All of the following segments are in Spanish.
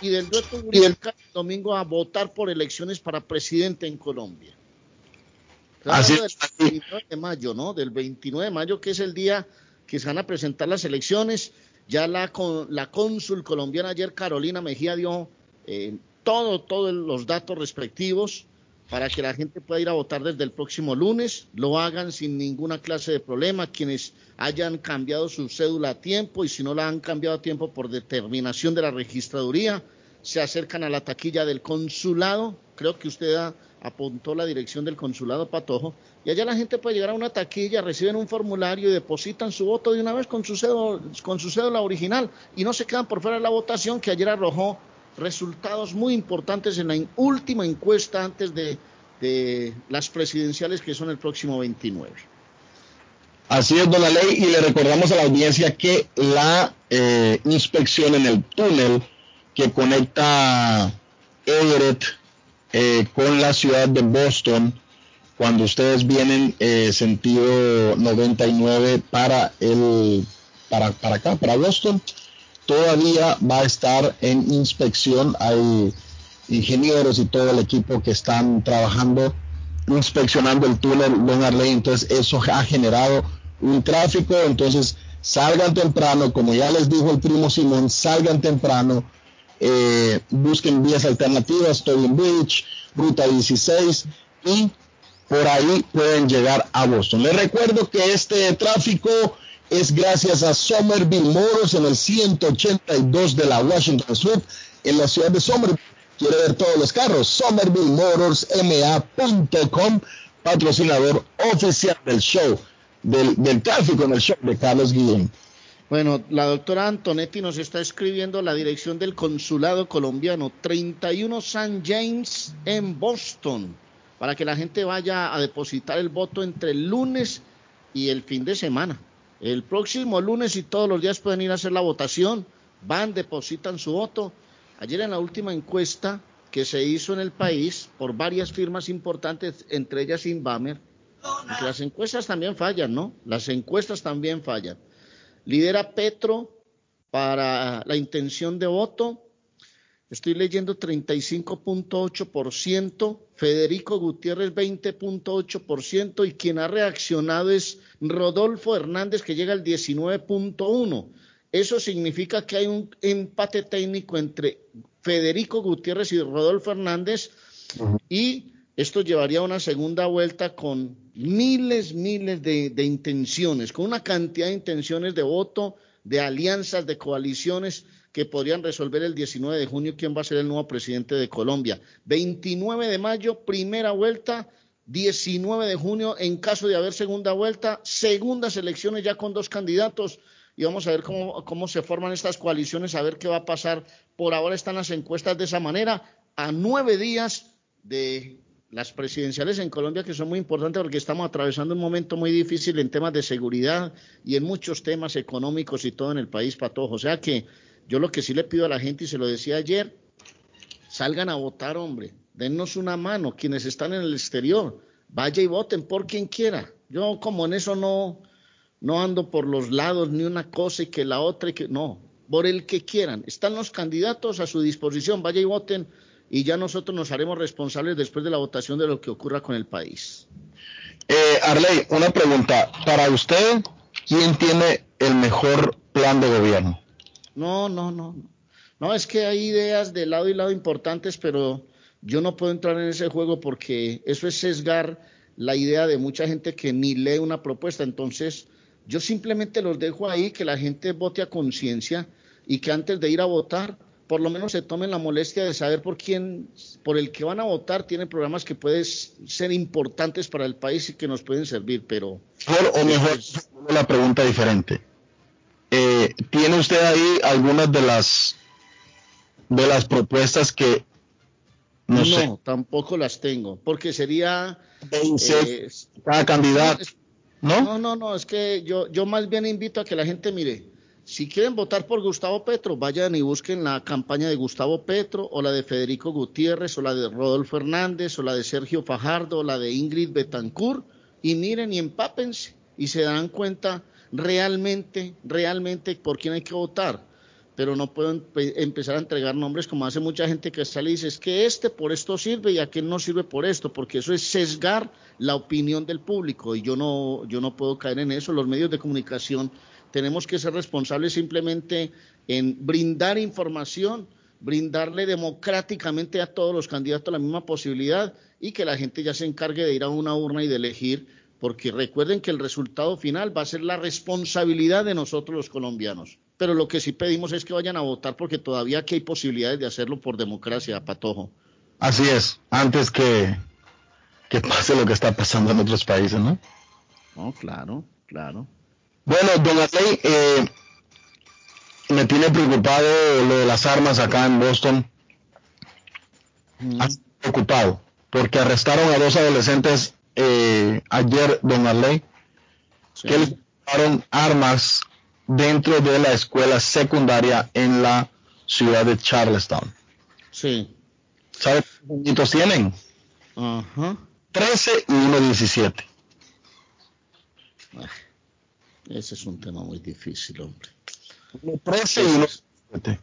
y del dueto y del domingo a votar por elecciones para presidente en Colombia. Así, del 29 de mayo, ¿no? Del 29 de mayo, que es el día que se van a presentar las elecciones. Ya la, la cónsul colombiana ayer, Carolina Mejía, dio eh, todo, todos los datos respectivos para que la gente pueda ir a votar desde el próximo lunes, lo hagan sin ninguna clase de problema, quienes hayan cambiado su cédula a tiempo y si no la han cambiado a tiempo por determinación de la registraduría, se acercan a la taquilla del consulado, creo que usted apuntó la dirección del consulado Patojo, y allá la gente puede llegar a una taquilla, reciben un formulario y depositan su voto de una vez con su cédula, con su cédula original y no se quedan por fuera de la votación que ayer arrojó resultados muy importantes en la última encuesta antes de, las presidenciales que son el próximo 29. Así es, la Ley, y le recordamos a la audiencia que la eh, inspección en el túnel que conecta Everett eh, con la ciudad de Boston, cuando ustedes vienen eh, sentido 99 para el para, para acá, para Boston, todavía va a estar en inspección. Hay ingenieros y todo el equipo que están trabajando inspeccionando el túnel Long Arley. Entonces eso ha generado un tráfico. Entonces salgan temprano, como ya les dijo el primo Simón, salgan temprano. Eh, busquen vías alternativas, Tobin Beach, Ruta 16 y por ahí pueden llegar a Boston. Les recuerdo que este tráfico es gracias a Somerville Motors en el 182 de la Washington Street en la ciudad de Somerville. Quiere ver todos los carros. SomervilleMotorsMA.com, patrocinador oficial del show, del, tráfico en el show de Carlos Guillén. Bueno, la doctora Antonetti nos está escribiendo la dirección del consulado colombiano 31 St. James en Boston, para que la gente vaya a depositar el voto entre el lunes y el fin de semana. El próximo lunes y todos los días pueden ir a hacer la votación, van, depositan su voto. Ayer en la última encuesta que se hizo en el país por varias firmas importantes, entre ellas Inbamer, las encuestas también fallan, ¿no? Las encuestas también fallan. Lidera Petro para la intención de voto, Estoy leyendo 35.8%, Federico Gutiérrez 20.8% y quien ha reaccionado es Rodolfo Hernández que llega al 19.1%. Eso significa que hay un empate técnico entre Federico Gutiérrez y Rodolfo Hernández y esto llevaría a una segunda vuelta con miles, miles de, de intenciones, con una cantidad de intenciones de voto, de alianzas, de coaliciones que podrían resolver el 19 de junio quién va a ser el nuevo presidente de Colombia. 29 de mayo, primera vuelta. 19 de junio, en caso de haber segunda vuelta, segundas elecciones ya con dos candidatos. Y vamos a ver cómo, cómo se forman estas coaliciones, a ver qué va a pasar. Por ahora están las encuestas de esa manera, a nueve días de las presidenciales en Colombia, que son muy importantes porque estamos atravesando un momento muy difícil en temas de seguridad y en muchos temas económicos y todo en el país, para todos. O sea que yo lo que sí le pido a la gente, y se lo decía ayer, salgan a votar, hombre, dennos una mano, quienes están en el exterior, vaya y voten por quien quiera. Yo como en eso no, no ando por los lados ni una cosa y que la otra y que no, por el que quieran. Están los candidatos a su disposición, vaya y voten y ya nosotros nos haremos responsables después de la votación de lo que ocurra con el país. Eh, Arley, una pregunta. Para usted, ¿quién tiene el mejor plan de gobierno? No, no, no. No, es que hay ideas de lado y lado importantes, pero yo no puedo entrar en ese juego porque eso es sesgar la idea de mucha gente que ni lee una propuesta. Entonces, yo simplemente los dejo ahí, que la gente vote a conciencia y que antes de ir a votar, por lo menos se tomen la molestia de saber por quién, por el que van a votar, tienen programas que pueden ser importantes para el país y que nos pueden servir, pero... o mejor, una pregunta diferente. Eh, ¿Tiene usted ahí algunas de las de las propuestas que no, tampoco las tengo, porque sería eh, cada candidato, ¿no? No, no, no, es que yo, yo más bien invito a que la gente mire, si quieren votar por Gustavo Petro, vayan y busquen la campaña de Gustavo Petro, o la de Federico Gutiérrez, o la de Rodolfo Hernández, o la de Sergio Fajardo, o la de Ingrid Betancourt, y miren y empápense, y se darán cuenta realmente, realmente por quién hay que votar. pero no puedo empezar a entregar nombres como hace mucha gente que sale y dice, es que este por esto sirve y aquel no sirve por esto, porque eso es sesgar la opinión del público y yo no, yo no puedo caer en eso. Los medios de comunicación tenemos que ser responsables simplemente en brindar información, brindarle democráticamente a todos los candidatos la misma posibilidad y que la gente ya se encargue de ir a una urna y de elegir, porque recuerden que el resultado final va a ser la responsabilidad de nosotros los colombianos pero lo que sí pedimos es que vayan a votar porque todavía aquí hay posibilidades de hacerlo por democracia, Patojo. Así es, antes que, que pase lo que está pasando en otros países, ¿no? No, claro, claro. Bueno, don Arley, eh, me tiene preocupado lo de las armas acá en Boston. Mm. preocupado, porque arrestaron a dos adolescentes eh, ayer, don Arley, que les armas dentro de la escuela secundaria en la ciudad de Charlestown. Sí. ¿Sabes cuántos tienen? Ajá. 13 y 1, 17. Ese es un tema muy difícil, hombre. 13 y 1, 17.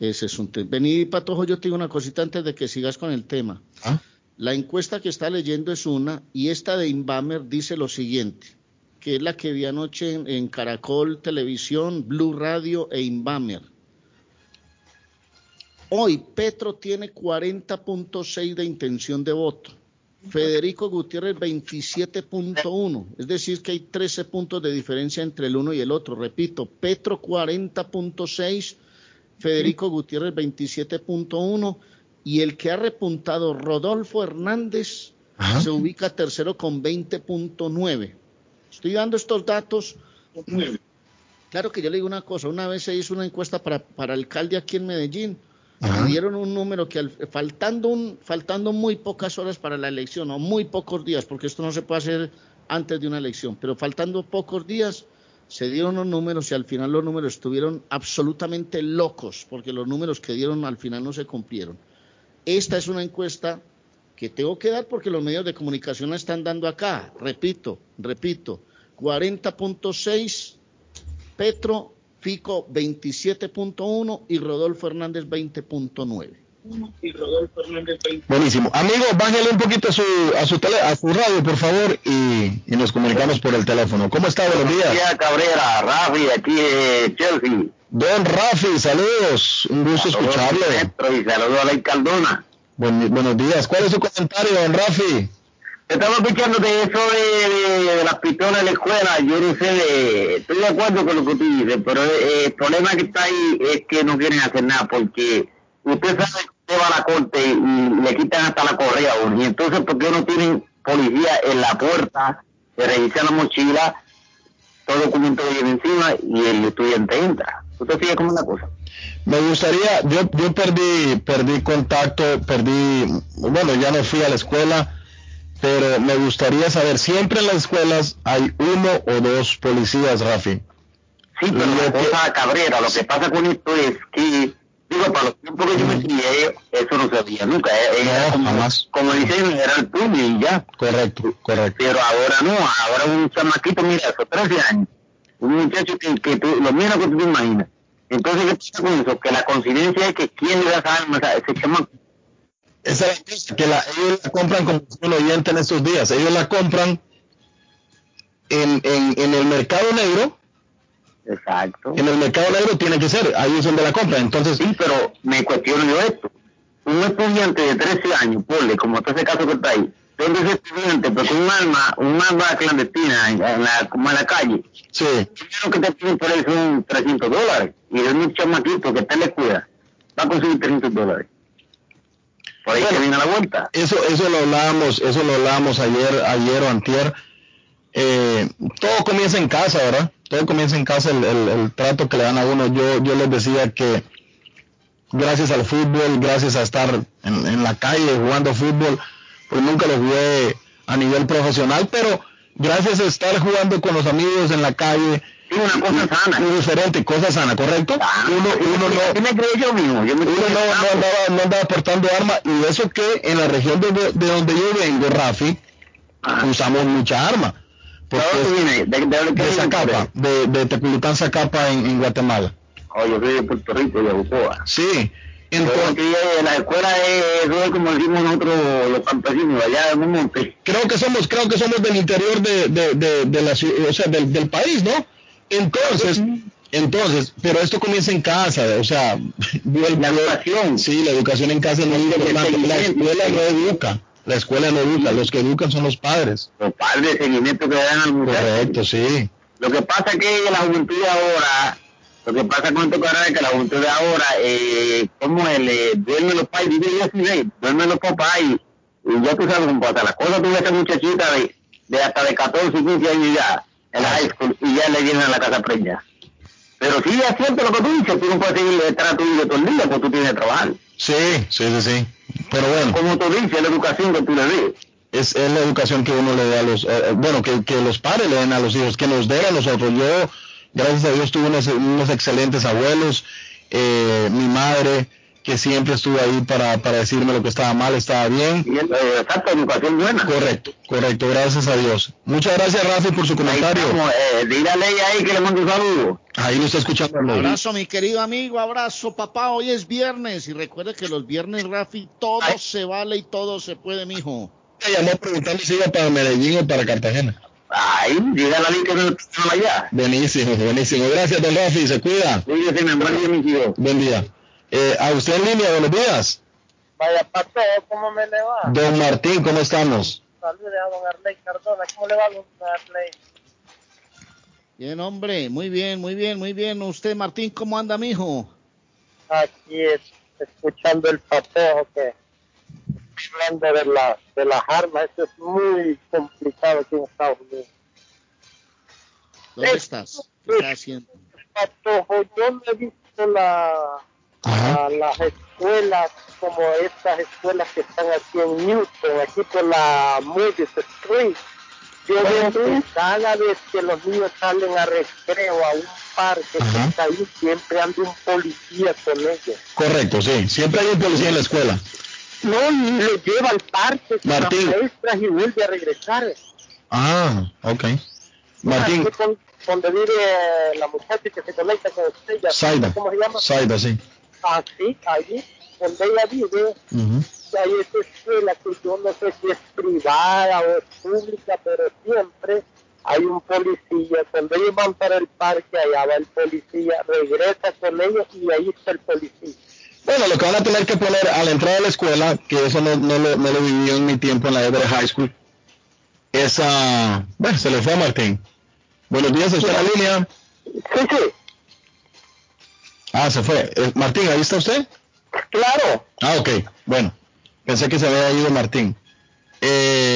Ese es un tema. Vení, Patojo, yo te digo una cosita antes de que sigas con el tema. ¿Ah? La encuesta que está leyendo es una y esta de Inbamer dice lo siguiente que es la que vi anoche en, Caracol Televisión, Blue Radio e Inbamer. Hoy Petro tiene 40.6 de intención de voto. Federico Gutiérrez 27.1, es decir, que hay 13 puntos de diferencia entre el uno y el otro. Repito, Petro 40.6, Federico Gutiérrez 27.1 y el que ha repuntado Rodolfo Hernández se ubica tercero con 20.9. Estoy dando estos datos. Claro que yo le digo una cosa, una vez se hizo una encuesta para, para alcalde aquí en Medellín, y dieron un número que faltando, un, faltando muy pocas horas para la elección, o muy pocos días, porque esto no se puede hacer antes de una elección, pero faltando pocos días, se dieron los números y al final los números estuvieron absolutamente locos, porque los números que dieron al final no se cumplieron. Esta es una encuesta que tengo que dar porque los medios de comunicación la están dando acá. Repito, repito, 40.6, Petro, Fico 27.1 y Rodolfo Hernández 20.9. Y Rodolfo Hernández 20. Buenísimo. Amigo, bájale un poquito a su, a su, tele, a su radio, por favor, y, y, nos comunicamos por el teléfono. ¿Cómo está? Buenos días. Buenos Cabrera, Rafi, aquí de Chelsea. Don Rafi, saludos. Un gusto escucharle. Y saludos a la buenos días. ¿Cuál es su comentario, don Rafi? Estamos escuchando de eso de, las pistolas en la escuela. Yo no sé, estoy de acuerdo con lo que tú dices, pero el problema que está ahí es que no quieren hacer nada porque usted sabe que va a la corte y le quitan hasta la correa. Y entonces, ¿por qué no tienen policía en la puerta que revisan la mochila, todo documento viene encima y el estudiante entra? ¿Usted sigue como una cosa? Me gustaría, yo, yo perdí, perdí contacto, perdí, bueno, ya no fui a la escuela, pero me gustaría saber, siempre en las escuelas hay uno o dos policías, Rafi. Sí, pero la cosa Cabrera, lo que pasa con esto es que, digo, para los tiempos que yo me crié, eso no se hacía nunca. Eh, no, como, jamás. como dicen, era el puño y ya. Correcto, correcto. Pero ahora no, ahora un chamaquito, mira, eso, 13 años, un muchacho que, que tú, lo mismo que tú te imaginas entonces, ¿qué pasa con eso? Que la coincidencia es que quién le da esa arma ese chamaco. Esa es la cosa, que la, ellos la compran como un oyente en estos días. Ellos la compran en, en, en el mercado negro. Exacto. En el mercado negro tiene que ser, ahí es donde la compran. Entonces, sí, pero me cuestiono yo esto. Un estudiante de 13 años, ponle, como está ese caso que está ahí, donde ese estudiante, pero con un arma, un arma clandestina en, la, como en la calle, sí. lo que te piden por eso son 300 dólares y es un chamaquito que te le cuida, va a conseguir 300 dólares. Por ahí se viene la vuelta. Eso, eso lo hablábamos, eso lo hablábamos ayer, ayer o antier. Eh, todo comienza en casa, ¿verdad? Todo comienza en casa, el, el, trato que le dan a uno. Yo, yo les decía que gracias al fútbol, gracias a estar en, en la calle jugando fútbol, pues nunca lo jugué a nivel profesional, pero gracias a estar jugando con los amigos en la calle, una cosa sana. Muy diferente, cosa sana, ¿correcto? uno, uno no, me creo yo mismo. Yo me uno no, no, andaba, no andaba portando armas y eso que en la región de, de donde yo vengo, Rafi, ah. usamos mucha arma. Porque de, de, de, de Zacapa, de, de Teculután Zacapa en, en Guatemala. Oh, yo soy de Puerto Rico, de Bucoa. Sí. Entonces, la escuela es, como decimos nosotros los campesinos allá en un monte. Creo que somos, creo que somos del interior de, de, de, de la o sea, del, del país, ¿no? Entonces, entonces, pero esto comienza en casa, o sea, la educación. Sí, la educación en casa no es importante. La escuela no educa. La escuela no educa, los que educan son los padres. Los padres, el seguimiento que dan al muchacho. Correcto, sí. Lo que pasa es que la juventud de ahora, lo que pasa con esto es que la juventud de ahora, eh, como el, eh, duerme los padres, dice yo duerme los papás y, y ya tú sabes cómo pasa. La cosa tuve esa muchachita de, de hasta de 14, 15 años ya, en la high school, y ya le vienen a la casa preña. Pero sí es cierto lo que tú dices, tú no puedes seguir detrás a tu hijo todo el día porque tú tienes que trabajar. Sí, sí, sí, sí. Pero bueno. Como tú dices, la educación que tú le des. Es, es la educación que uno le da a los, eh, bueno, que, que, los padres le den a los hijos, que nos den a nosotros. Yo, gracias a Dios, tuve unos, unos excelentes abuelos, eh, mi madre, que siempre estuvo ahí para, para decirme lo que estaba mal, estaba bien. Y eh, exacto, educación buena. Correcto, correcto, gracias a Dios. Muchas gracias, Rafi, por su comentario. Ahí eh, ahí que le mando un saludo. Ahí lo está escuchando. Un abrazo, mi querido amigo, abrazo, papá. Hoy es viernes y recuerde que los viernes, Rafi, todo se vale y todo se puede, mijo. Me llamó preguntando si iba para Medellín o para Cartagena. Ay, llega la línea que no allá. Buenísimo, buenísimo. Gracias, don Rafi, se cuida. Cuídese, mi buen día, mi tío. Buen día. Eh, a usted en línea, buenos días. Vaya, Pato, ¿cómo me le va? Don Martín, ¿cómo estamos? Saludos a don Arley Cardona. ¿Cómo le va, don Arley? Bien, hombre, muy bien, muy bien, muy bien. Usted, Martín, ¿cómo anda, mijo? Aquí es, escuchando el patojo que hablando de, la, de las armas. Eso es muy complicado aquí en Estados Unidos. ¿Dónde estás? ¿Qué estás haciendo? Yo no he visto la, las escuelas como estas escuelas que están aquí en Newton, aquí por la Moody's Street. Yo veo que cada vez que los niños salen a recreo, a un parque que está ahí, siempre anda un policía con ellos. Correcto, sí. Siempre hay un policía en la escuela. No, y lo lleva al parque con Martín. las maestras y vuelve a regresar. Ah, ok. Martín. Aquí donde vive la muchacha que se conecta con usted, ya Saida. ¿cómo se llama? Saida, sí. Así, allí donde ella vive, hay esa escuela que yo no sé si es privada o es pública, pero siempre hay un policía. Cuando ellos van para el parque, allá va el policía, regresa con ellos y ahí está el policía. Bueno, lo que van a tener que poner a la entrada de la escuela, que eso no, no, lo, no lo viví en mi tiempo en la Everett High School, es a... Bueno, se le fue a Martín. Buenos días, ¿está en la línea? Sí, sí. Ah, se fue. Eh, Martín, ¿ahí está usted? Claro. Ah, ok. Bueno, pensé que se había ido Martín. Eh,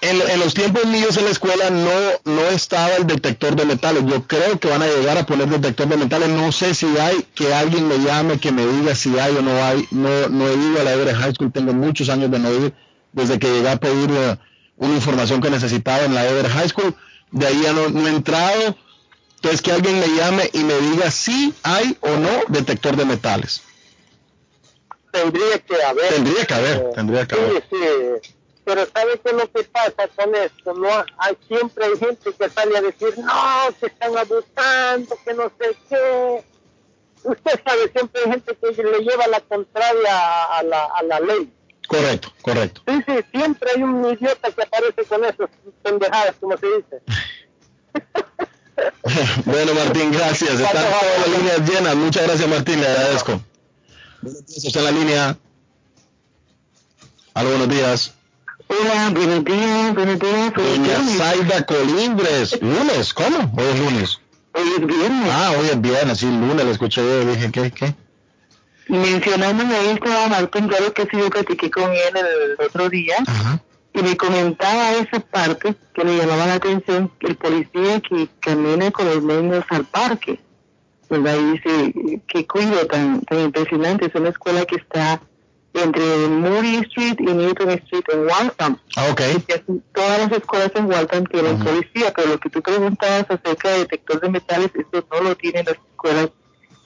en, en, los tiempos míos en la escuela no, no estaba el detector de metales. Yo creo que van a llegar a poner detector de metales. No sé si hay, que alguien me llame, que me diga si hay o no hay. No, no he ido a la Everett High School, tengo muchos años de no ir, desde que llegué a pedir uh, una información que necesitaba en la Everett High School. De ahí ya no, no he entrado. Entonces que alguien me llame y me diga si hay o no detector de metales. Tendría que haber. Tendría que haber, eh, tendría que haber. Sí, sí. Pero ¿sabe qué es lo que pasa con esto? No hay, siempre hay gente que sale a decir, no, que están abusando, que no sé qué. Usted sabe, siempre hay gente que le lleva la contraria a la, a la ley. Correcto, correcto. Sí, sí, siempre hay un idiota que aparece con esas pendejadas, como se dice. bueno, Martín, gracias. Están todas las líneas llenas. Muchas gracias, Martín. Le agradezco. Buenos días, está en la línea. Aló, buenos días. Hola, buenos días, buenos días. Doña Zaida Colindres. ¿Lunes? ¿Cómo? Hoy es lunes. Hoy es viernes. Ah, hoy es viernes, sí, lunes, le escuché yo y dije, ¿qué? ¿Qué? Mencionándome ahí estaba Martín, claro que sí, yo platiqué con él el otro día. Ajá y me comentaba esa parte que le llamaba la atención el policía que camina con los niños al parque, ¿verdad? Y dice, qué cuido tan, tan impresionante, es una escuela que está entre Moody Street y Newton Street en Waltham. Ah, ok. Todas las escuelas en Waltham tienen policía, pero lo que tú preguntabas acerca de detector de metales, eso no lo tienen las escuelas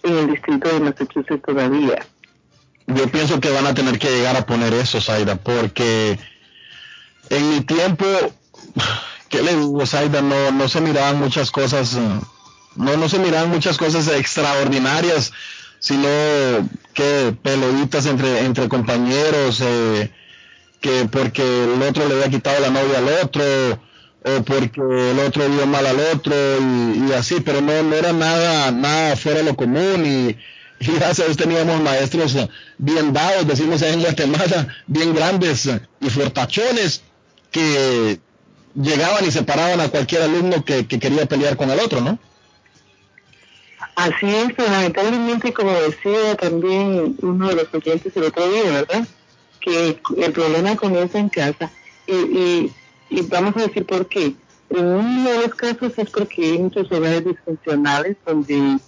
en el distrito de Massachusetts todavía. Yo pienso que van a tener que llegar a poner eso, Zaida, porque en mi tiempo, ¿qué le digo, Zaida? No, no se miraban muchas cosas no, no se miraban muchas cosas extraordinarias, sino que peloditas entre, entre compañeros, eh, que porque el otro le había quitado la novia al otro, o porque el otro vio mal al otro, y, así, pero no, no era nada, nada fuera de lo común, y, y gracias teníamos maestros bien dados, decimos en Guatemala, bien grandes y fortachones, que llegaban y separaban a cualquier alumno que, quería pelear con el otro, ¿no? Así es, lamentablemente, como decía también uno de los oyentes el otro día, ¿verdad? Que el problema comienza en casa. Y, y, vamos a decir por qué. En uno de los casos es porque hay muchos hogares disfuncionales donde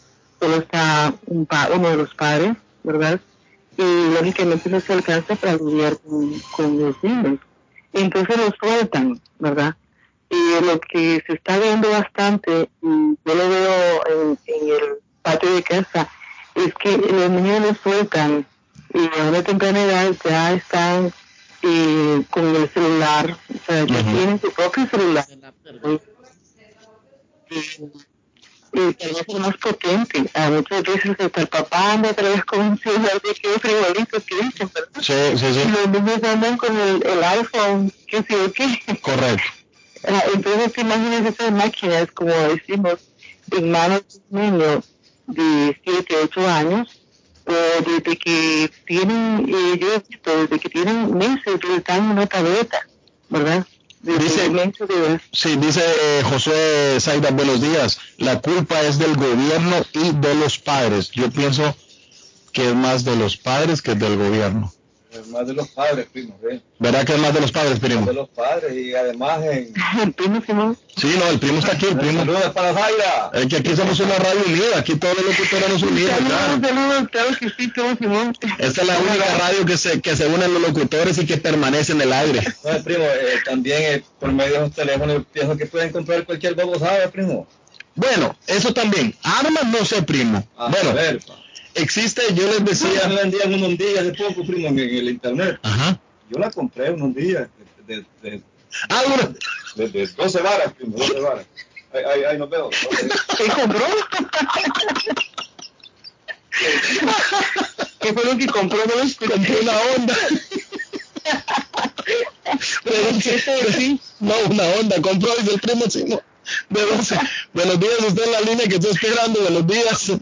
solo está un uno de los padres, ¿verdad? Y lógicamente no se alcanza para lidiar con, con los niños entonces lo sueltan, ¿verdad? Y lo que se está viendo bastante, y yo lo veo en, el patio de casa, es que los niños lo sueltan y a una temprana edad ya están eh, con el celular, o sea, ya tienen su propio celular y tal vez es más potente. A muchas veces hasta el papá anda otra vez con un celular de que frivolito que dicen, ¿verdad? Sí, sí, sí. Y los niños andan con el, el iPhone, qué sé yo qué. Correcto. Ah, entonces, imagínense esas máquinas, como decimos, en manos de un niño de 7, 8 años, o desde que tienen, eh, yo he visto, desde que tienen meses, dan una tableta, ¿verdad? Dice, sí, dice eh, José Saida, buenos días. La culpa es del gobierno y de los padres. Yo pienso que es más de los padres que del gobierno. Más de los padres, primo. ¿eh? ¿Verdad que es más de los padres, primo? Más de los padres y además en... El primo Simón. Sí, no, el primo está aquí, el primo. Saludos para Zaira. Es que aquí somos una radio unida, aquí todos los locutores nos unimos. Saludos, claro que sí, todo Simón. Esta es la única radio que se, que se unen los locutores y que permanece en el aire. No, primo, eh, también eh, por medio de los teléfonos pienso que pueden comprar cualquier babosada, primo. Bueno, eso también. Armas no sé, primo. A bueno, ver, existe, yo les decía. Me vendían unos días hace poco, primo, en, el internet. Ajá. Yo la compré unos días. De, de, ah, bueno. De, de 12 varas, primo, 12 varas. Ahí, ahí, ahí nos veo. ¿Qué compró? ¿Qué fue lo que compró? No compré una onda. Pero, sí, no, una onda, compró, dice el primo Simón. De 12. Buenos días, usted en la línea que estoy esperando. Buenos días,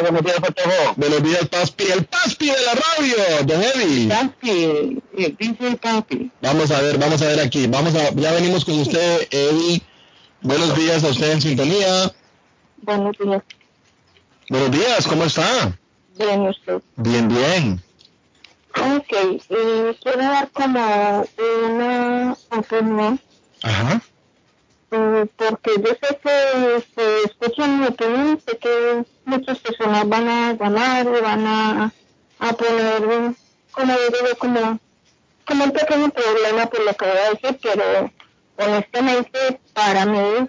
Buenos días, Patojo. Buenos días, Paspi. El Paspi de la radio, don Eddie. Paspi, el pinche Paspi. Vamos a ver, vamos a ver aquí. Vamos a, ya venimos con usted, Eddie. Buenos días a usted en sintonía. Buenos días. Buenos días, ¿cómo está? Bien, usted. Bien, bien. Ok, eh, quiero dar como una opinión. Ajá porque yo sé que se escuchan mi opinión, sé que muchas personas van a ganar y van a, a poner, como digo, como, como un pequeño problema por lo que voy a decir, pero honestamente para mí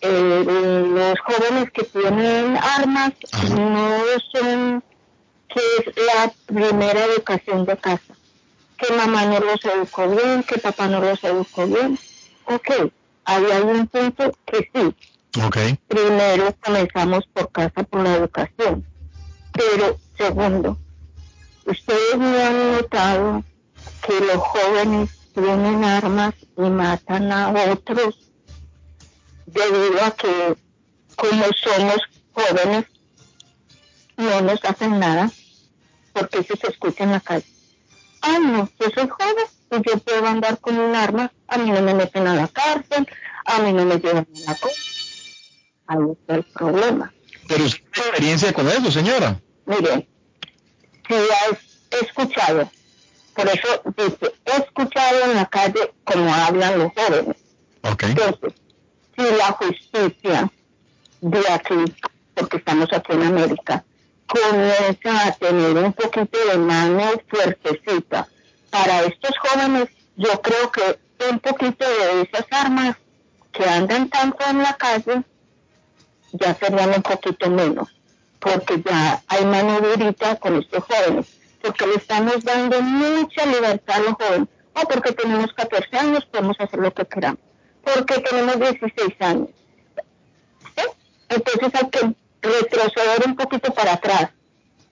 eh, los jóvenes que tienen armas no son que es la primera educación de casa, que mamá no los educó bien, que papá no los educó bien, ok hay un punto que sí. Okay. Primero comenzamos por casa, por la educación. Pero segundo, ustedes no han notado que los jóvenes tienen armas y matan a otros debido a que como somos jóvenes no nos hacen nada porque eso se escucha en la calle. Ay no, yo soy joven y yo puedo andar con un arma a mí no me meten a la cárcel, a mí no me llevan a la cosa. Ahí está el problema. Pero usted tiene experiencia con eso, señora. Mire, si he escuchado, por eso dice, he escuchado en la calle como hablan los jóvenes. Okay. Entonces, si la justicia de aquí, porque estamos aquí en América, comienza a tener un poquito de mano fuertecita. Para estos jóvenes, yo creo que un poquito de esas armas que andan tanto en la calle ya serían un poquito menos, porque ya hay mano durita con estos jóvenes, porque le estamos dando mucha libertad a los jóvenes, o porque tenemos 14 años podemos hacer lo que queramos, porque tenemos 16 años. Entonces hay que retroceder un poquito para atrás,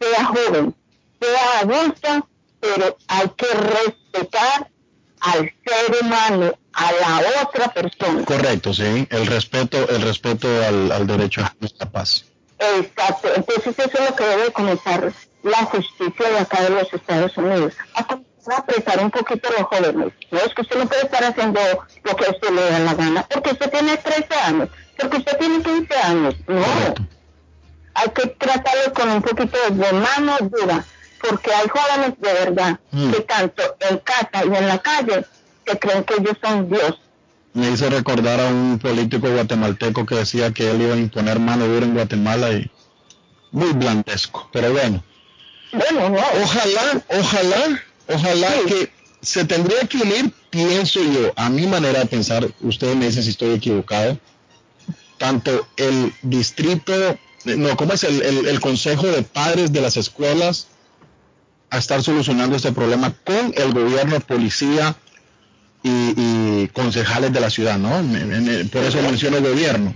sea joven, sea adulto, pero hay que respetar al ser humano, a la otra persona. Correcto, sí, el respeto, el respeto al, al derecho a la paz. Exacto, entonces eso es lo que debe comenzar la justicia de acá de los Estados Unidos, a comenzar a apretar un poquito a los jóvenes. No es que usted no puede estar haciendo lo que a usted le da la gana, porque usted tiene 13 años, porque usted tiene 15 años, no. Hay que tratarlo con un poquito de mano dura porque hay jóvenes de verdad mm. que tanto en casa y en la calle que creen que ellos son Dios. Me hizo recordar a un político guatemalteco que decía que él iba a imponer mano dura en Guatemala y muy blandesco, pero bueno. Bueno, no. Ojalá, ojalá, ojalá que se tendría que unir, pienso yo, a mi manera de pensar, ustedes me dicen si estoy equivocado, tanto el distrito, no, ¿cómo es el, el consejo de padres de las escuelas a estar solucionando este problema con el gobierno, policía y, concejales de la ciudad, ¿no? Por eso menciono el gobierno.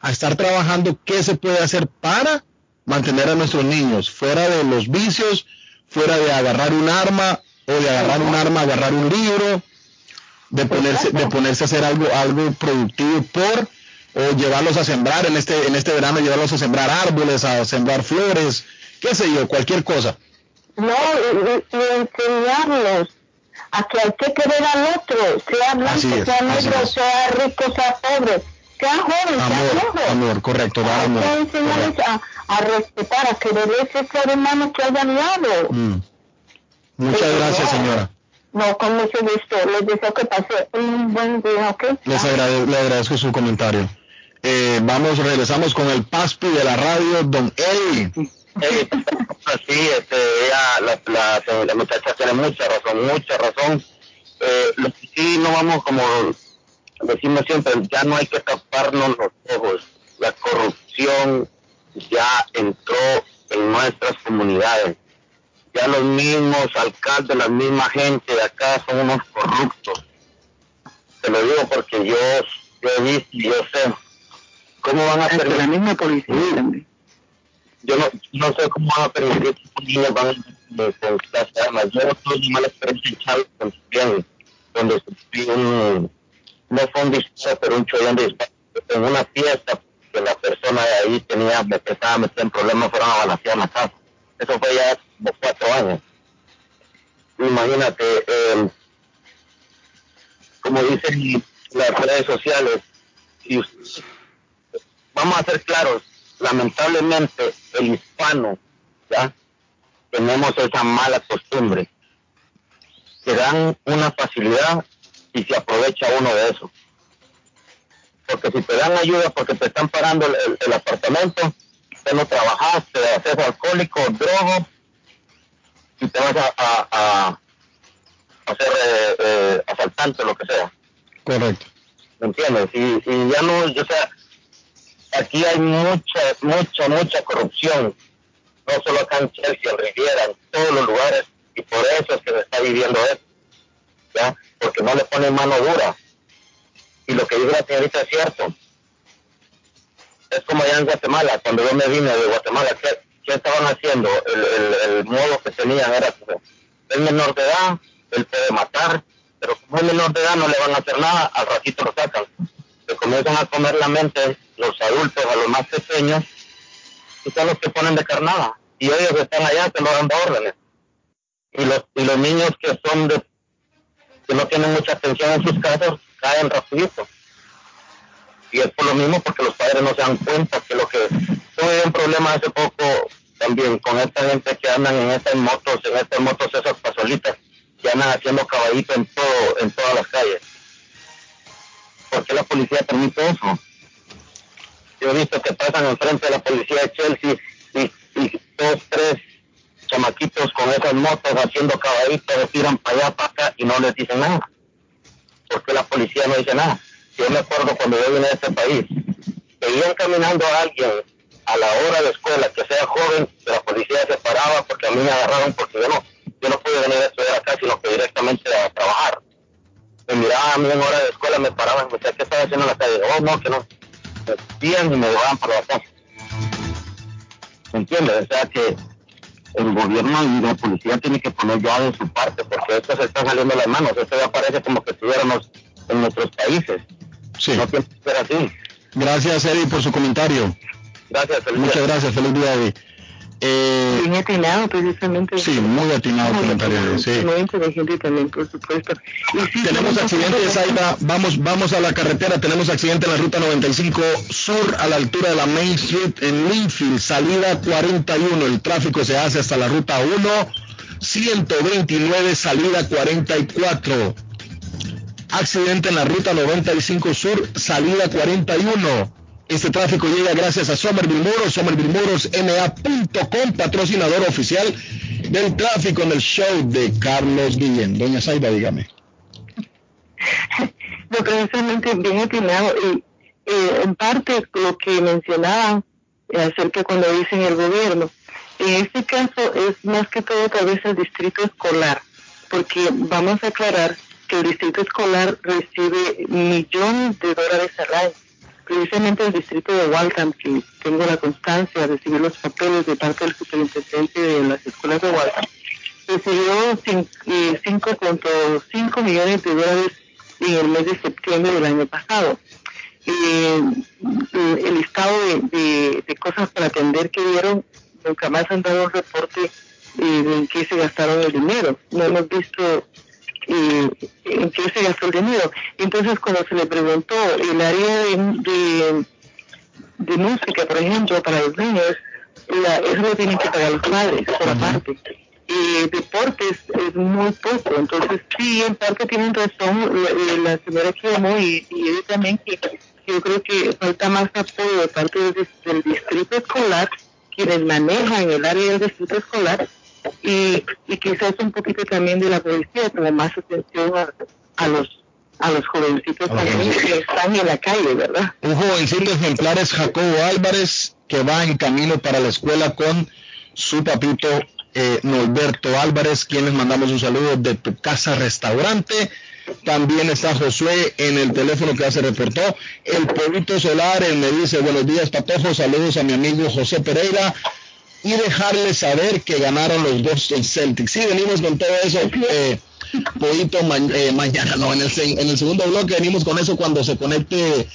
A estar trabajando qué se puede hacer para mantener a nuestros niños fuera de los vicios, fuera de agarrar un arma o de agarrar un arma, agarrar un libro, de ponerse, de ponerse a hacer algo, algo productivo por o llevarlos a sembrar en este, en este verano, llevarlos a sembrar árboles, a sembrar flores, qué sé yo, cualquier cosa no, y, enseñarlos a que hay que querer al otro, sea blanco, sea negro, sea rico, sea pobre, sea joven, sea viejo. Amor, correcto, hay amor. que enseñarles a, a, respetar, a querer ese ser humano que haya al lado. Mm. Muchas gracias, señora. No, con mucho gusto. Les deseo que pase un buen día, ¿ok? Les, le agradezco su comentario. Eh, vamos, regresamos con el PASPI de la radio, don Eli. Sí, este, ella, la, muchacha tiene mucha razón, mucha razón. Eh, lo que sí no vamos como decimos siempre, ya no hay que taparnos los ojos. La corrupción ya entró en nuestras comunidades. Ya los mismos alcaldes, la misma gente de acá son unos corruptos. Te lo digo porque yo, yo he y yo sé cómo van a ser la misma policía yo no, no sé cómo van a permitir que los niños van clase de armas. Yo no tuve mala experiencia en Chávez donde sufrí un, no fue un disparo, pero un chollón de disparo en una fiesta que la persona de ahí tenía, me estaba metiendo en problemas, fueron a balancear la casa. Eso fue ya hace cuatro años. Imagínate, eh, como dicen las redes sociales, si vamos a ser claros, lamentablemente el hispano, ¿ya? Tenemos esa mala costumbre. Se dan una facilidad y se aprovecha uno de eso. Porque si te dan ayuda porque te están parando el, apartamento, te no trabajaste, haces alcohólico, drogo, y te vas a, a, hacer eh, eh, asaltante, lo que sea. Correcto. ¿Me entiendes? Y, y ya no, yo sea, aquí hay mucha, mucha, mucha corrupción, no solo acá en Chelsea, en Riviera, en todos los lugares, y por eso es que se está viviendo esto, ¿ya? Porque no le ponen mano dura. Y lo que dice la señorita es cierto. Es como allá en Guatemala, cuando yo me vine de Guatemala, ¿qué, estaban haciendo? El, modo que tenían era, el menor de edad, él puede matar, pero como es menor de edad no le van a hacer nada, al ratito lo sacan. Se comienzan a comer la mente los adultos a los más pequeños, y son los que ponen de carnada. Y ellos están allá que no dan órdenes. Y los, y los niños que son de, que no tienen mucha atención en sus casas, caen rapidito. Y es por lo mismo porque los padres no se dan cuenta que lo que tuve un problema hace poco también con esta gente que andan en estas motos, en estas motos esas pasolitas, que andan haciendo caballito en todo, en todas las calles. ¿Por qué la policía permite eso? Yo he visto que pasan enfrente de la policía de Chelsea y, dos, tres chamaquitos con esas motos haciendo caballitos, tiran para allá, para acá y no les dicen nada. Porque la policía no dice nada. Yo me acuerdo cuando yo vine a este país, veían caminando a alguien a la hora de escuela que sea joven, la policía se paraba porque a mí me agarraron porque yo no, yo no pude venir a estudiar acá, sino que directamente a trabajar. Me miraban a mí en hora de escuela, me paraban me decían, ¿qué estás haciendo en la calle? Oh, no, que no bien y me van para la casa. ¿Me entiendes? O sea que el gobierno y la policía tienen que poner ya de su parte, porque esto se está saliendo de las manos. Esto ya parece como que estuviéramos en nuestros países. Sí. No tiene que ser así. Gracias, Eddie, por su comentario. Gracias, feliz Muchas día. gracias, feliz día, Eddie. Eh, Bien atinado, precisamente. sí, muy atinado comentario, sí. Muy inteligente también, por supuesto. Y sí, Tenemos accidentes, Aida. Vamos, vamos a la carretera. Tenemos accidente en la ruta 95 sur a la altura de la Main Street en Linfield, salida 41. El tráfico se hace hasta la ruta 1, 129, salida 44. Accidente en la ruta 95 sur, salida 41. Este tráfico llega gracias a Somerville Moros, somervillemoros.ma.com, patrocinador oficial del tráfico en el show de Carlos Guillén. Doña Saida, dígame. No, precisamente bien atinado. Y eh, en parte lo que mencionaban acerca cuando dicen el gobierno, en este caso es más que todo tal vez el distrito escolar, porque vamos a aclarar que el distrito escolar recibe millones de dólares al año. Precisamente el distrito de Waltham, que tengo la constancia de recibir los papeles de parte del superintendente de las escuelas de Waltham, recibió cin- eh, 5.5 millones de dólares en el mes de septiembre del año pasado. Eh, eh, el listado de, cosas para atender que dieron, nunca más han dado un reporte eh, en qué se gastaron el dinero. No hemos visto eh, en qué se gastó el dinero. Entonces, cuando se le preguntó el área de, de, de música, por ejemplo, para los niños, la, eso lo tienen que pagar los padres, por aparte. Y deportes es muy poco, entonces sí, en parte tienen razón la, la señora que llamó y, y ella también que yo creo que falta más apoyo de parte del, del distrito escolar, quienes manejan el área del distrito escolar, y, y quizás un poquito también de la policía, como más atención a, a los a los jovencitos A también que están en la calle, ¿verdad? Un jovencito ejemplar es Jacobo Álvarez, que va en camino para la escuela con su papito eh, Norberto Álvarez, quienes mandamos un saludo de tu casa restaurante. También está Josué en el teléfono que ya se reportó. El Polito Solar, él me dice, buenos días, Patojo, saludos a mi amigo José Pereira. Y dejarle saber que ganaron los Boston Celtics. Sí, venimos con todo eso. Eh, Polito, ma- eh, mañana, no, en el, se- en el segundo bloque venimos con eso cuando se conecte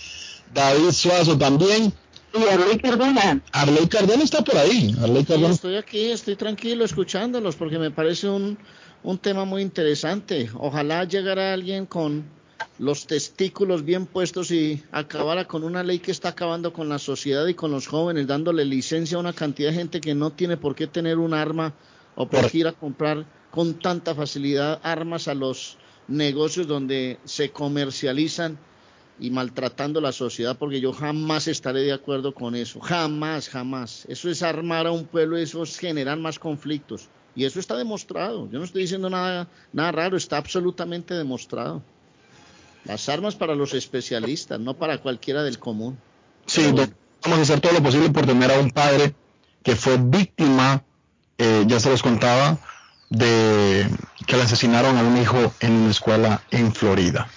David Suazo también. Y Arley Cardona, Arley Cardona está por ahí. Arley Sí, Cardona. estoy aquí, estoy tranquilo escuchándolos porque me parece un, un tema muy interesante. Ojalá llegara alguien con los testículos bien puestos y acabara con una ley que está acabando con la sociedad y con los jóvenes, dándole licencia a una cantidad de gente que no tiene por qué tener un arma o por qué ir a comprar con tanta facilidad armas a los negocios donde se comercializan y maltratando la sociedad, porque yo jamás estaré de acuerdo con eso, jamás, jamás. Eso es armar a un pueblo, eso es generar más conflictos. Y eso está demostrado. Yo no estoy diciendo nada, nada raro, está absolutamente demostrado. Las armas para los especialistas, no para cualquiera del común. Sí, vamos a hacer todo lo posible por tener a un padre que fue víctima, eh, ya se los contaba, de que le asesinaron a un hijo en una escuela en Florida.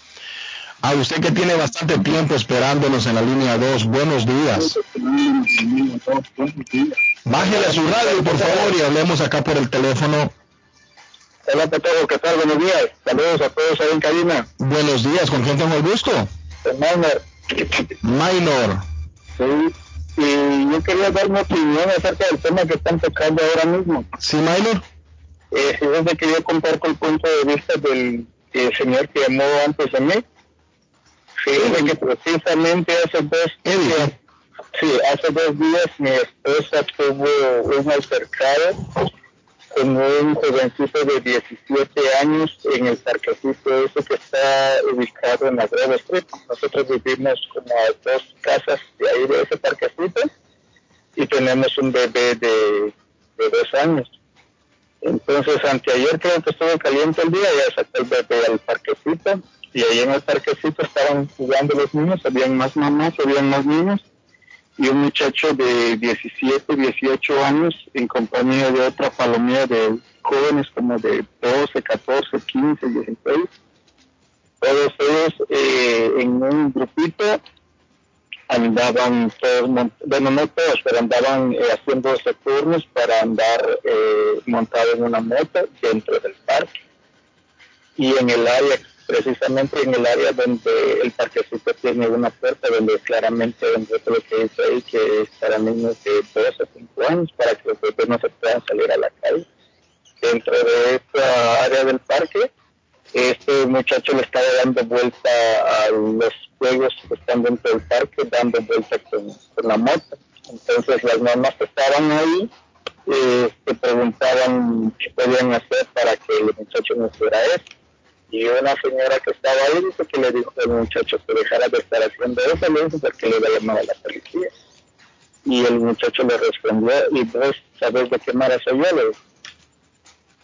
A usted que tiene bastante tiempo esperándonos en la línea 2, buenos días. Bájele a su radio, por favor, y hablemos acá por el teléfono. Hola, Patojo, ¿qué tal? Buenos días. Saludos a todos ahí en cabina. Buenos días, ¿con quién tengo el gusto? Hermano, Minor. sí. Y yo quería dar mi opinión acerca del tema que están tocando ahora mismo. ¿Sí, Minor? Eh, si desde que yo comparto el punto de vista del eh, señor que llamó antes de mí. Fíjese que precisamente hace dos días, sí, hace dos días mi esposa tuvo un altercado con un jovencito de 17 años en el parquecito ese que está ubicado en la Grove Street. Nosotros vivimos como a dos casas de ahí de ese parquecito y tenemos un bebé de, dos años. Entonces, anteayer creo que estuvo caliente el día, ya sacó el bebé al parquecito y ahí en el parquecito estaban jugando los niños, habían más mamás, habían más niños y un muchacho de 17, 18 años en compañía de otra palomilla de jóvenes como de 12, 14, 15, 16. Todos ellos eh, en un grupito andaban todos, bueno, no todos, pero andaban eh, haciendo turnos para andar eh, montado en una moto dentro del parque. Y en el área, precisamente en el área donde el parquecito tiene una puerta donde claramente donde lo que dice ahí que es para niños de 2 a 5 años para que los bebés no se puedan salir a la calle. Dentro de esta área del parque este muchacho le estaba dando vuelta a los juegos que están dentro del parque, dando vuelta con, la moto. Entonces las mamás que estaban ahí eh, se preguntaban qué podían hacer para que el muchacho no hiciera eso. Y una señora que estaba ahí dice que le dijo al muchacho que dejara de estar haciendo eso, le dijo porque le iba a llamar a la policía. Y el muchacho le respondió, y vos sabes de qué manera soy yo, le dijo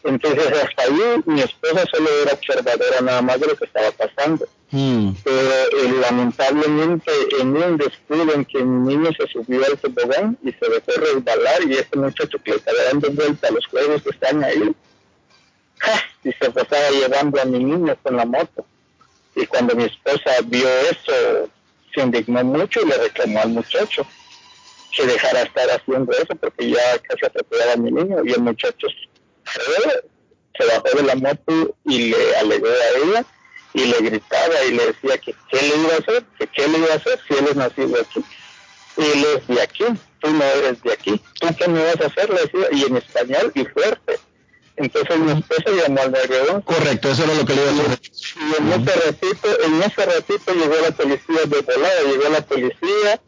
entonces hasta ahí mi esposa solo era observadora nada más de lo que estaba pasando. Hmm. Pero eh, lamentablemente en un descuido en que mi niño se subió al tobogán y se dejó resbalar y este muchacho que le estaba dando vuelta a los juegos que están ahí, y se estaba llevando a mi niño con la moto. Y cuando mi esposa vio eso, se indignó mucho y le reclamó al muchacho que dejara estar haciendo eso porque ya casi atropellaba a mi niño y el muchacho se bajó de la moto y le alegó a ella y le gritaba y le decía que qué le iba a hacer, que qué le iba a hacer si él es nacido aquí. Y él es de aquí, tú no eres de aquí, tú qué me vas a hacer, le decía, y en español y fuerte. Entonces mi esposa llamó al negro. Correcto, eso era lo que le iba a decir. Y en ese ratito, en ese ratito llegó la policía de volada, llegó la policía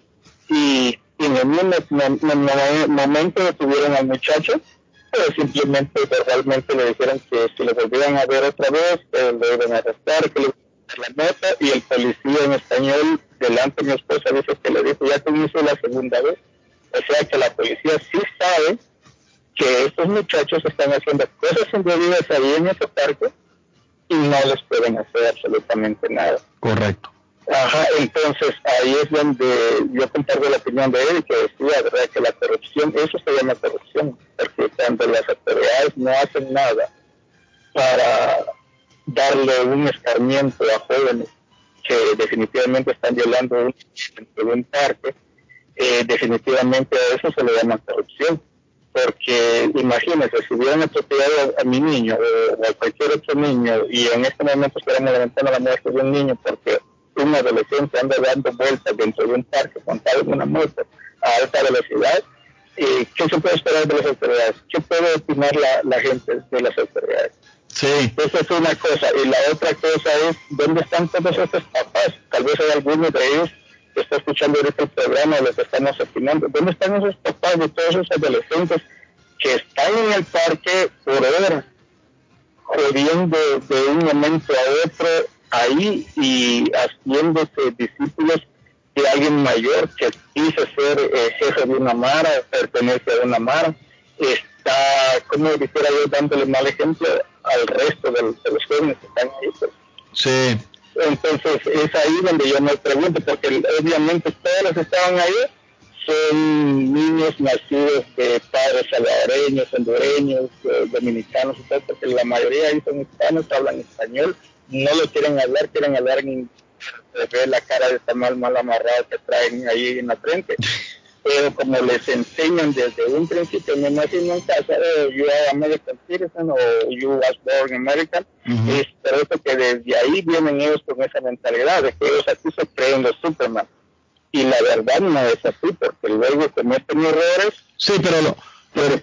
y, en el mismo momento detuvieron al muchacho pero simplemente verbalmente le dijeron que si lo volvieran a ver otra vez, eh, lo iban a arrestar, que le la nota y el policía en español delante de mi esposa dice que le dijo, ya te hizo la segunda vez. O sea que la policía sí sabe que estos muchachos están haciendo cosas indebidas ahí en ese parque y no les pueden hacer absolutamente nada. Correcto. Ajá, entonces ahí es donde yo comparto la opinión de él que decía, ¿verdad? Que la corrupción, eso se llama corrupción, porque cuando las autoridades no hacen nada para darle un escarmiento a jóvenes que definitivamente están violando un, un parque, eh, definitivamente a eso se le llama corrupción. Porque imagínense, si hubieran atropellado a, mi niño o a cualquier otro niño y en este momento estuviéramos levantando la muerte de un niño porque un adolescente anda dando vueltas dentro de un parque montado en una moto a alta velocidad, ¿qué se puede esperar de las autoridades? ¿Qué puede opinar la, la gente de las autoridades? Sí. Esa es una cosa. Y la otra cosa es, ¿dónde están todos estos papás? Tal vez hay algunos de ellos que está escuchando ahorita el programa de lo que estamos opinando. ¿Dónde están esos papás de todos esos adolescentes que están en el parque por horas, jodiendo de un momento a otro ahí y haciéndose discípulos de alguien mayor que dice ser eh, jefe de una mara, pertenece a una mara, está, como dijera yo, dándole mal ejemplo al resto de, los jóvenes que están ahí. Pues. Sí. Entonces es ahí donde yo me pregunto, porque obviamente todos los que estaban ahí son niños nacidos de padres salvadoreños, hondureños, eh, dominicanos, porque la mayoría ahí son hispanos, hablan español, no lo quieren hablar, quieren hablar en ve la cara de esta mal mal amarrado que traen ahí en la frente. Pero como les enseñan desde un principio, me imagino en casa, de you are American citizen o you was born American, es por eso que desde ahí vienen ellos con esa mentalidad de que ellos aquí se creen los Superman. Y la verdad no es así, porque luego cometen errores. Sí, pero, lo, pero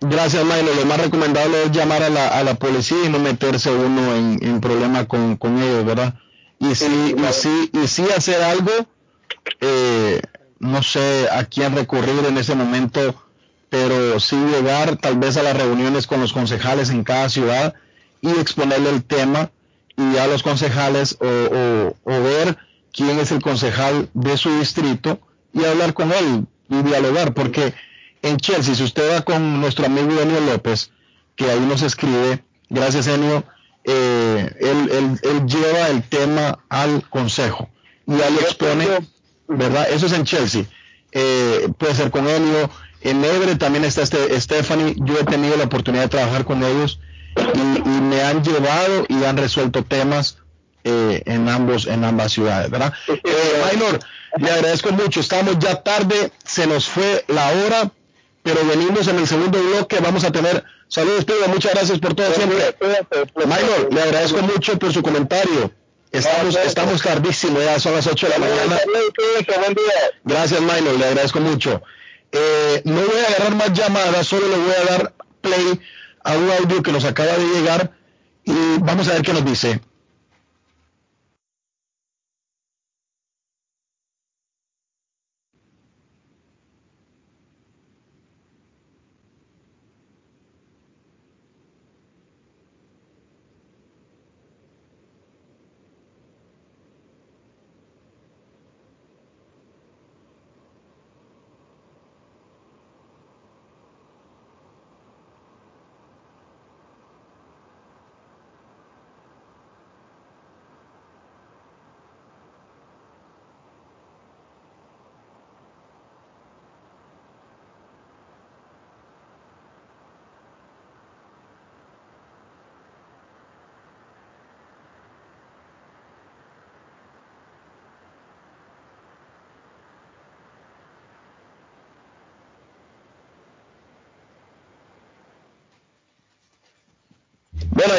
Gracias, Milo. Lo más recomendable es llamar a la, a la policía y no meterse uno en, en problema con, con, ellos, ¿verdad? Y sí, y sí, y sí hacer algo, eh, no sé a quién recurrir en ese momento, pero sí llegar tal vez a las reuniones con los concejales en cada ciudad y exponerle el tema y a los concejales o, o, o ver quién es el concejal de su distrito y hablar con él y dialogar, porque en Chelsea, si usted va con nuestro amigo Enio López, que ahí nos escribe, gracias Enio, eh, él, lleva el tema al consejo y ahí expone, ¿verdad? Eso es en Chelsea. Eh, puede ser con Enio. En Ebre también está este Stephanie. Yo he tenido la oportunidad de trabajar con ellos y, me han llevado y han resuelto temas eh, en ambos en ambas ciudades, ¿verdad? Eh, le agradezco mucho. Estamos ya tarde, se nos fue la hora, pero venimos en el segundo bloque. Vamos a tener saludos, Pedro. Muchas gracias por todo siempre. Minor, le agradezco mucho por su comentario. Estamos, estamos tardísimo, ya son las 8 de la mañana. Gracias, Minor, le agradezco mucho. Eh, no voy a agarrar más llamadas, solo le voy a dar play a un audio que nos acaba de llegar y vamos a ver qué nos dice.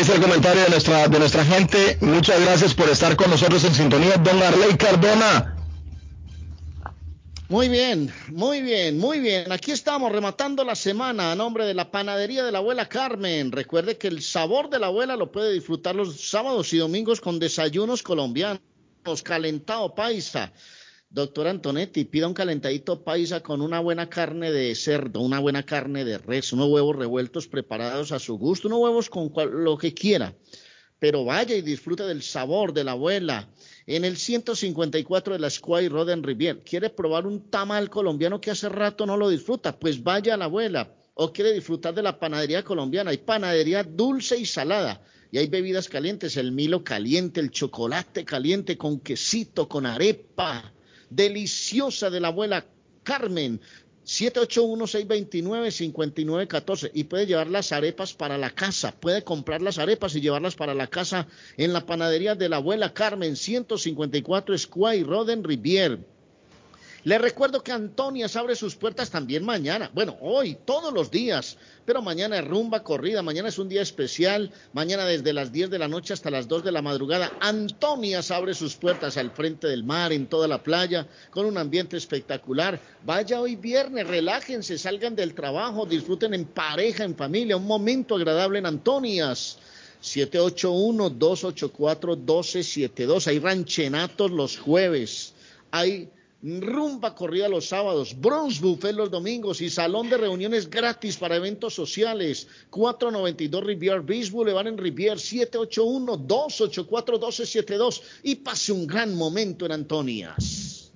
El comentario de nuestra, de nuestra gente. Muchas gracias por estar con nosotros en sintonía. Don Arley Cardona. Muy bien, muy bien, muy bien. Aquí estamos rematando la semana a nombre de la panadería de la abuela Carmen. Recuerde que el sabor de la abuela lo puede disfrutar los sábados y domingos con desayunos colombianos, calentado paisa Doctor Antonetti, pida un calentadito paisa con una buena carne de cerdo, una buena carne de res, unos huevos revueltos preparados a su gusto, unos huevos con lo que quiera. Pero vaya y disfrute del sabor de la abuela. En el 154 de la Square Roden Rivier, ¿quiere probar un tamal colombiano que hace rato no lo disfruta? Pues vaya a la abuela. O quiere disfrutar de la panadería colombiana. Hay panadería dulce y salada. Y hay bebidas calientes, el milo caliente, el chocolate caliente con quesito, con arepa deliciosa de la abuela Carmen. 781-629-5914 y puede llevar las arepas para la casa, puede comprar las arepas y llevarlas para la casa en la panadería de la abuela Carmen, 154 Square Roden Rivier. Le recuerdo que Antonias abre sus puertas también mañana. Bueno, hoy, todos los días. Pero mañana es rumba corrida. Mañana es un día especial. Mañana desde las 10 de la noche hasta las 2 de la madrugada. Antonias abre sus puertas al frente del mar, en toda la playa, con un ambiente espectacular. Vaya hoy viernes, relájense, salgan del trabajo, disfruten en pareja, en familia. Un momento agradable en Antonias. 781-284-1272. Hay ranchenatos los jueves. Hay rumba corrida los sábados, bronze buffet los domingos y salón de reuniones gratis para eventos sociales. 492 Rivier Beach Boulevard en Rivier, 781-284-1272 y pase un gran momento en Antonias.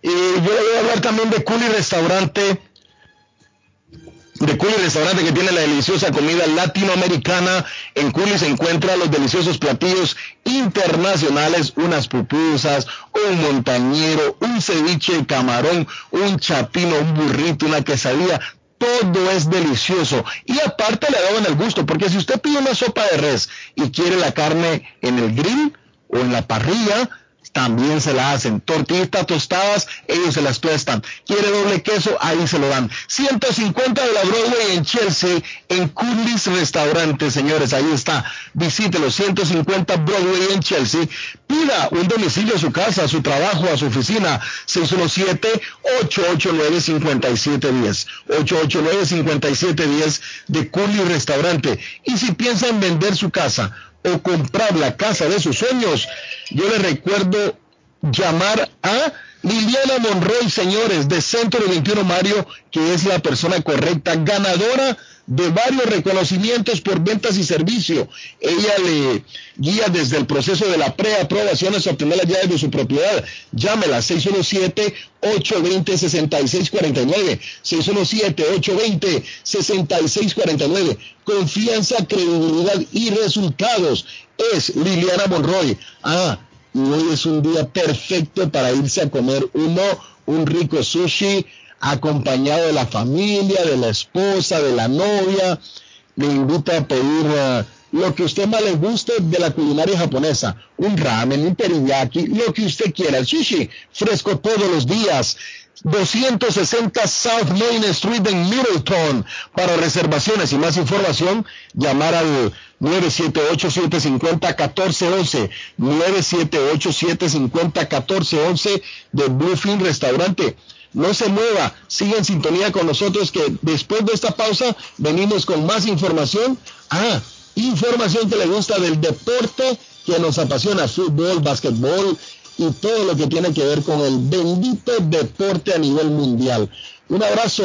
Y yo le voy a hablar también de Culi Restaurante de Culi Restaurante que tiene la deliciosa comida latinoamericana. En Culi se encuentran los deliciosos platillos internacionales, unas pupusas, un montañero, un ceviche de camarón, un chapino, un burrito, una quesadilla. Todo es delicioso. Y aparte le daban el gusto, porque si usted pide una sopa de res y quiere la carne en el grill o en la parrilla, también se la hacen. Tortillitas tostadas, ellos se las tuestan. Quiere doble queso, ahí se lo dan. 150 de la Broadway en Chelsea, en Curly's Restaurante, señores, ahí está. Visítelo, 150 Broadway en Chelsea. Pida un domicilio a su casa, a su trabajo, a su oficina. 617-889-5710. 889-5710 de Curly's Restaurante. Y si piensan vender su casa, o comprar la casa de sus sueños, yo le recuerdo llamar a Liliana Monroy, señores, de Centro 21 Mario, que es la persona correcta, ganadora de varios reconocimientos por ventas y servicio. Ella le guía desde el proceso de la preaprobación hasta obtener las llaves de su propiedad. Llámela 617-820-6649. 617-820-6649. Confianza, credibilidad y resultados. Es Liliana Monroy. Ah, y hoy es un día perfecto para irse a comer uno, un rico sushi acompañado de la familia, de la esposa, de la novia. Le invito a pedir uh, lo que usted más le guste de la culinaria japonesa. Un ramen, un teriyaki, lo que usted quiera. El sushi, fresco todos los días. 260 South Main Street en Middleton. Para reservaciones y más información, llamar al 978-750-1411. 978-750-1411 de Bluefin Restaurante. No se mueva, siga en sintonía con nosotros que después de esta pausa venimos con más información. Ah, información que le gusta del deporte que nos apasiona, fútbol, básquetbol y todo lo que tiene que ver con el bendito deporte a nivel mundial. Un abrazo.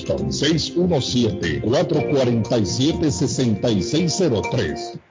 617-447-6603.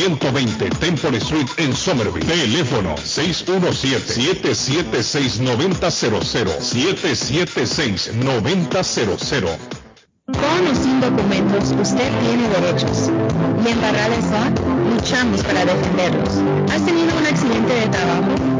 120 Temple Street en Somerville. Teléfono 617-776-9000. 776-9000. Con o sin documentos, usted tiene derechos. Y en Barrales luchamos para defenderlos. ¿Has tenido un accidente de trabajo?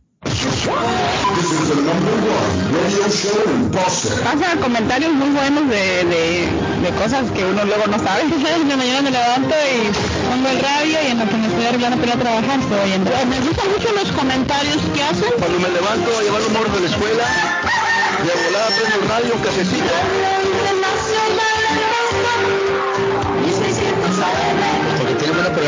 Pasan comentarios muy buenos de, de, de, cosas que uno luego no sabe. En la mañana me levanto y pongo el radio y en lo que me estoy arreglando para ir a trabajar estoy oyendo. Me gustan mucho los comentarios que hacen. Cuando me levanto a llevar un morro de la escuela, de volada prendo el radio, un cafecito.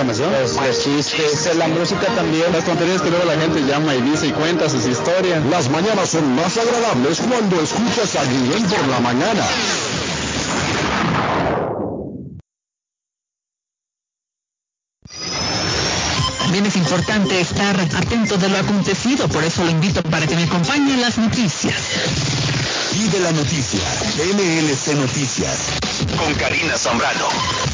Buena programación. Los, los chistes, la música también. Las tonterías que luego la gente llama y dice y cuenta sus historias. Las mañanas son más agradables cuando escuchas a Guillén por la mañana. También es importante estar atento de lo acontecido, por eso lo invito para que me acompañe en las noticias. Y de la noticia, MLC Noticias, con Karina Zambrano.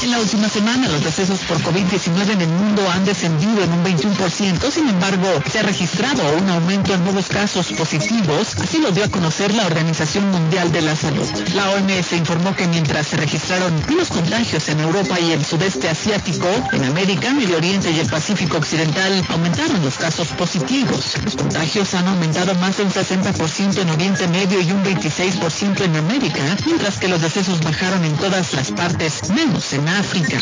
En la última semana, los decesos por COVID-19 en el mundo han descendido en un 21%, sin embargo, se ha registrado un aumento en nuevos casos positivos, así lo dio a conocer la Organización Mundial de la Salud. La OMS informó que mientras se registraron menos contagios en Europa y el sudeste asiático, en América, Medio Oriente y el Pacífico Occidental aumentaron los casos positivos. Los contagios han aumentado más de un 60% en Oriente Medio y un 26% en América, mientras que los decesos bajaron en todas las partes, menos en África.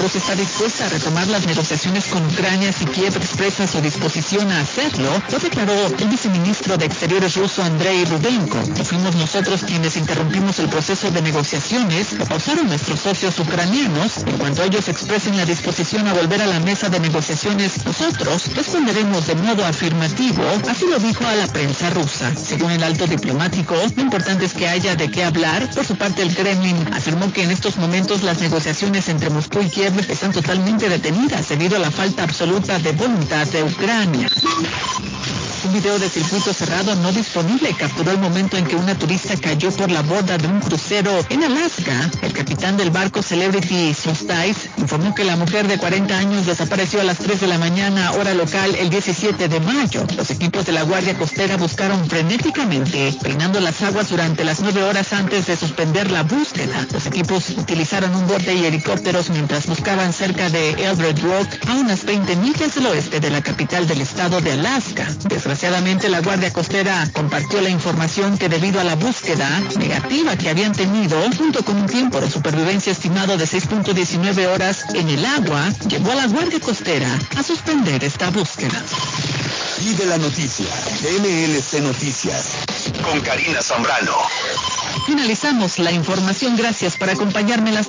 Rusia está dispuesta a retomar las negociaciones con Ucrania si Kiev expresa su disposición a hacerlo, lo declaró el viceministro de Exteriores ruso Andrei Rudenko. Fuimos nosotros quienes interrumpimos el proceso de negociaciones, pausaron nuestros socios ucranianos. En cuanto ellos expresen la disposición a volver a la mesa de negociaciones, nosotros responderemos de modo afirmativo, así lo dijo a la prensa rusa. Según el alto diplomático, lo importante es que haya de qué hablar. Por su parte, el Kremlin afirmó que en estos momentos las negociaciones entre Moscú y Kiev están totalmente detenidas debido a la falta absoluta de voluntad de Ucrania. Un video de circuito cerrado no disponible capturó el momento en que una turista cayó por la borda de un crucero en Alaska. El capitán del barco Celebrity Solstice informó que la mujer de 40 años desapareció a las 3 de la mañana, hora local, el 17 de mayo. Los equipos de la Guardia Costera buscaron frenéticamente, peinando las aguas durante las nueve horas antes de suspender la búsqueda. Los equipos utilizaron un bote y helicópteros mientras buscaban cerca de Eldred Rock, a unas 20 millas del oeste de la capital del estado de Alaska. Desgraciadamente, la Guardia Costera compartió la información que debido a la búsqueda negativa que habían tenido, junto con un tiempo de supervivencia estimado de 6.19 horas en el agua, llevó a la Guardia Costera a suspender esta búsqueda. Y de la noticia, MLC Noticias, con Karina Zambrano. Finalizamos la información. Gracias por acompañarme en las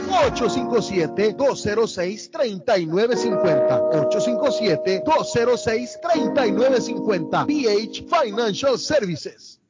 857-206-3950. 857-206-3950. BH Financial Services.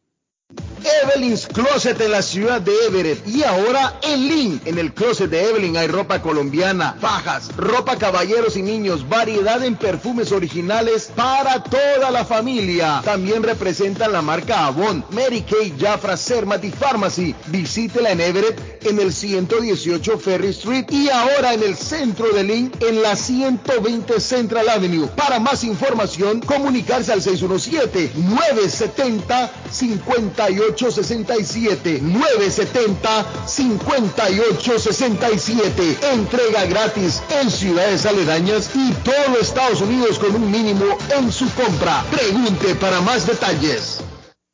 Evelyn's Closet en la ciudad de Everett y ahora en Lynn. En el closet de Evelyn hay ropa colombiana, fajas, ropa caballeros y niños, variedad en perfumes originales para toda la familia. También representan la marca Avon, Mary Kay, Jafra, Sermati Pharmacy. Visítela en Everett en el 118 Ferry Street y ahora en el centro de Lynn en la 120 Central Avenue. Para más información, comunicarse al 617 970 58 5867 970 5867 Entrega gratis en ciudades aledañas y todo Estados Unidos con un mínimo en su compra. Pregunte para más detalles.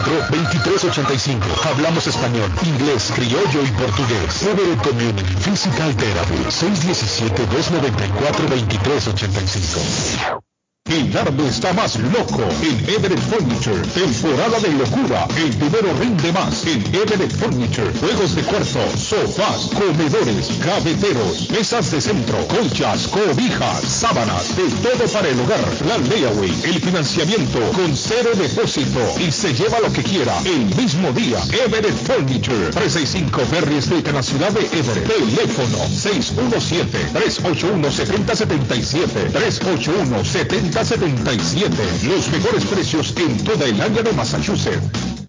2385. Hablamos español, inglés, criollo y portugués. Everett Community Physical Therapy 617-294-2385. El dardo está más loco en Everett Furniture. Temporada de locura. El dinero rinde más en Everett Furniture. Juegos de cuarto, sofás, comedores, gaveteros, mesas de centro, colchas, cobijas, sábanas, de todo para el hogar. La layaway, el financiamiento con cero depósito y se lleva lo que quiera el mismo día. Everett Furniture. 365 Ferry Street en la ciudad de Everett. Teléfono 617-381-7077. 381-7077. 77. Los mejores precios en toda el área de Massachusetts.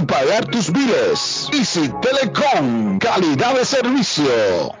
pagar tus biles. Easy Telecom, calidad de servicio.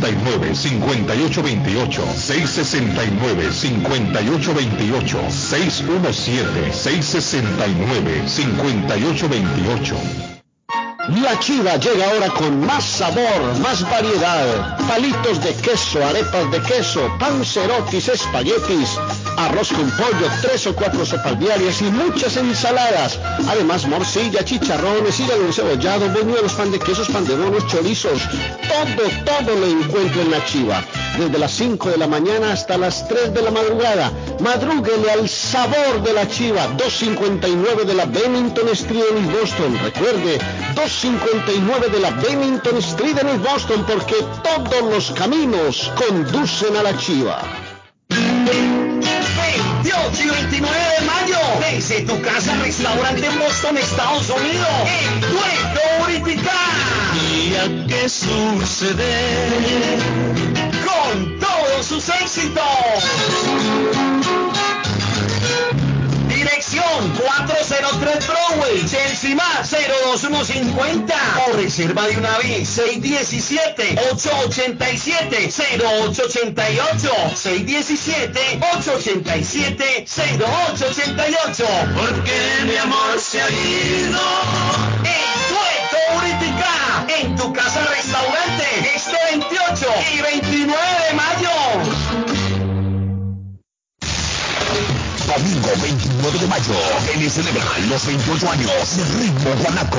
669-5828, 669-5828, 617-669-5828. La chiva llega ahora con más sabor, más variedad. Palitos de queso, arepas de queso, pancerotis, espaguetis, arroz con pollo, tres o cuatro diarias y muchas ensaladas. Además, morcilla, chicharrones, hígado encebollado, buñuelos, pan de quesos, pan de bonos, chorizos. Todo, todo lo encuentra en la chiva. Desde las 5 de la mañana hasta las 3 de la madrugada. Madrúguele al sabor de la chiva. 259 de la Bennington Street en Boston. Recuerde, 259 de la Bennington Street en Boston porque todos los caminos conducen a la chiva. 28 y 29 de mayo, desde tu casa restaurante en Boston, Estados Unidos, en Puerto Unificar. Día que sucede con todos sus éxitos. Dirección 403 Broadway, Chelsea más 02150. O reserva de una vez 617-887-0888. 617-887-0888. Porque mi amor se ha ido. En en tu casa restaurante, este 28 y 29 de mayo. Domingo 29 de mayo, en celebra los 28 años de Ritmo Guanaco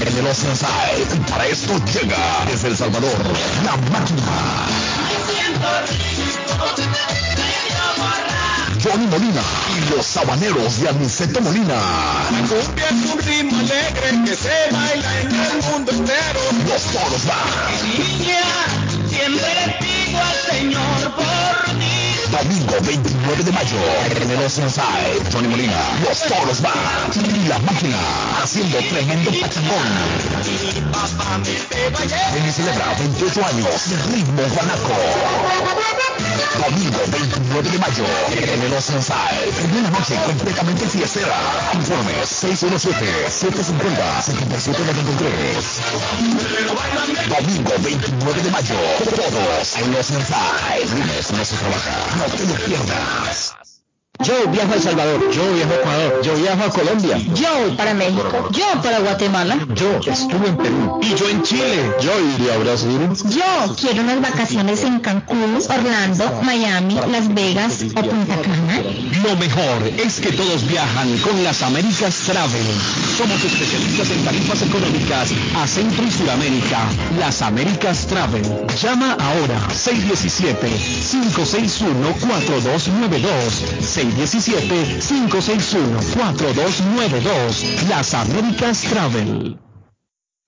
en el Ocean Side. Y para esto llega desde El Salvador, La Máquina. Johnny Molina y los sabaneros de Aniceto Molina. Cumbia es un ritmo alegre que se baila en el mundo entero. Los toros van. Niña, siempre le pido al Señor por ti. Domingo 29 de mayo, en el Ocean Side, Johnny Molina, los toros van. Y la máquina, haciendo tremendo pachangón. Ven y celebra 28 años de Ritmo Guanaco. Domingo 29 de mayo, en el Ocean Side. En una noche completamente fiestera. Informes 617-750-7793. Domingo 29 de mayo, todos en Ocean Side. Lunes no se trabaja, no te lo pierdas. Yo viajo a El Salvador. Yo viajo a Ecuador. Yo viajo a Colombia. Yo para México. Yo para Guatemala. Yo estuve en Perú. Y yo en Chile. Yo iría a Brasil. Yo quiero unas vacaciones en Cancún, Orlando, Miami, Las Vegas o Punta Cana. Lo mejor es que todos viajan con las Américas Travel. Somos especialistas en tarifas económicas a Centro y Sudamérica. Las Américas Travel. Llama ahora 617-561-4292. 617-561-4292. Las Américas Travel.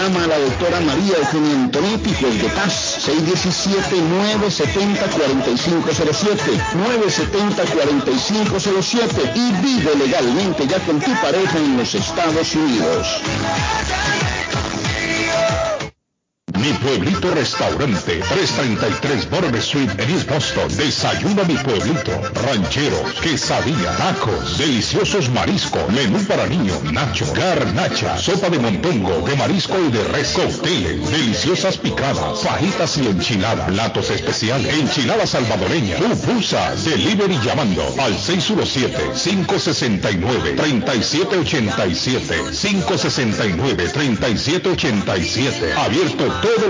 Llama a la doctora María Eugenia Antonetti, juez de paz, 617-970-4507, 970-4507 y vive legalmente ya con tu pareja en los Estados Unidos. Pueblito Restaurante, 333 Bourbon Street en Boston. Desayuna mi pueblito. Rancheros, quesadilla, tacos, deliciosos mariscos, menú para niños, nacho, garnacha, sopa de montongo, de marisco y de res, cócteles, deliciosas picadas, fajitas y enchiladas, platos especiales, enchiladas salvadoreñas, pupusas, delivery llamando al 617-569-3787, 569-3787, abierto todos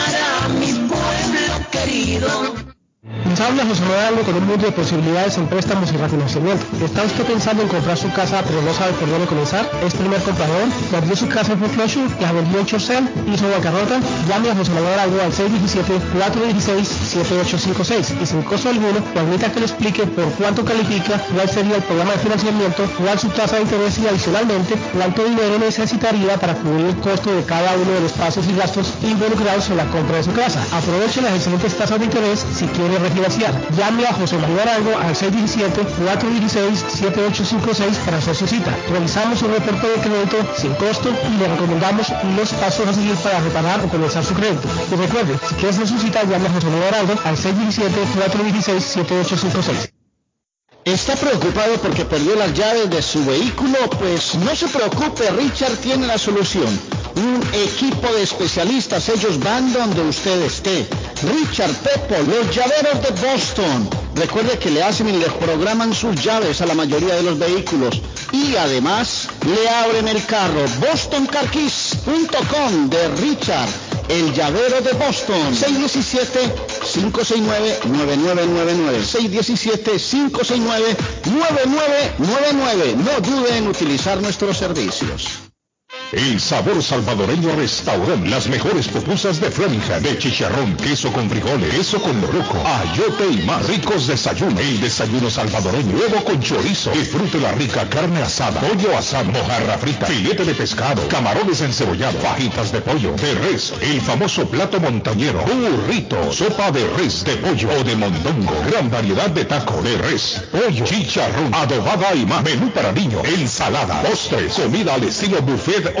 a mi pueblo querido. habla José Manuel con un mundo de posibilidades en préstamos y refinanciamiento. ¿Está usted pensando en comprar su casa pero no sabe por dónde comenzar? ¿Es primer comprador? ¿Perdió su casa en foreclosure? ¿La vendió en Chorcel? ¿Hizo bancarrota? Llame a José Manuel Algo al 617-416-7856 y sin costo alguno permita que le explique por cuánto califica, cuál sería el programa de financiamiento, cuál su tasa de interés y adicionalmente cuánto dinero necesitaría para cubrir el costo de cada uno de los pasos y gastos involucrados en la compra de su casa. Aproveche las excelentes tasas de interés si quiere refinanciar. Llame a José Manuel Arango al 617-416-7856 para hacer su cita. Realizamos un reporte de crédito sin costo y le recomendamos los pasos a seguir para reparar o comenzar su crédito. Y recuerde, si quiere hacer su cita, llame a José Manuel Arango al 617-416-7856. ¿Está preocupado porque perdió las llaves de su vehículo? Pues no se preocupe, Richard tiene la solución. Un equipo de especialistas, ellos van donde usted esté. Richard Pepo, los llaveros de Boston. Recuerde que le hacen y le programan sus llaves a la mayoría de los vehículos. Y además le abren el carro. BostonCarKeys.com de Richard el llavero de Boston. 617-569-9999. 617-569-9999. No dude en utilizar nuestros servicios. El sabor salvadoreño restaurante. Las mejores pupusas de Framingham. De chicharrón, queso con frijoles, queso con loroco, ayote y más. Ricos desayunos. El desayuno salvadoreño. Huevo con chorizo. Disfrute la rica carne asada. Pollo asado. Mojarra frita. Filete de pescado. Camarones encebollados. Fajitas de pollo. De res. El famoso plato montañero. Burrito. Sopa de res. De pollo o de mondongo. Gran variedad de taco. De res. Pollo. Chicharrón. Adobada y más. Menú para niños. Ensalada. Postres. Comida al estilo buffet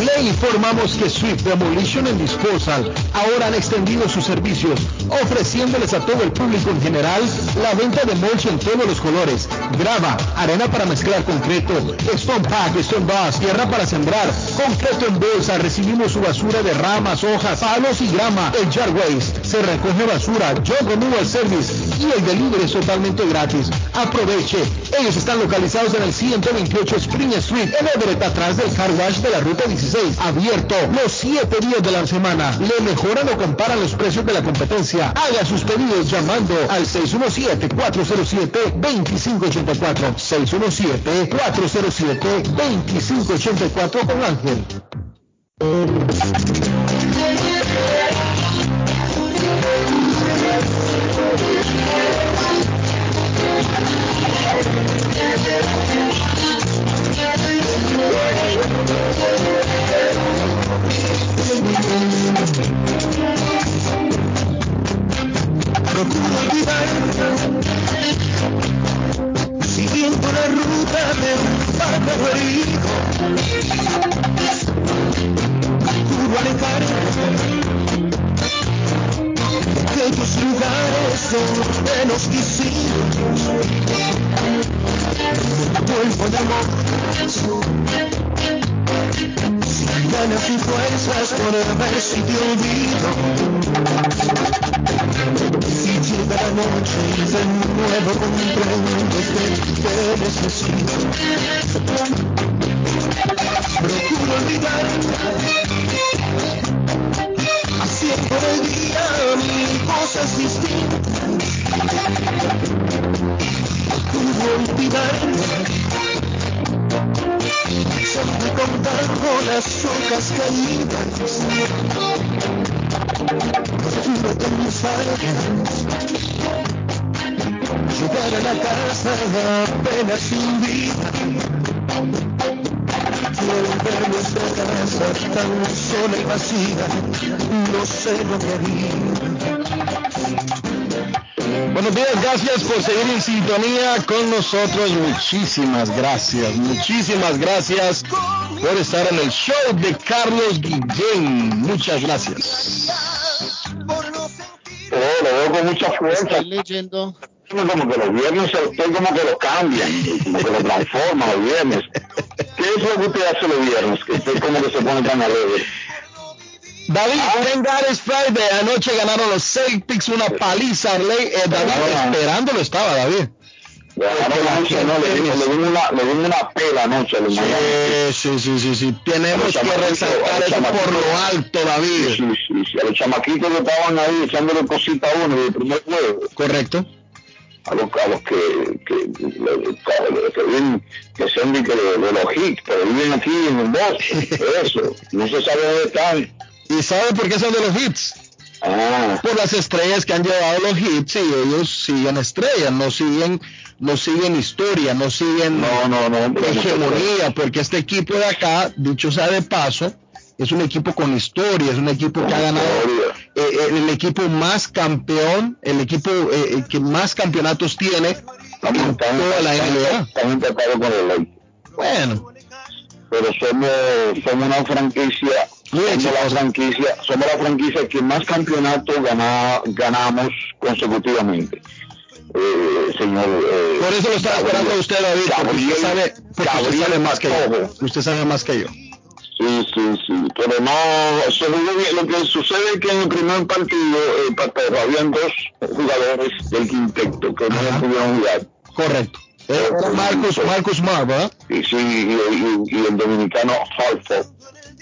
Le informamos que Swift Demolition and Disposal ahora han extendido sus servicios, ofreciéndoles a todo el público en general la venta de mulch en todos los colores, grava, arena para mezclar concreto, stone pack, stone bus, tierra para sembrar, concreto en bolsa, recibimos su basura de ramas, hojas, palos y grama, el yard waste, se recoge basura, job removal service y el delivery es totalmente gratis. Aproveche, ellos están localizados en el 128 Spring Street, en Everett, atrás del car wash de la ruta 16, abierto los 7 días de la semana. Le mejoran o comparan los precios de la competencia. Haga sus pedidos llamando al 617-407-2584. 617-407-2584 con Ángel. Lugares donde nos quisimos Vuelvo de amor. Ganas y fuerzas por ver si te olvido. Si llega la noche y de nuevo comprendo que te necesito. Procuro olvidar. Haciendo del día mil cosas distintas Llegar a Buenos días, gracias por seguir en sintonía con nosotros. Muchísimas gracias, muchísimas gracias por estar en el show de Carlos Guillén. Muchas gracias. Oh, lo veo con mucha fuerza. Estoy leyendo. Como que los viernes usted como que lo cambian, como que lo transforma los viernes. ¿Qué es lo que usted hace los viernes? Que usted como que se pone tan alegre. David, thank God it's Friday. Anoche ganaron los Celtics una paliza. Eh, David, esperándolo estaba, David. Anoche, no, le dimos, le dimos una, le dimos una pela anoche a los sí, sí, sí, sí, sí. Tenemos que resaltar eso por lo alto, David. Sí, sí, sí. A los chamaquitos que estaban ahí echándole cosita a uno del primer juego. Correcto a los, a los que, que, que, que vienen, que son de, de, los hits, pero viven aquí en el bosque, eso, no se sabe dónde están. ¿Y sabe por qué son de los hits? Ah. Por las estrellas que han llevado los hits y ellos siguen estrellas, no siguen, no siguen historia, no siguen no, no, no, hegemonía, porque este equipo de acá, dicho sea de paso, es un equipo con historia, es un equipo que ha ganado eh, eh, el equipo más campeón, el equipo eh, que más campeonatos tiene en toda la NBA. También con el Bueno. Pero somos, somos una franquicia, somos la franquicia, somos la franquicia que más campeonatos ganamos consecutivamente. Señor. Por eso lo estaba esperando usted, David, porque usted sabe, usted sabe más que yo. Usted sabe más que yo. Sí, sí, sí, pero no. Lo que sucede es que en el primer partido, eh, habían dos jugadores del quinteto que no pudieron jugar. Correcto. Marcus, Marcus Mar, ¿verdad? Sí, y, y, el dominicano Hartford.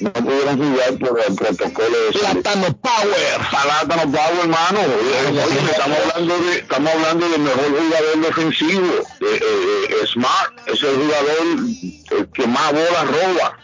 No pudieron jugar por el protocolo de Plátano Power. Plátano Power, hermano. Oye, estamos hablando de, estamos hablando del mejor jugador defensivo. Eh, eh, Smart es el jugador que más bolas roba.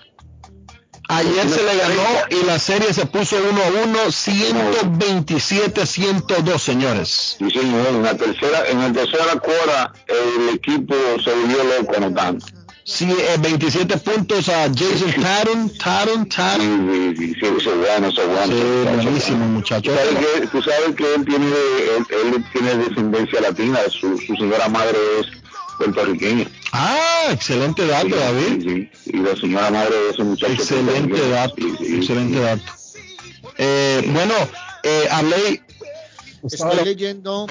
Ayer se le ganó y la serie se puso 1 a 1, 127 a 102, señores. Sí, señor. En la tercera, en la tercera cuarta el equipo se volvió loco anotando. Sí, 27 eh, puntos a Jason Tatum, Tatum, Tatum. Sí, sí, sí, sí, bueno, eso bueno. Sí, buenísimo, muchacho. ¿Tú sabes, que, tú sabes que él tiene, él, él tiene descendencia latina, su, su señora madre es puertorriqueña. Ah, excelente dato, David. Sí, Y la señora madre de ese muchacho. Excelente dato, excelente dato. Eh, bueno, eh, hablé. Estoy leyendo.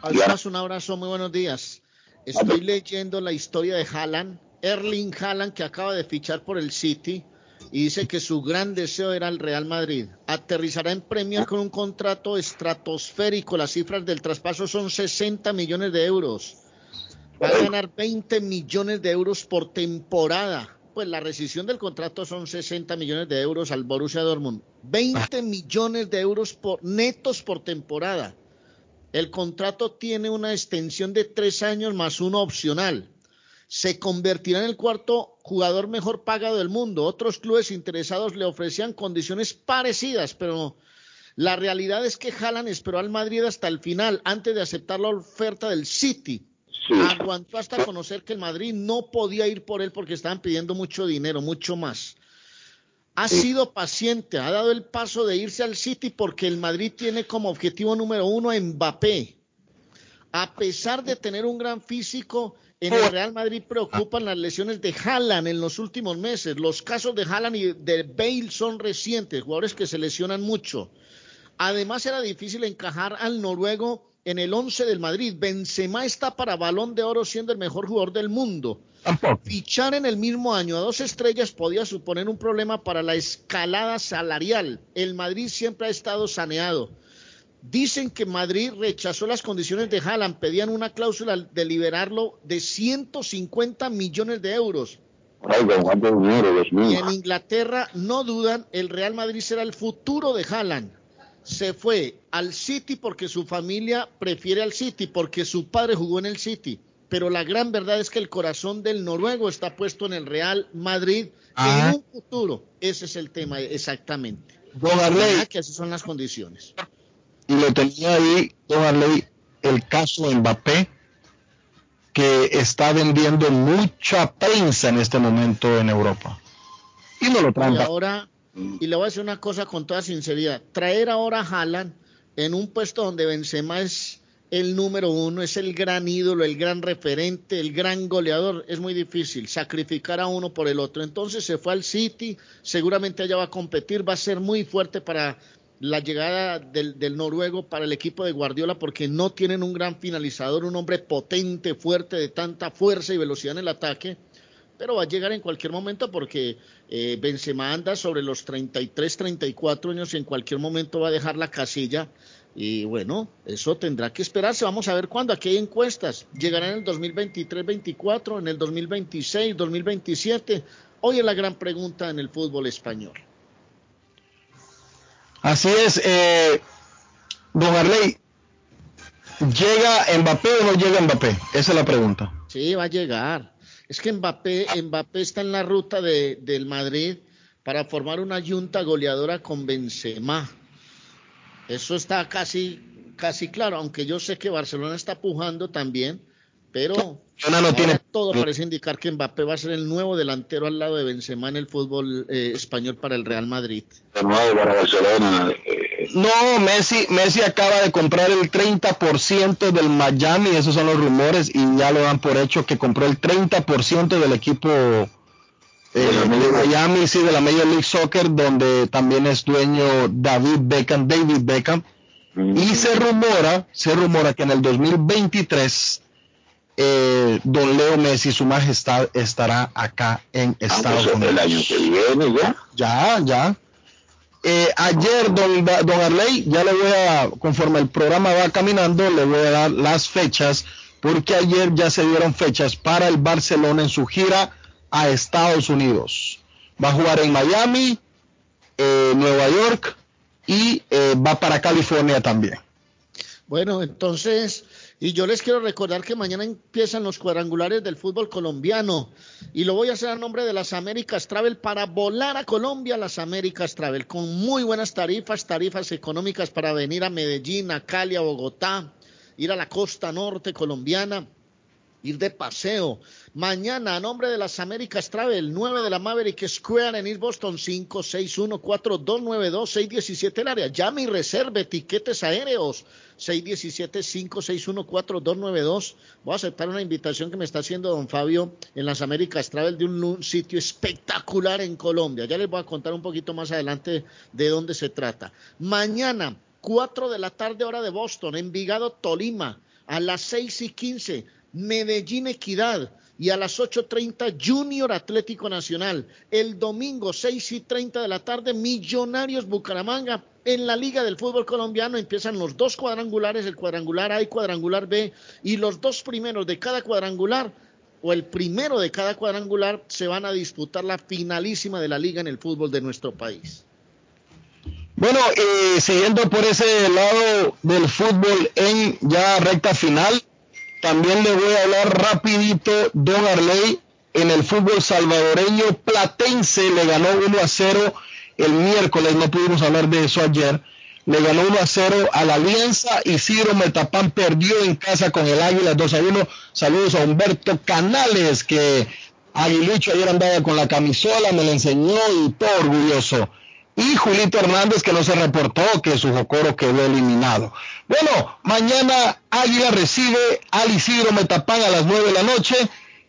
Además, un abrazo, muy buenos días. Estoy leyendo la historia de Haaland, Erling Haaland, que acaba de fichar por el City y dice que su gran deseo era el Real Madrid. Aterrizará en Premier con un contrato estratosférico. Las cifras del traspaso son 60 millones de euros. Va a ganar 20 millones de euros por temporada. Pues la rescisión del contrato son 60 millones de euros al Borussia Dortmund. 20 millones de euros por, netos por temporada. El contrato tiene una extensión de tres años más uno opcional. Se convertirá en el cuarto jugador mejor pagado del mundo. Otros clubes interesados le ofrecían condiciones parecidas, pero la realidad es que Haaland esperó al Madrid hasta el final antes de aceptar la oferta del City Aguantó hasta conocer que el Madrid no podía ir por él porque estaban pidiendo mucho dinero, mucho más. Ha sido paciente, ha dado el paso de irse al City porque el Madrid tiene como objetivo número uno a Mbappé. A pesar de tener un gran físico, en el Real Madrid preocupan las lesiones de Haaland en los últimos meses. Los casos de Haaland y de Bale son recientes, jugadores que se lesionan mucho. Además era difícil encajar al noruego en el 11 del Madrid. Benzema está para balón de oro siendo el mejor jugador del mundo. Fichar en el mismo año a dos estrellas podía suponer un problema para la escalada salarial. El Madrid siempre ha estado saneado. Dicen que Madrid rechazó las condiciones de Haaland, pedían una cláusula de liberarlo de 150 millones de euros. y en Inglaterra no dudan, el Real Madrid será el futuro de Haaland se fue al City porque su familia prefiere al City, porque su padre jugó en el City. Pero la gran verdad es que el corazón del noruego está puesto en el Real Madrid en un futuro. Ese es el tema exactamente. Don Arley, que así son las condiciones. Y lo tenía ahí, Don Arley, el caso de Mbappé, que está vendiendo mucha prensa en este momento en Europa. Y no lo traen. Y ahora y le voy a decir una cosa con toda sinceridad. Traer ahora a Haaland en un puesto donde Benzema es el número uno, es el gran ídolo, el gran referente, el gran goleador, es muy difícil sacrificar a uno por el otro. Entonces se fue al City, seguramente allá va a competir, va a ser muy fuerte para la llegada del, del, noruego para el equipo de Guardiola porque no tienen un gran finalizador, un hombre potente, fuerte, de tanta fuerza y velocidad en el ataque pero va a llegar en cualquier momento porque eh, Benzema anda sobre los 33, 34 años y en cualquier momento va a dejar la casilla. Y bueno, eso tendrá que esperarse. Vamos a ver cuándo. Aquí hay encuestas. Llegarán en el 2023, 24, en el 2026, 2027. Hoy es la gran pregunta en el fútbol español. Así es, eh, don Arley, ¿llega Mbappé o no llega Mbappé? Esa es la pregunta. Sí, va a llegar. Es que Mbappé, Mbappé está en la ruta de, del Madrid para formar una yunta goleadora con Benzema. Eso está casi, casi claro, aunque yo sé que Barcelona está pujando también, pero no tiene... todo parece indicar que Mbappé va a ser el nuevo delantero al lado de Benzema en el fútbol eh, español para el Real Madrid. No, Messi, Messi acaba de comprar el 30% del Miami, esos son los rumores, y ya lo dan por hecho que compró el 30% del equipo eh, de Miami, sí, de la Major League Soccer, donde también es dueño David Beckham, David Beckham. Y se rumora, se rumora que en el 2023 eh, don Leo Messi, su majestad, estará acá en Estados Unidos. El año que viene ya. Ya, ya. Eh, ayer, don, don Arley, ya le voy a, conforme el programa va caminando, le voy a dar las fechas, porque ayer ya se dieron fechas para el Barcelona en su gira a Estados Unidos. Va a jugar en Miami, eh, Nueva York y eh, va para California también. Bueno, entonces, y yo les quiero recordar que mañana empiezan los cuadrangulares del fútbol colombiano. Y lo voy a hacer a nombre de las Américas Travel para volar a Colombia, las Américas Travel, con muy buenas tarifas, tarifas económicas para venir a Medellín, a Cali, a Bogotá, ir a la costa norte colombiana ir de paseo. Mañana, a nombre de las Américas Travel, 9 de la Maverick Square en East Boston, 5614292-617 el área. Llame y reserve tiquetes aéreos, 617-5614292. Voy a aceptar una invitación que me está haciendo don Fabio en las Américas Travel de un, un sitio espectacular en Colombia. Ya les voy a contar un poquito más adelante de dónde se trata. Mañana, 4 de la tarde, hora de Boston, Envigado, Tolima, a las 6 y 15 Medellín Equidad y a las 8.30 Junior Atlético Nacional. El domingo 6 y 30 de la tarde Millonarios Bucaramanga. En la Liga del Fútbol Colombiano empiezan los dos cuadrangulares, el cuadrangular A y cuadrangular B, y los dos primeros de cada cuadrangular o el primero de cada cuadrangular se van a disputar la finalísima de la liga en el fútbol de nuestro país. Bueno, eh, siguiendo por ese lado del fútbol en ya recta final, también le voy a hablar rapidito, Don Arley, en el fútbol salvadoreño, Platense le ganó 1 a 0 el miércoles, no pudimos hablar de eso ayer, le ganó 1 a 0 a la Alianza, Isidro Metapán perdió en casa con el Águila 2 a 1, saludos a Humberto Canales, que Aguilucho ayer andaba con la camisola, me la enseñó y todo orgulloso y Julito Hernández que no se reportó que su Jocoro quedó eliminado. Bueno, mañana Águila recibe al Isidro Metapán a las 9 de la noche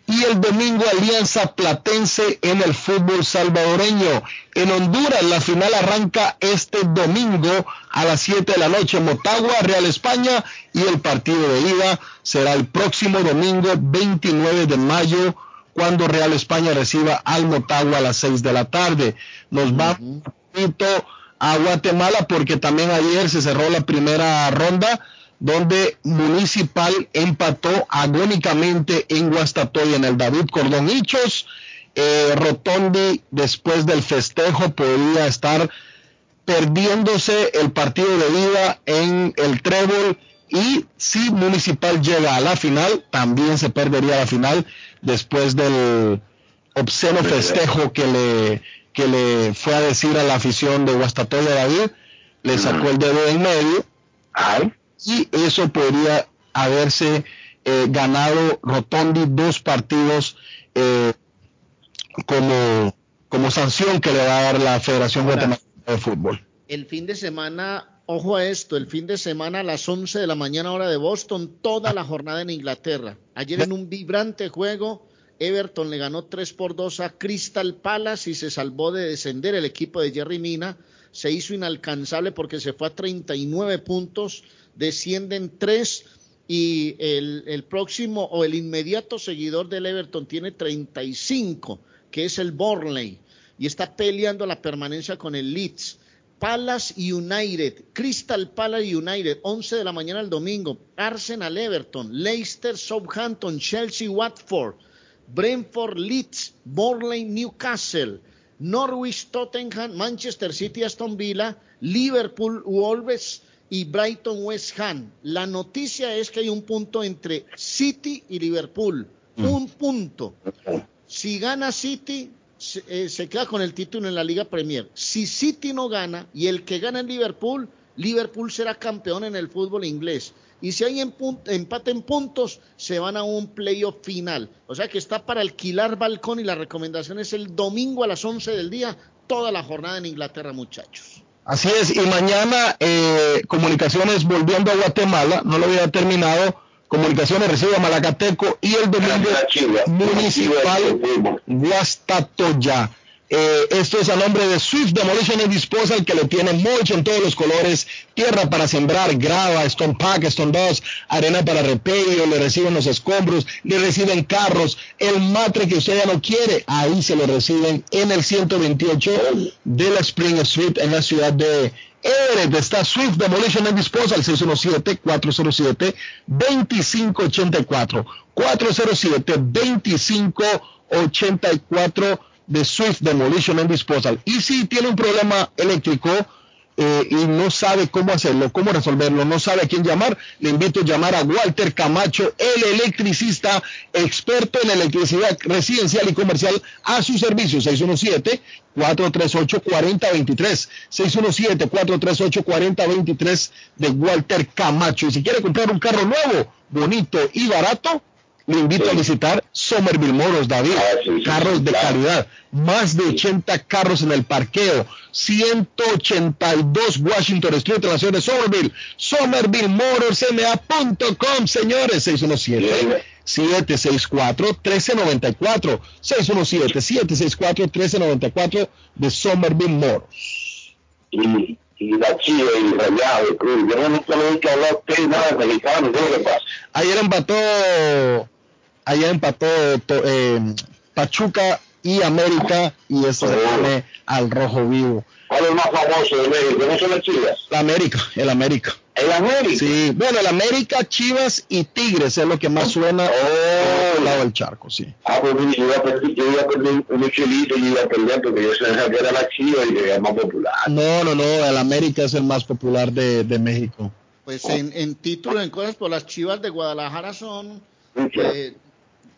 y el domingo Alianza Platense en el fútbol salvadoreño. En Honduras la final arranca este domingo a las 7 de la noche Motagua, Real España y el partido de ida será el próximo domingo 29 de mayo cuando Real España reciba al Motagua a las 6 de la tarde. Nos vamos a Guatemala porque también ayer se cerró la primera ronda donde Municipal empató agónicamente en Guastatoya en el David Cordón Hichos. Eh, Rotondi después del festejo podría estar perdiéndose el partido de vida en el trébol y si Municipal llega a la final también se perdería la final después del obsceno festejo que le que le fue a decir a la afición de Guastatoya David, le sacó el dedo en medio, y eso podría haberse eh, ganado Rotondi dos partidos eh, como, como sanción que le va a dar la Federación Guatemalteca de Fútbol. El fin de semana, ojo a esto, el fin de semana a las 11 de la mañana hora de Boston, toda la jornada en Inglaterra. Ayer en un vibrante juego, Everton le ganó 3 por 2 a Crystal Palace y se salvó de descender el equipo de Jerry Mina. Se hizo inalcanzable porque se fue a 39 puntos, descienden 3 y el, próximo o el inmediato seguidor del Everton tiene 35, que es el Borley, y está peleando la permanencia con el Leeds. Palace United, Crystal Palace United, 11 de la mañana el domingo, Arsenal Everton, Leicester Southampton, Chelsea Watford, Brentford Leeds, Borley Newcastle, Norwich Tottenham, Manchester City Aston Villa, Liverpool Wolves, y Brighton West Ham. La noticia es que hay un punto entre City y Liverpool. Mm. Un punto. Si gana City, se, eh, se, queda con el título en la Liga Premier. Si City no gana y el que gana en Liverpool, Liverpool será campeón en el fútbol inglés. Y si hay empate en puntos, se van a un playoff final. O sea que está para alquilar balcón y la recomendación es el domingo a las 11 del día, toda la jornada en Inglaterra, muchachos. Así es, y mañana eh, Comunicaciones volviendo a Guatemala, no lo había terminado, Comunicaciones recibe a Malacateco y el domingo Municipal Guastatoya. Eh, esto es a nombre de Swift Demolition and Disposal que lo tiene mucho en todos los colores, tierra para sembrar, grava, stone pack, stone dust, arena para repello, le reciben los escombros, le reciben carros, el matre que usted ya no quiere, ahí se lo reciben en el 128 de la Spring Street en la ciudad de Everett. Está Swift Demolition and Disposal 617-407-2584. 407-2584 de Swift Demolition and Disposal. Y si tiene un problema eléctrico eh, y no sabe cómo hacerlo, cómo resolverlo, no sabe a quién llamar, le invito a llamar a Walter Camacho, el electricista experto en electricidad residencial y comercial, a su servicio 617-438-4023. 617-438-4023 de Walter Camacho. Y si quiere comprar un carro nuevo, bonito y barato, le invito a visitar Somerville Moros, David. Ah, carros de calidad. Más de 80 carros en el parqueo. 182 Washington Street en la ciudad de Somerville. Somerville Motors MA.com, señores. 617. 764-1394. 617-764-1394 de Somerville Motors. Y, y la chiva y rayado, Yo no he que hablar usted nada de mexicano, ¿qué le pasa? Ayer empató allá empató eh, Pachuca y América y eso se pone al rojo vivo. ¿Cuál es el más famoso de México? ¿No son las Chivas? La América, el América. ¿El América? Sí, bueno, el América, Chivas y Tigres es lo que más suena oh. al lado del charco, sí. Ah, pues yo iba a perder, yo iba a perder un chelito y iba a perder porque yo sabía que era la Chivas y era más popular. No, no, no, el América es el más popular de, de México. Pues en, en título, en cosas, por las Chivas de Guadalajara son... Eh,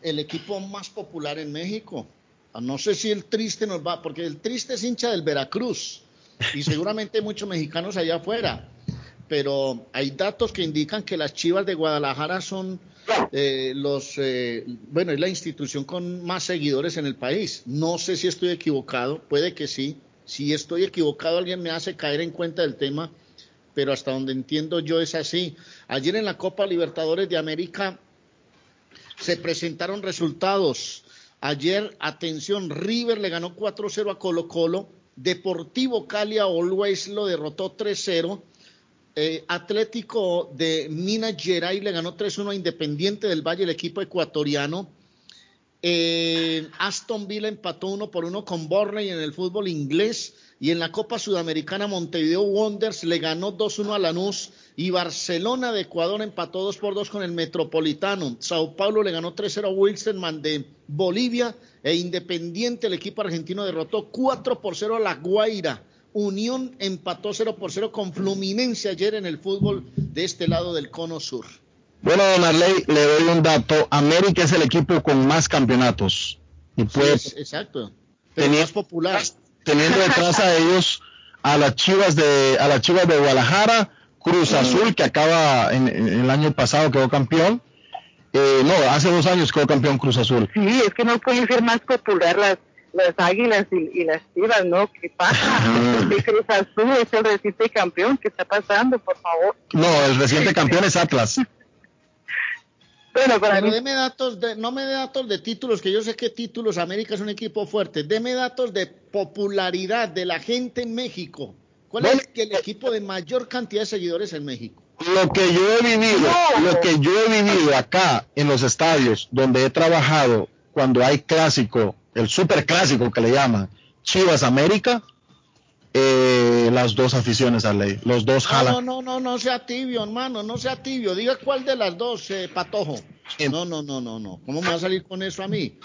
el equipo más popular en México. Ah, no sé si el triste nos va, porque el triste es hincha del Veracruz y seguramente muchos mexicanos allá afuera. Pero hay datos que indican que las Chivas de Guadalajara son eh, los, eh, bueno, es la institución con más seguidores en el país. No sé si estoy equivocado, puede que sí. Si estoy equivocado, alguien me hace caer en cuenta del tema, pero hasta donde entiendo yo es así. Ayer en la Copa Libertadores de América se presentaron resultados. Ayer, atención, River le ganó 4-0 a Colo Colo, Deportivo Cali a Always lo derrotó 3-0, eh, Atlético de Minas Gerais le ganó 3-1 a Independiente del Valle, el equipo ecuatoriano. Eh, Aston Villa empató uno por uno con Borney en el fútbol inglés y en la Copa Sudamericana Montevideo Wonders le ganó 2-1 a Lanús y Barcelona de Ecuador empató 2 por 2 con el Metropolitano. Sao Paulo le ganó 3-0 a Wilstermann de Bolivia e Independiente, el equipo argentino derrotó 4 por 0 a La Guaira. Unión empató 0 por 0 con Fluminense ayer en el fútbol de este lado del cono sur. Bueno, don Arley, le doy un dato. América es el equipo con más campeonatos. Y pues, exacto. Pero más popular teniendo detrás a ellos a las Chivas de a las Chivas de Guadalajara, Cruz Azul que acaba en, el año pasado quedó campeón. Eh, no, hace dos años quedó campeón Cruz Azul. Sí, es que no pueden ser más popular las las águilas y, las chivas, ¿no? ¿Qué pasa? Cruz Azul es el reciente campeón, ¿qué está pasando, por favor? No, el reciente campeón es Atlas. Bueno, para Pero deme datos, de, no me dé datos de títulos, que yo sé que títulos, América es un equipo fuerte. Deme datos de popularidad de la gente en México. ¿Cuál es el, equipo de mayor cantidad de seguidores en México? lo que yo he vivido, lo que yo he vivido acá en los estadios donde he trabajado cuando hay clásico, el super clásico que le llaman, Chivas América, eh, las dos aficiones a ley, los dos jalan. No, no, no, no sea tibio, hermano, no sea tibio. Diga cuál de las dos, eh, Patojo. No, no, no, no, no. ¿Cómo me va a salir con eso a mí?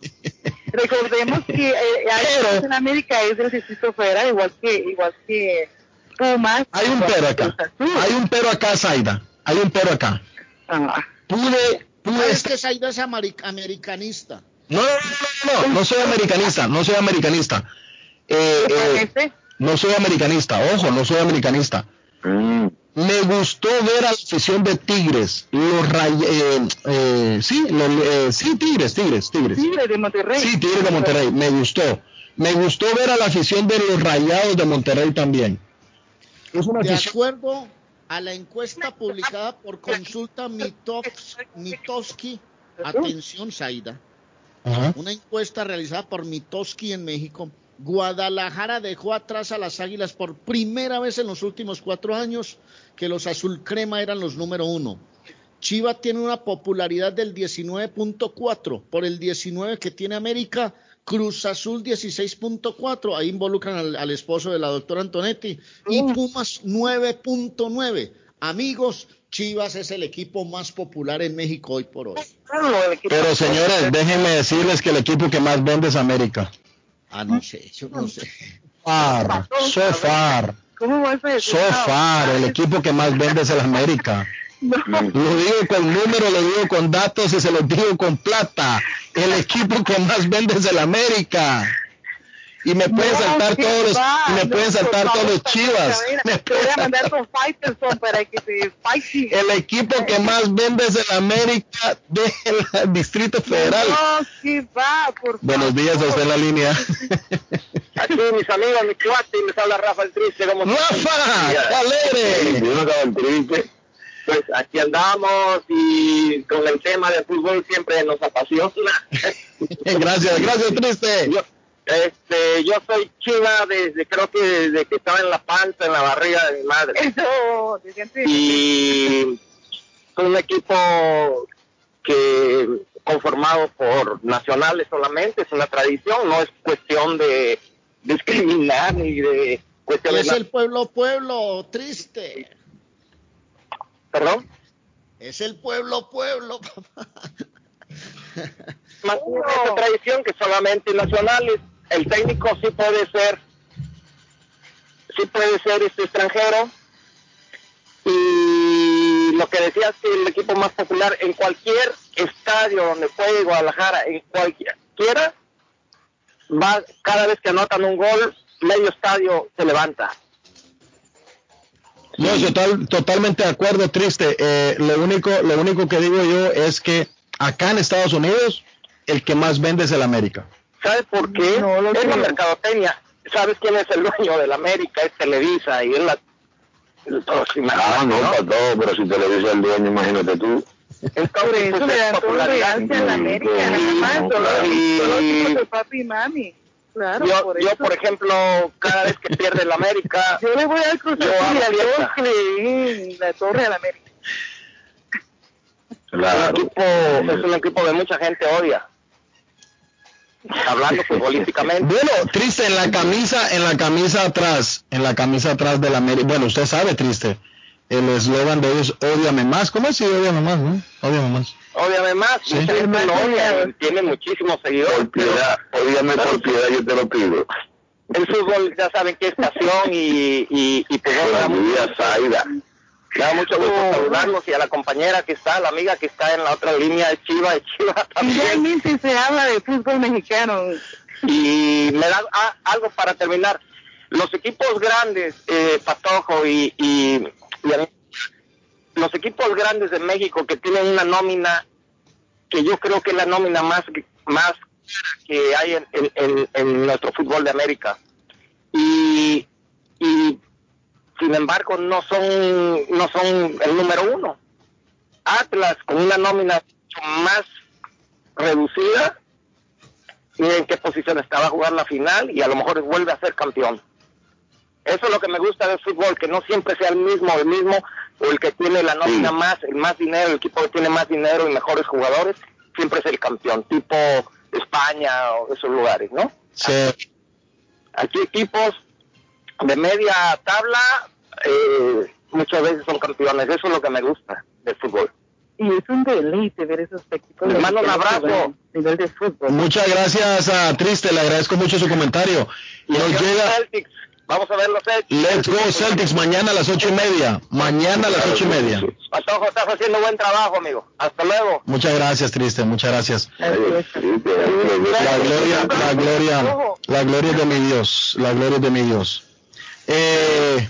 Recordemos que eh, en América es del Distrito Federal, igual que, igual que Pumas. Hay un pero acá. Hay un pero acá, Zaida. Hay un pero acá. Ah. Pude, pude. Es que Zaida es americanista. No, no, no, no, no, soy americanista, no soy americanista. Eh, eh, no soy americanista, ojo, no soy americanista. Mm. Me gustó ver a la afición de Tigres, los eh, eh, sí, los, sí, Tigres, Tigres, Tigres. Tigres de Monterrey. Sí, Tigres de Monterrey, me gustó. Me gustó ver a la afición de los Rayados de Monterrey también. Es una de acuerdo a la encuesta publicada por Consulta Mitoski, atención Saida, una encuesta realizada por Mitoski en México, Guadalajara dejó atrás a las Águilas por primera vez en los últimos cuatro años que los azul crema eran los número uno. Chiva tiene una popularidad del 19.4 por el 19 que tiene América. Cruz Azul 16.4, ahí involucran al, al, esposo de la doctora Antonetti. Y Pumas 9.9. Amigos, Chivas es el equipo más popular en México hoy por hoy. Pero señores, déjenme decirles que el equipo que más vende es América. Ah, no sé, yo no sé. Far, Sofar. ¿Cómo Sofar, el equipo que más vende es el América. Lo digo con números, lo digo con datos y se lo digo con plata. El equipo que más vende es el América y me pueden saltar todos los, y me pueden saltar todos los chivas. Me voy a mandar con Fighterson para que se fighting. El equipo que más vende es el América del Distrito Federal. No, sí va, por Buenos días a usted en la línea. Aquí mis amigos, mi cuate, y les habla Rafa el Triste. ¿cómo ¡Rafa! ¡Alegre! Yo no. Pues aquí andamos y con el tema del fútbol siempre nos apasiona. gracias, gracias, Triste. Yo, este, yo soy chiva desde, creo que desde que estaba en la panza, en la barriga de mi madre. y soy un equipo que conformado por nacionales solamente, es una tradición, no es cuestión de discriminar ni de cuestión Es el pueblo, pueblo, triste. ¿Perdón? Es el pueblo, pueblo, papá. Más una tradición que solamente nacionales el técnico sí puede ser, sí puede ser este extranjero. Y lo que decías que el equipo más popular en cualquier estadio donde juegue Guadalajara, en cualquiera, va, cada vez que anotan un gol, medio estadio se levanta. No, total, totalmente de acuerdo, triste. Eh, lo único, lo único que digo yo es que acá en Estados Unidos el que más vende es el América. ¿Sabes por qué? No, es la mercadotecnia. ¿Sabes quién es el dueño de la América? Es Televisa y es la... Ah, no, para todo, pero si Televisa es el dueño, imagínate tú. Entonces, eso le dan popularidad en la América, nada papi y mami. Claro, yo, por, yo por ejemplo, cada vez que pierde la América, yo le voy al Cruz Azul que la Torre de la América. Claro. El equipo es un equipo de mucha gente odia hablando futbolísticamente. Bueno, triste, en la camisa, en la camisa atrás, en la camisa atrás de la América, bueno, usted sabe, triste, el eslogan de ellos, odiame más, ¿cómo es? Sí, odiame más, ¿no? Odiame más. Odiame más, sí. odia, tiene muchísimos seguidores. Por piedad, odiame por piedad, yo te lo pido. El fútbol, ya saben que es pasión y, y, y pues, me da mucho gusto oh, saludarlos y a la compañera que está, la amiga que está en la otra línea de Chiva, de Chiva también. Realmente se habla de fútbol mexicano. Y me da ah, algo para terminar. Los equipos grandes, eh, Patojo y, y, los equipos grandes de México que tienen una nómina que yo creo que es la nómina más, más que hay en, en, en nuestro fútbol de América. Y, y sin embargo no son, no son el número uno. Atlas con una nómina más reducida, y en qué posición estaba a jugar la final y a lo mejor vuelve a ser campeón. Eso es lo que me gusta del fútbol, que no siempre sea el mismo, el mismo, o el que tiene la nómina más, el más dinero, el equipo que tiene más dinero y mejores jugadores, siempre es el campeón, tipo España o esos lugares, ¿no? Sí. Aquí equipos de media tabla eh, muchas veces son campeones, eso es lo que me gusta del fútbol. Y es un deleite ver esos equipos. Les mando un abrazo. Nivel de fútbol. Muchas gracias a Triste, le agradezco mucho su comentario. Y nos llega Celtics. Vamos a ver los Celtics. Let's Go Celtics mañana a las ocho y media. Mañana a las ocho y media. Patojo, estás haciendo buen trabajo, amigo. Hasta luego. Muchas gracias, Triste, muchas gracias. La gloria, la gloria, la gloria de mi Dios, la gloria de mi Dios. Eh,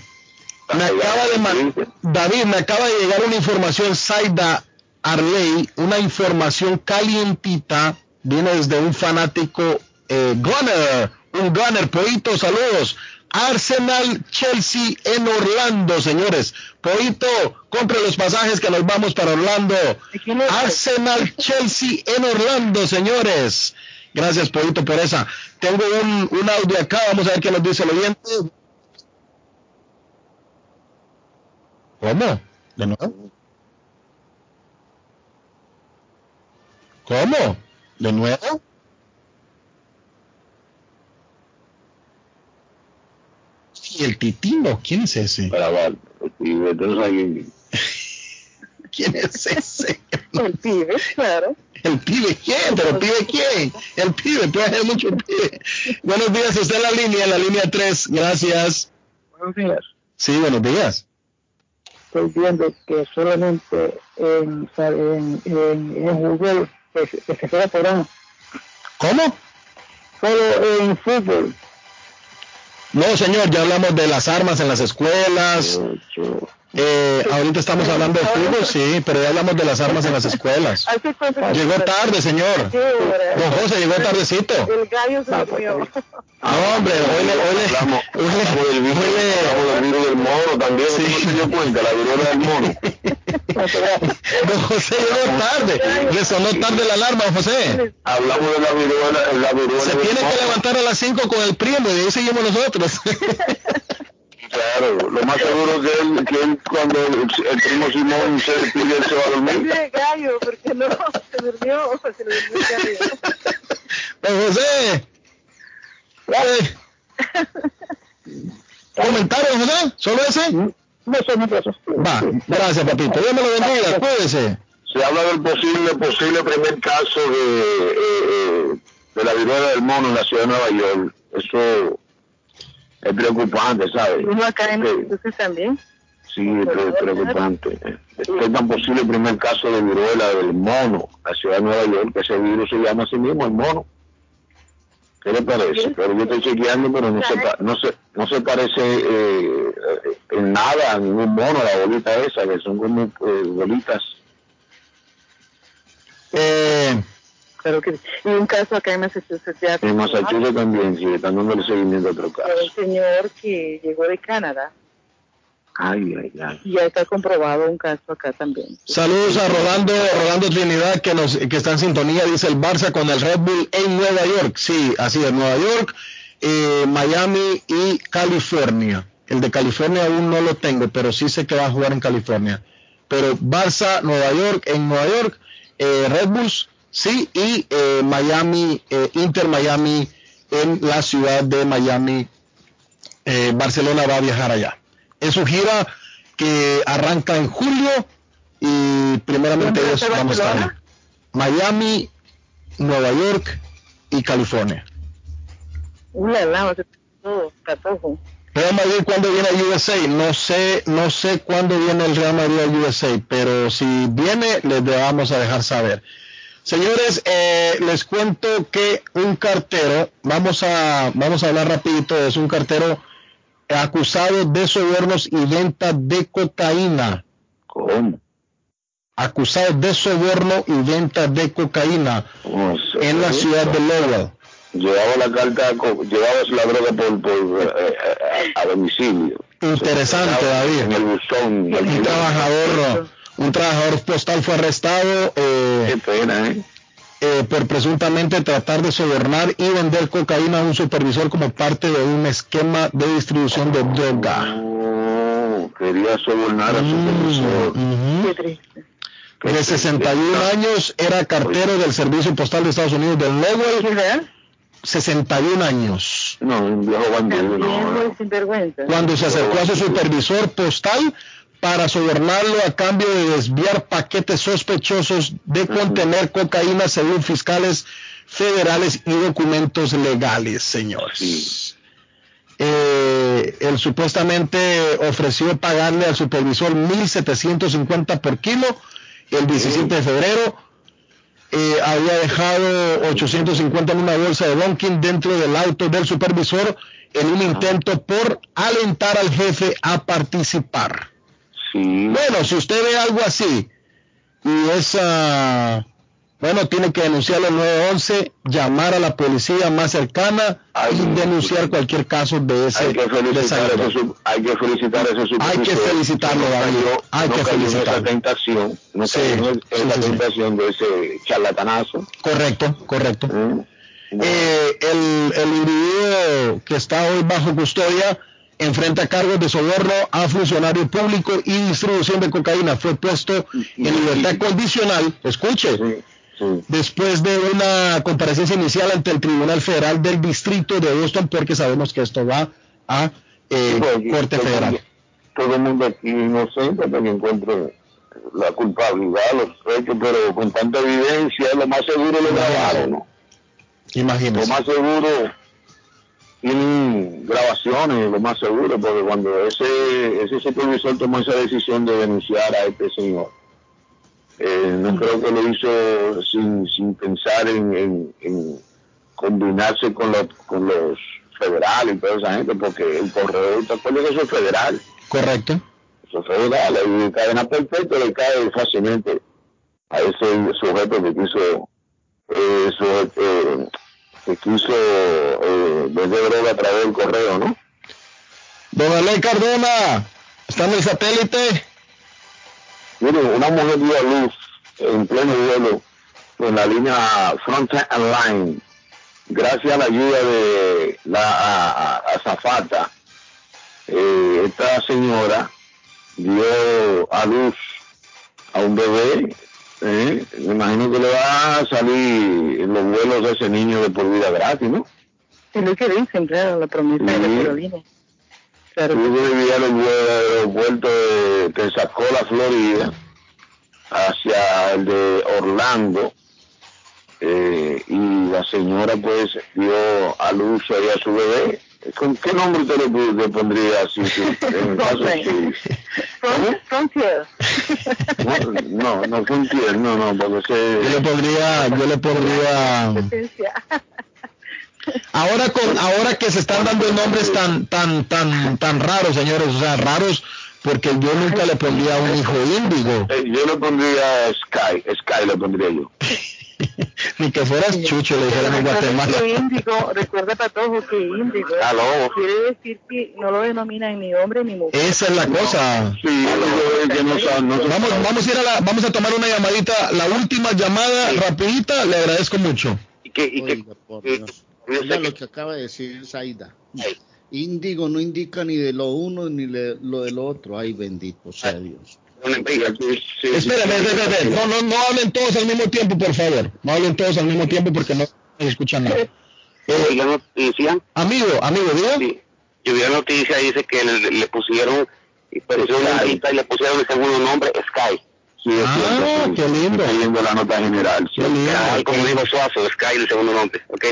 me acaba de David, me acaba de llegar una información, Saida Arley, una información calientita, viene desde un fanático eh, Gunner, un Gunner, Poito, saludos. Arsenal Chelsea en Orlando, señores. Poito, compre los pasajes que nos vamos para Orlando. Arsenal Chelsea en Orlando, señores. Gracias, Poito, por esa. Tengo un, un audio acá, vamos a ver qué nos dice el oyente. ¿Cómo? ¿De nuevo? ¿Cómo? ¿De nuevo? ¿Y el titino? ¿Quién es ese? ¿Quién es ese? El pibe, claro. ¿El pibe quién? ¿Pero el pibe quién? El pibe, puede haber mucho pibe. Buenos días, está en la línea, en la línea 3. Gracias. Buenos días. Sí, buenos días. Estoy viendo que solamente en, en, en, en Google que, se- que se queda por año. ¿Cómo? Solo en fútbol. No, señor, ya hablamos de las armas en las escuelas. Eh, ahorita estamos hablando de fútbol, sí, pero ya hablamos de las armas en las escuelas. Llegó tarde, señor. Don José llegó tardecito. El gallo se durmió. No, hombre, hoy le, hoy le, del virus, hablamos del virus del mono también, ¿usted no se dio cuenta, la viruela del mono. Don José llegó tarde. Le sonó tarde la alarma, don José. Hablamos de la viruela, la viruela Se tiene que levantar a las 5 con el primo y de ahí seguimos nosotros. Claro, lo más seguro que él, que él cuando el, el primo Simón se despide, él se va a dormir. Dile gallo, porque no, se durmió, se le durmió el gallo. Don José. Eh, ¿Comentario, José? ¿Solo ese? No no sé. Va, gracias, papito. Dios me lo bendiga, cuídese. Se habla del posible, posible primer caso de, eh, eh, de la viruela del mono en la ciudad de Nueva York. Eso es preocupante, ¿sabes? Uno acá en. Massachusetts también. Sí, es pre- preocupante. Es tan posible el primer caso de viruela del mono, en la ciudad de Nueva York, que ese virus se llama así mismo, el mono. ¿Qué le parece? Pero yo estoy chequeando, pero no se, no se, no se parece eh, eh, en nada a ningún mono, la bolita esa, que son como eh, bolitas. Eh, Claro que sí. Y un caso acá en Massachusetts ya. En Massachusetts también, sí, están dándole seguimiento a otro caso. un señor que llegó de Canadá Ay, ay, ay. y ya está comprobado un caso acá también. Saludos a Rolando, Rolando Trinidad que nos que está en sintonía, dice el Barça con el Red Bull en Nueva York. Sí, así es, Nueva York, eh, Miami y California. El de California aún no lo tengo, pero sí sé que va a jugar en California. Pero Barça, Nueva York, en Nueva York, eh, Red Bulls, sí, y eh, Miami, eh, Inter Miami en la ciudad de Miami. Eh, Barcelona va a viajar allá. Es su gira que arranca en julio y primeramente ¿Dónde va a Dios ser vamos a estar. Miami, Nueva York y California. Va todo, catojo. Real Madrid cuando viene a USA, no sé, no sé cuándo viene el Real Madrid a USA, pero si viene les vamos a dejar saber. Señores, eh, les cuento que un cartero, vamos a, vamos a hablar rapidito, es un cartero acusado de sobornos y venta de cocaína. ¿Cómo? Acusado de soborno y venta de cocaína en la ciudad de Lowell. Llevaba la carta, llevaba la droga por, por eh, eh, a, a domicilio. Interesante, David. En el buzón. Un trabajador, un trabajador postal fue arrestado eh, Qué pena, ¿eh? eh, por presuntamente tratar de sobornar y vender cocaína a un supervisor como parte de un esquema de distribución de droga. Oh, quería sobornar a su profesor. Qué triste. De 61 años era cartero del Servicio Postal de Estados Unidos del Lowell. 61 años. No, un viejo bandido. No. sinvergüenza. Cuando se acercó a su supervisor postal para sobornarlo a cambio de desviar paquetes sospechosos de contener cocaína según fiscales federales y documentos legales, señores. Eh, él supuestamente ofreció pagarle al supervisor 1.750 por kilo el 17 de febrero. Eh, había dejado 850 en una bolsa de Donkin dentro del auto del supervisor en un intento por alentar al jefe a participar. Bueno, si usted ve algo así y esa bueno, tiene que denunciarlo al 911, llamar a la policía más cercana y denunciar cualquier caso de ese. Hay que felicitar, a ese, hay que felicitar a ese Hay que felicitarlo, David. hay no que felicitarlo. esa tentación, no sí, en la tentación de ese charlatanazo. Correcto, correcto. Mm. Eh, el, el individuo que está hoy bajo custodia enfrenta cargos de soborno a funcionario público y distribución de cocaína. Fue puesto en libertad condicional. Escuche después de una comparecencia inicial ante el Tribunal Federal del Distrito de Boston, porque sabemos que esto va a eh, Corte Federal. Todo el mundo aquí inocente para que encuentre la culpabilidad, los hechos, pero con tanta evidencia, lo más seguro lo grabaron, ¿no? Imagínese. Lo más seguro tienen grabaciones, lo más seguro, porque cuando ese, ese supervisor tomó esa decisión de denunciar a este señor, eh, no creo que lo hizo sin, sin pensar en, en, combinarse con los, con los federales y toda esa gente, porque el correo, ¿te acuerdas que eso es federal? Correcto. Eso es federal, y cadena perfecta le cae fácilmente a ese sujeto que quiso, eh, eh, que quiso eh, vender droga a través del correo, ¿no? Don Aley Cardona, ¿está en el satélite? Mire, una mujer dio a luz en pleno vuelo en la línea Frontier Line, gracias a la ayuda de la azafata. Eh, esta señora dio a luz a un bebé. Eh, me imagino que le va a salir los vuelos de ese niño de por vida gratis, ¿no? Es lo que dicen, claro, la promesa de la Carolina. Claro. Yo vivía en el aeropuerto de Pensacola, Florida, hacia el de Orlando, eh, y la señora pues dio a luz ahí a su bebé. ¿Con qué nombre usted le, pondría así? En el caso Frontier. No, no, Frontier, no, no, porque se... Yo le pondría, yo le pondría... Ahora con, ahora que se están dando nombres tan, tan, tan, tan raros, señores, o sea, raros, porque yo nunca le pondría a un hijo índigo. Eh, yo le pondría Sky, Sky le pondría yo. Ni que fueras chucho, le dijeran en Guatemala. Índigo, recuerda para todos que índigo quiere decir que no lo denominan ni hombre ni mujer. Esa es la cosa. Sí, que no, vamos, vamos a ir a la, vamos a tomar una llamadita, la última llamada rapidita, le agradezco mucho. Y que, y que, Oiga lo que acaba de decir Zaida. Índigo no indica ni de lo uno ni de lo del otro. Ay, bendito sea Dios. Espérame, espérame, no, no, no hablen todos al mismo tiempo, por favor. No hablen todos al mismo tiempo porque no se escuchan nada. Eh, amigo, amigo, ¿diga? Sí. Yo vi la noticia, dice que le, pusieron, y le pusieron el segundo nombre, Sky. Sí, ah, qué lindo. viendo la nota general. Qué lindo. como digo Suazo, Sky, el segundo nombre. Okay,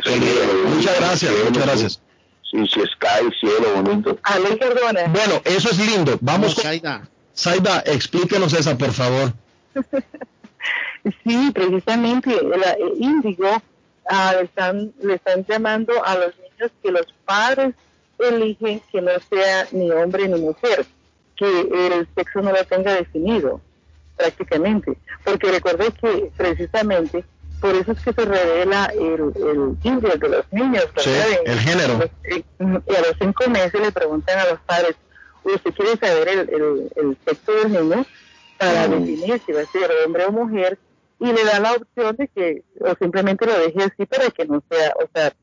muchas gracias, muchas gracias. Sí, sí, Sky, cielo bonito. Ale, perdona. Bueno, eso es lindo. Vamos con... Saida. Explíquenos esa, por favor. sí, precisamente, el Índigo ah, están, le están llamando a los niños que los padres eligen que no sea ni hombre ni mujer, que el sexo no lo tenga definido prácticamente, porque recordé que precisamente por eso es que se revela el, el de los niños, el género. Y a los cinco meses le preguntan a los padres, ¿usted quiere saber el, el, sexo del niño? Para mm. definir si va a ser hombre o mujer, y le da la opción de que, o simplemente lo deje así para que no sea, o sea,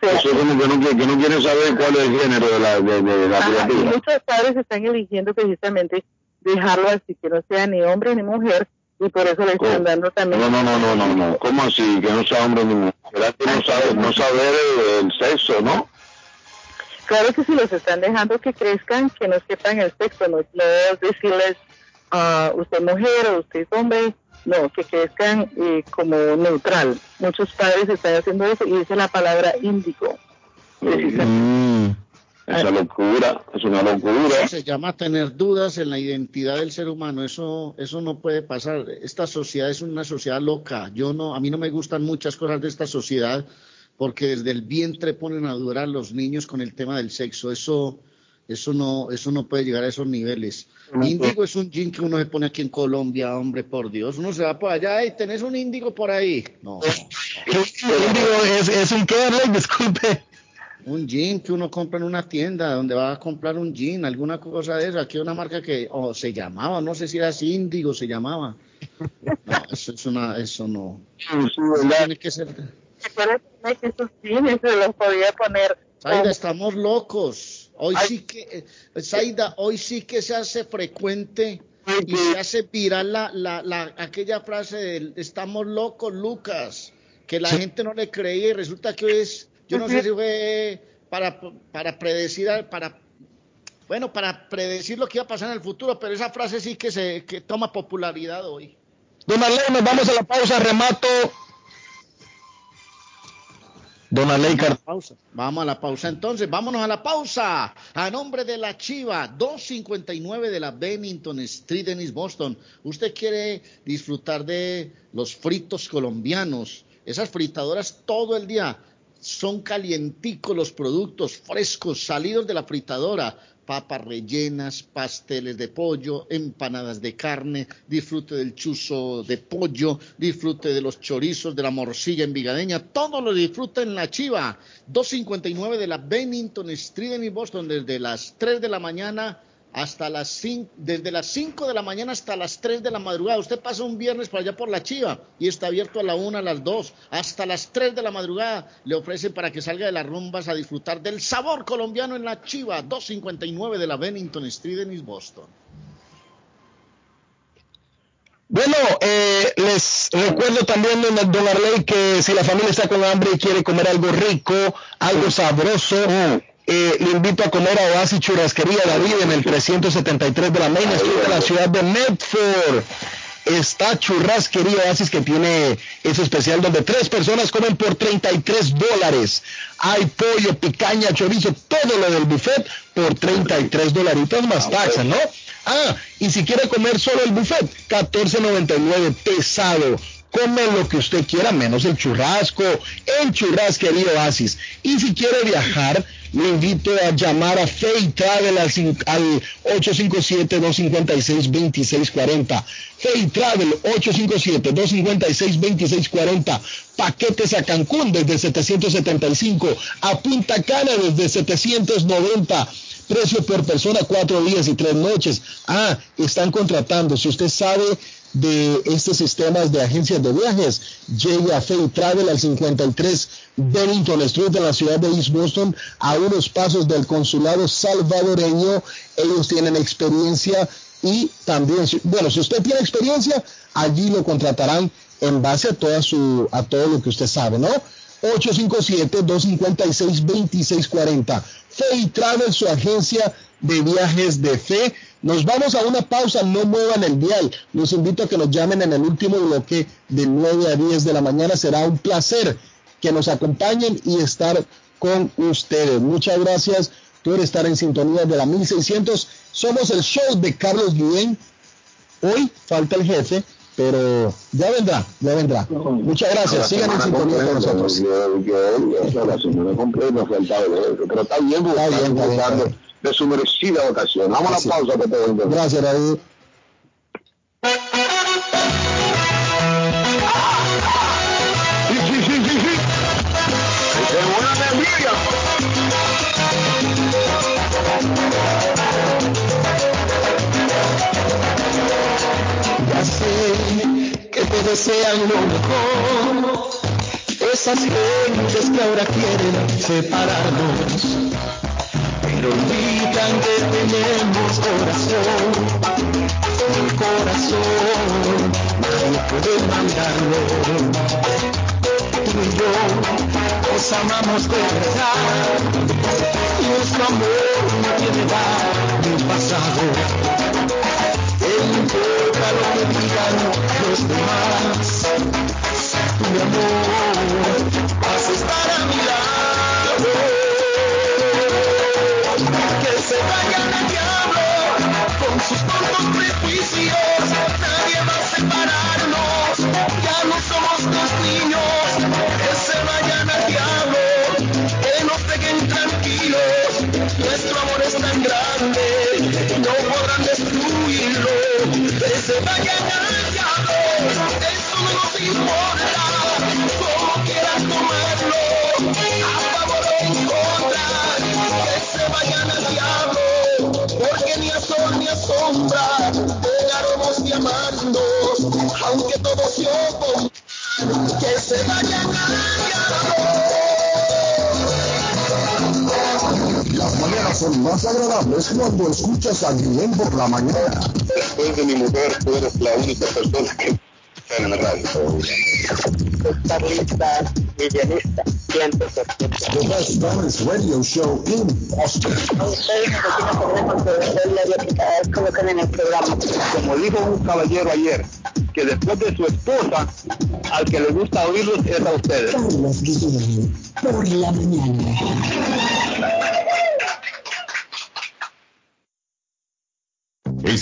Eso es como que no, que no quieren saber cuál es el género de la, de, de la Ajá, y criatura. muchos padres están eligiendo precisamente dejarlo así, que no sea ni hombre ni mujer, y por eso le están dando también. No, no, no, no, no, no. ¿Cómo así? Que no sea hombre ni mujer. ¿Será que no sabe, no saber el, el sexo, no? Claro que si los están dejando que crezcan, que no sepan el sexo, no, no decirles ah, usted es mujer o usted es hombre, no, que crezcan eh, como neutral. Muchos padres están haciendo eso y dice la palabra índigo. Mm, esa locura, es una locura. Eso se llama tener dudas en la identidad del ser humano. Eso, eso no puede pasar. Esta sociedad es una sociedad loca. Yo no, a mí no me gustan muchas cosas de esta sociedad porque desde el vientre ponen a dudar a los niños con el tema del sexo. Eso, eso no, eso no puede llegar a esos niveles. Índigo es un jean que uno se pone aquí en Colombia, hombre, por Dios. Uno se va por allá y tenés un índigo por ahí. No. Índigo es, es un qué, disculpe. Un jean que uno compra en una tienda donde va a comprar un jean, alguna cosa de eso. Aquí hay una marca que o se llamaba, no sé si era así, Índigo se llamaba. No, eso es una, eso no. Tiene que ser. Recuerden que esos jeans se los podía poner. Zaida, estamos locos. Hoy sí que, eh, Zaida, hoy sí que se hace frecuente y se hace viral la, la, la, aquella frase de estamos locos, Lucas, que la gente no le creía y resulta que hoy es, yo no sé si fue para, para predecir, para, bueno, para predecir lo que iba a pasar en el futuro, pero esa frase sí que se que toma popularidad hoy. Don Arley, nos vamos a la pausa, remato. Don Arley Car- pausa. Vamos a la pausa entonces, vámonos a la pausa. A nombre de la Chiva, 259 de la Bennington Street en East Boston. Usted quiere disfrutar de los fritos colombianos, esas fritadoras todo el día. Son calienticos los productos frescos, salidos de la fritadora. Papas rellenas, pasteles de pollo, empanadas de carne, disfrute del chuzo de pollo, disfrute de los chorizos, de la morcilla envigadeña, todo lo disfruta en la Chiva. 259 de la Bennington Street en Boston, desde las 3 de la mañana hasta las 5, desde las 5 de la mañana hasta las 3 de la madrugada. Usted pasa un viernes por allá por la Chiva y está abierto a la 1, a las 2, hasta las 3 de la madrugada. Le ofrecen para que salga de las rumbas a disfrutar del sabor colombiano en la Chiva, 259 de la Bennington Street en East Boston. Bueno, eh, les recuerdo también, don Arley, que si la familia está con hambre y quiere comer algo rico, algo sabroso, eh, le invito a comer a Oasis Churrasquería David en el 373 de la Main Street de la ciudad de Medford. Está Churrasquería Oasis que tiene ese especial donde tres personas comen por 33 dólares. Hay pollo, picaña, chorizo, todo lo del buffet por 33 dolaritos más taxa, ¿no? Ah, y si quiere comer solo el buffet, 14.99 pesado. Come lo que usted quiera, menos el churrasco, en Churrasquería Oasis. Y si quiere viajar, le invito a llamar a Fay Travel al, cin- al 857-256-2640. Fay Travel 857-256-2640. Paquetes a Cancún desde 775, a Punta Cana desde 790. Precio por persona, cuatro días y tres noches. Ah, están contratando. Si usted sabe de estos sistemas de agencias de viajes, llegue a Fay Travel al 53 Bennington Street de la ciudad de East Boston, a unos pasos del consulado salvadoreño. Ellos tienen experiencia y también, bueno, si usted tiene experiencia, allí lo contratarán en base a toda su, a todo lo que usted sabe, ¿no? 857-256-2640. Fay Travel, su agencia de viajes de fe. Nos vamos a una pausa, no muevan el dial. Los invito a que nos llamen en el último bloque de 9 a 10 de la mañana. Será un placer que nos acompañen y estar con ustedes. Muchas gracias por estar en sintonía de la 1600. Somos el show de Carlos Guillén. Hoy falta el jefe, pero ya vendrá, ya vendrá. Muchas gracias. Sigan en sintonía con nosotros. Yo, yo, yo, la semana completa de eso, pero está bien, Está bien, está bien, de su merecida vacación. Vamos a la pausa que te Gracias, David. Desean lo mejor. Es esas gentes que ahora quieren separarnos, pero olvidan que tenemos corazón, el corazón, nadie puede mandarlo. Tú y yo nos amamos de verdad, nuestro amor no tiene edad ni pasado. ¿Qué importa lo que digan los demás? mi amor, vas a estar aunque todos que se. Las mañanas son más agradables cuando escuchas a Guillén por la mañana. Después de mi mujer, tú eres la única persona que en la radio. Carlista, villanista, 100%. The best radio show in en el. Como dijo un caballero ayer, que después de su esposa, al que le gusta oírlos es a ustedes. Carlos Guillén, por la mañana.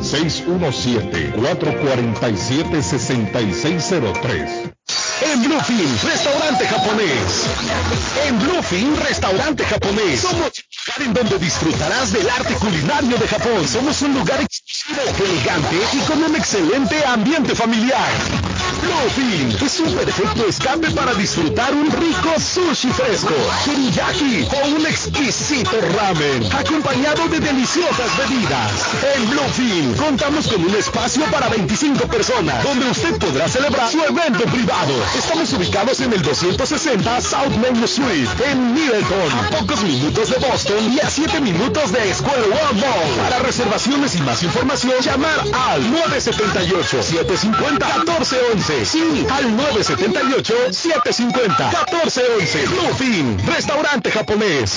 617-447-6603. En Bluefin, restaurante japonés. En Bluefin, restaurante japonés. Somos un lugar en donde disfrutarás del arte culinario de Japón. Somos un lugar elegante y con un excelente ambiente familiar. Bluefin es un perfecto escape para disfrutar un rico sushi fresco, teriyaki o un exquisito ramen, acompañado de deliciosas bebidas. En Bluefin contamos con un espacio para 25 personas, donde usted podrá celebrar su evento privado. Estamos ubicados en el 260 South Main Street, en Middleton, a pocos minutos de Boston y a 7 minutos de Square One Mall. Para reservaciones y más información, llamar al 978-750-1411. Sí, al 978-750-1411. Bluefin, restaurante japonés.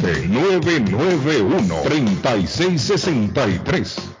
991-3663.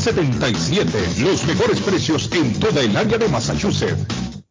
381-7077. Los mejores precios en toda el área de Massachusetts.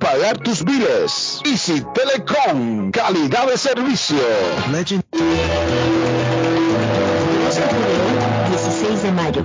pagar tus biles. Easy Telecom, calidad de servicio. 16 de mayo.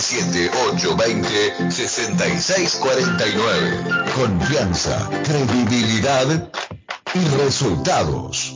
617-820-6649. Confianza, credibilidad y resultados.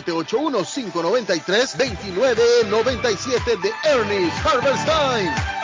781-593-2997 de Ernest Harvest Time.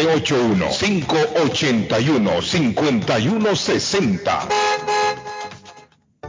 781-581-5160.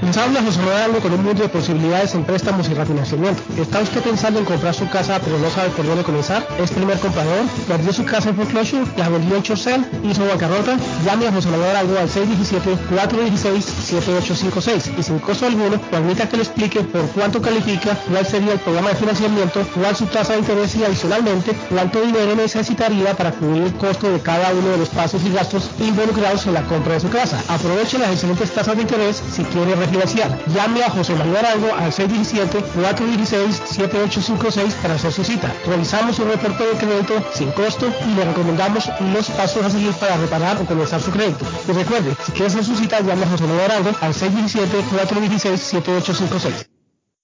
Les habla José Manuel con un mundo de posibilidades en préstamos y refinanciamiento. ¿Está usted pensando en comprar su casa pero no sabe por dónde comenzar? ¿Es primer comprador? ¿Perdió su casa en foreclosure? ¿La vendió en Chorcel? ¿Hizo bancarrota? Llame a José Algo al 617-416-7856 y sin costo alguno permita que le explique por cuánto califica, cuál sería el programa de financiamiento, cuál su tasa de interés y adicionalmente cuánto dinero necesitaría para cubrir el costo de cada uno de los pasos y gastos involucrados en la compra de su casa. Aproveche las excelentes tasas de interés si quiere refinanciar. Llame a José Manuel Arango al 617-416-7856 para hacer su cita. Realizamos un reporte de crédito sin costo y le recomendamos los pasos a seguir para reparar o comenzar su crédito. Y recuerde, si quiere hacer su cita, llame a José Manuel Arango al 617-416-7856.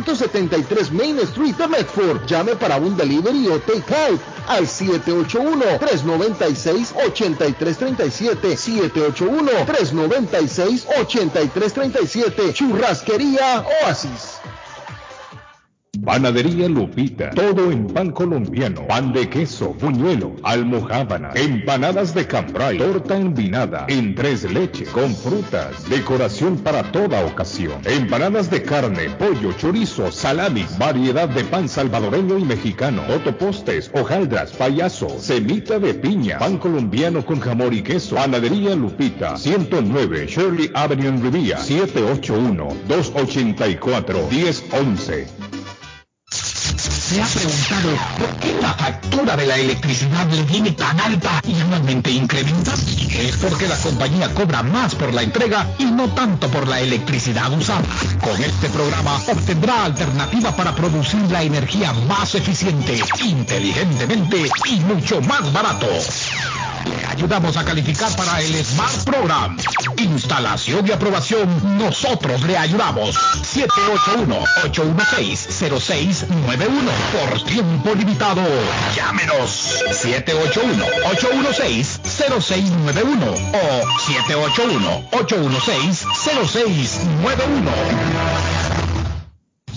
373 Main Street de Medford. Llame para un delivery o take out al 781-396-8337. 781-396-8337. Churrasquería Oasis. Panadería Lupita, todo en pan colombiano, pan de queso, buñuelo, almohábana, empanadas de cambray, torta envinada, en tres leches, con frutas, decoración para toda ocasión, empanadas de carne, pollo, chorizo, salami, variedad de pan salvadoreño y mexicano, otopostes, hojaldras, payaso, semita de piña, pan colombiano con jamón y queso, Panadería Lupita, 109 Shirley Avenue en Rivia, 781-284-1011. ¿Se ha preguntado por qué la factura de la electricidad le viene tan alta y anualmente incrementa? Es porque la compañía cobra más por la entrega y no tanto por la electricidad usada. Con este programa obtendrá alternativa para producir la energía más eficiente, inteligentemente y mucho más barato. Le ayudamos a calificar para el Smart Program. Instalación y aprobación, nosotros le ayudamos. 781-816-0691. Por tiempo limitado. Llámenos. 781-816-0691 o 781-816-0691.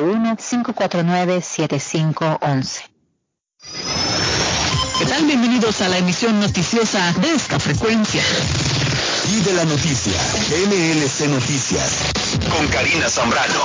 781-549-7511. ¿Qué tal? Bienvenidos a la emisión noticiosa de esta frecuencia. Y de la noticia, MLC Noticias, con Karina Zambrano.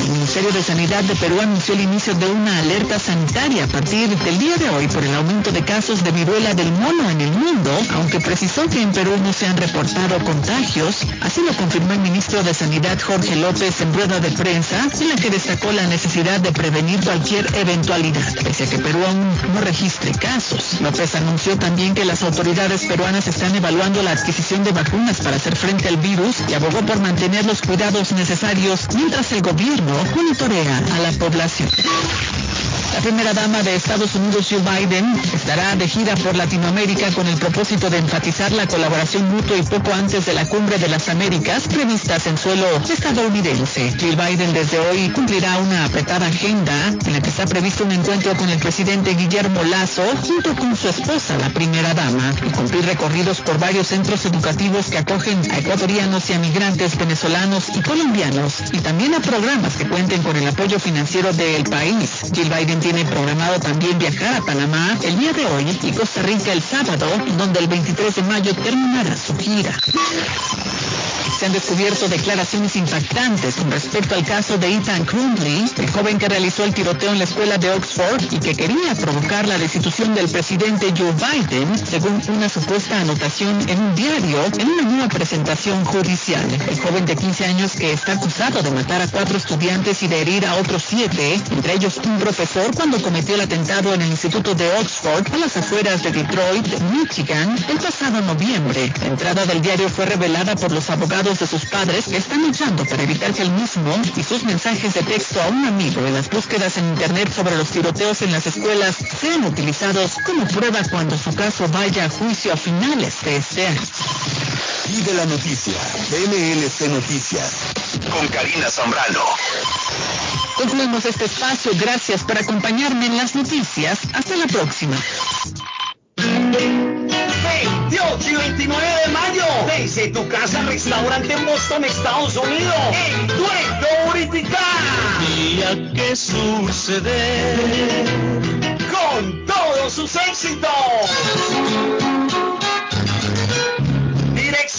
El Ministerio de Sanidad de Perú anunció el inicio de una alerta sanitaria a partir del día de hoy por el aumento de casos de viruela del mono en el mundo, aunque precisó que en Perú no se han reportado contagios. Así lo confirmó el ministro de Sanidad Jorge López en rueda de prensa, en la que destacó la necesidad de prevenir cualquier eventualidad, pese a que Perú aún no registre casos. López anunció también que las autoridades peruanas están evaluando la adquisición de vacunas para hacer frente al virus y abogó por mantener los cuidados necesarios mientras el gobierno gobierno monitorea a la población. La primera dama de Estados Unidos, Joe Biden, estará de gira por Latinoamérica con el propósito de enfatizar la colaboración mutua y poco antes de la Cumbre de las Américas previstas en suelo estadounidense. Jill Biden desde hoy cumplirá una apretada agenda en la que está previsto un encuentro con el presidente Guillermo Lazo junto con su esposa, la primera dama, y cumplir recorridos por varios centros educativos que acogen a ecuatorianos y a migrantes venezolanos y colombianos, y también a programas que cuenten con el apoyo financiero del país. Jill Biden tiene programado también viajar a Panamá el día de hoy y Costa Rica el sábado, donde el 23 de mayo terminará su gira. Se han descubierto declaraciones impactantes con respecto al caso de Ethan Crumley, el joven que realizó el tiroteo en la escuela de Oxford y que quería provocar la destitución del presidente Joe Biden, según una supuesta anotación en un diario en una nueva presentación judicial. El joven de 15 años que está acusado de matar a cuatro estudiantes y de herir a otros siete, entre ellos un profesor, cuando cometió el atentado en el Instituto de Oxford a las afueras de Detroit, Michigan, el pasado noviembre. La entrada del diario fue revelada por los abogados de sus padres que están luchando para evitar que el mismo y sus mensajes de texto a un amigo en las búsquedas en Internet sobre los tiroteos en las escuelas sean utilizados como prueba cuando su caso vaya a juicio a finales de este año. Y de la noticia, MLC Noticias, con Karina Zambrano. Concluimos este espacio. Gracias por acompañarme en las noticias. Hasta la próxima. 28 y 29 de mayo, desde tu casa restaurante en Boston, Estados Unidos, en Dueto Uritica. Día que sucede Con todos sus éxitos.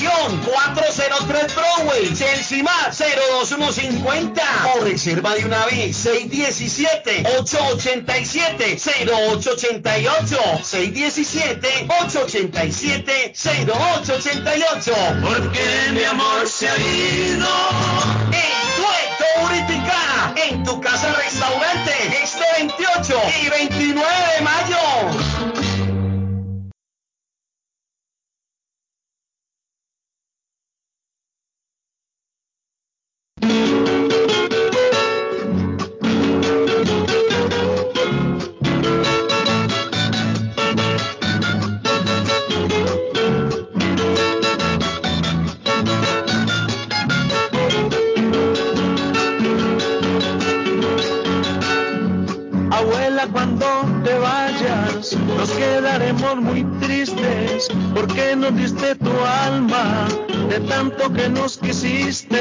Dirección 403 Broadway, Chelsea Más 02150 o reserva de una vez 617-887-0888 617-887-0888 porque mi amor se ha ido. En Uritica, en tu casa restaurante, este 28 y 29 de mayo. Nos quedaremos muy tristes, porque nos diste tu alma de tanto que nos quisiste.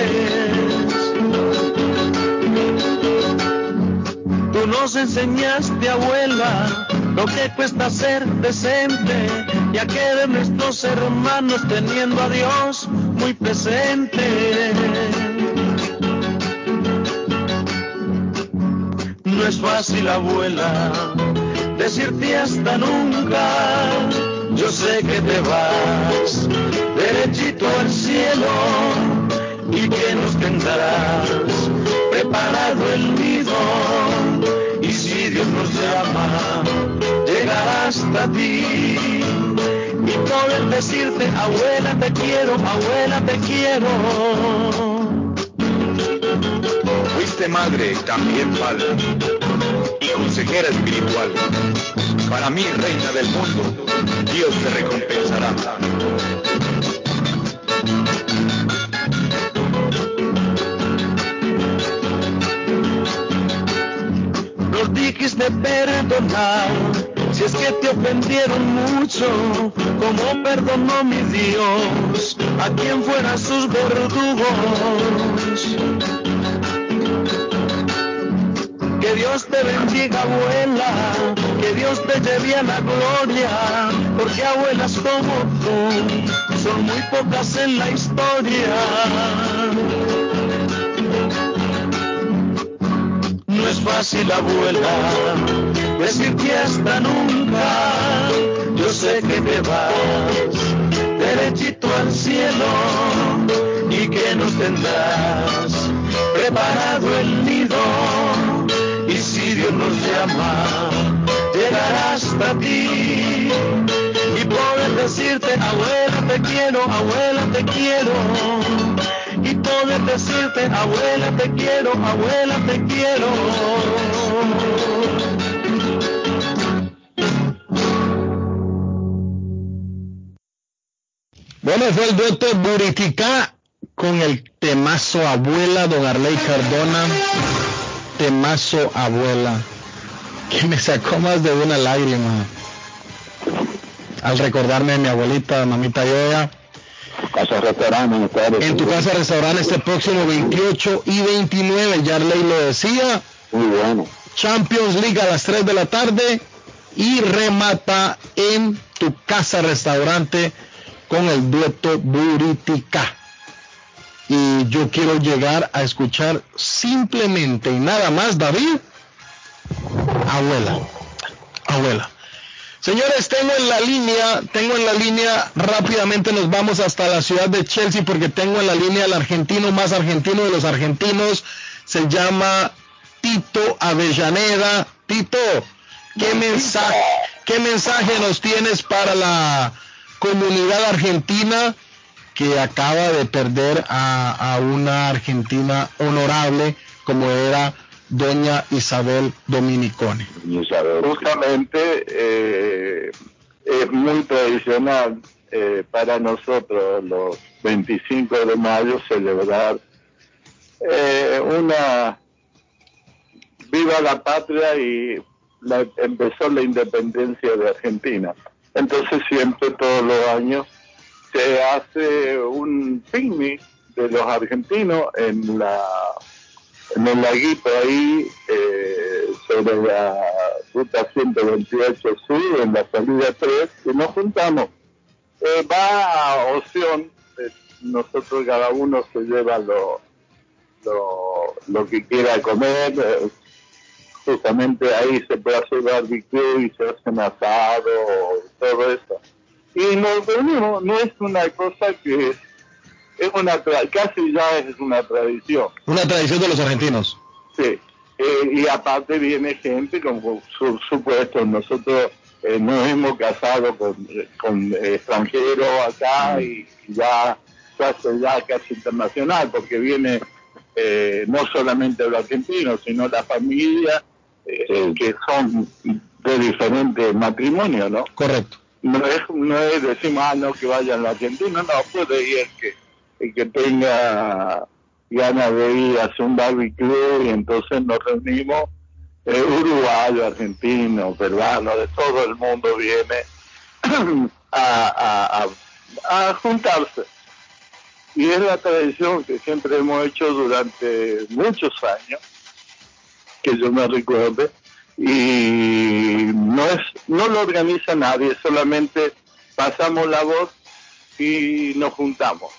Tú nos enseñaste, abuela, lo que cuesta ser decente, ya que de nuestros hermanos teniendo a Dios muy presente. No es fácil, abuela, decirte hasta nunca. Yo sé que te vas derechito al cielo y que nos tendrás preparado el nido. Y si Dios nos llama, llegar hasta ti y poder decirte, abuela te quiero, abuela te quiero. Fuiste madre, también padre, consejera espiritual. Para mí, reina del mundo, Dios te recompensará. Nos dijiste perdonar, si es que te ofendieron mucho, como perdonó mi Dios, a quien fueran sus verdugos. Dios te bendiga, abuela, que Dios te lleve a la gloria, porque abuelas como tú son muy pocas en la historia. No es fácil, abuela, decirte hasta nunca. Yo sé que te vas derechito al cielo y que nos tendrás preparado el nido. Dios nos llama, llegar hasta ti y poder decirte, abuela te quiero, abuela te quiero. Y poder decirte, abuela te quiero, abuela te quiero. Bueno, fue el dueto Buritica con el temazo abuela, don Arley Cardona. Temazo abuela. Que me sacó más de una lágrima. Al recordarme de mi abuelita, mamita Yoya. Casa restaurante En tu casa restaurante este próximo 28 y 29, Yarley lo decía. Muy bueno. Champions League a las 3 de la tarde y remata en tu casa restaurante con el dueto Buritica. Y yo quiero llegar a escuchar simplemente y nada más, David, abuela, abuela. Señores, tengo en la línea, tengo en la línea, rápidamente nos vamos hasta la ciudad de Chelsea porque tengo en la línea el argentino más argentino de los argentinos, se llama Tito Avellaneda. Tito, ¿qué mensaje, qué mensaje nos tienes para la comunidad argentina que acaba de perder a, a una Argentina honorable como era doña Isabel Dominicone? Justamente eh, es muy tradicional eh, para nosotros los 25 de mayo celebrar eh, una viva la patria y la- empezó la independencia de Argentina. Entonces siempre todos los años se hace un picnic de los argentinos en la en el laguito ahí eh, sobre la ruta 128 sur en la salida 3 y nos juntamos. Eh, va a opción eh, nosotros cada uno se lleva lo lo, lo que quiera comer eh, justamente ahí se puede hacer barbecue y se hacen asado todo eso. Y nos reunimos no es una cosa que es una tra- casi ya es una tradición Una tradición de los argentinos. Sí, eh, y aparte viene gente, como su- supuesto, nosotros eh, nos hemos casado con, con extranjeros acá y ya hace ya casi internacional, porque viene eh, no solamente los argentinos, sino la familia, eh, que son de diferentes matrimonios, ¿no? Correcto. No es, no es decimos, ah, no, que vayan los argentinos, no, puede ir el que, el que tenga ganas de ir a hacer un barbecue y entonces nos reunimos eh, uruguayo, argentino, peruano, de todo el mundo viene a, a, a, a juntarse. Y es la tradición que siempre hemos hecho durante muchos años, que yo me recuerde, y no es no lo organiza nadie, solamente pasamos la voz y nos juntamos.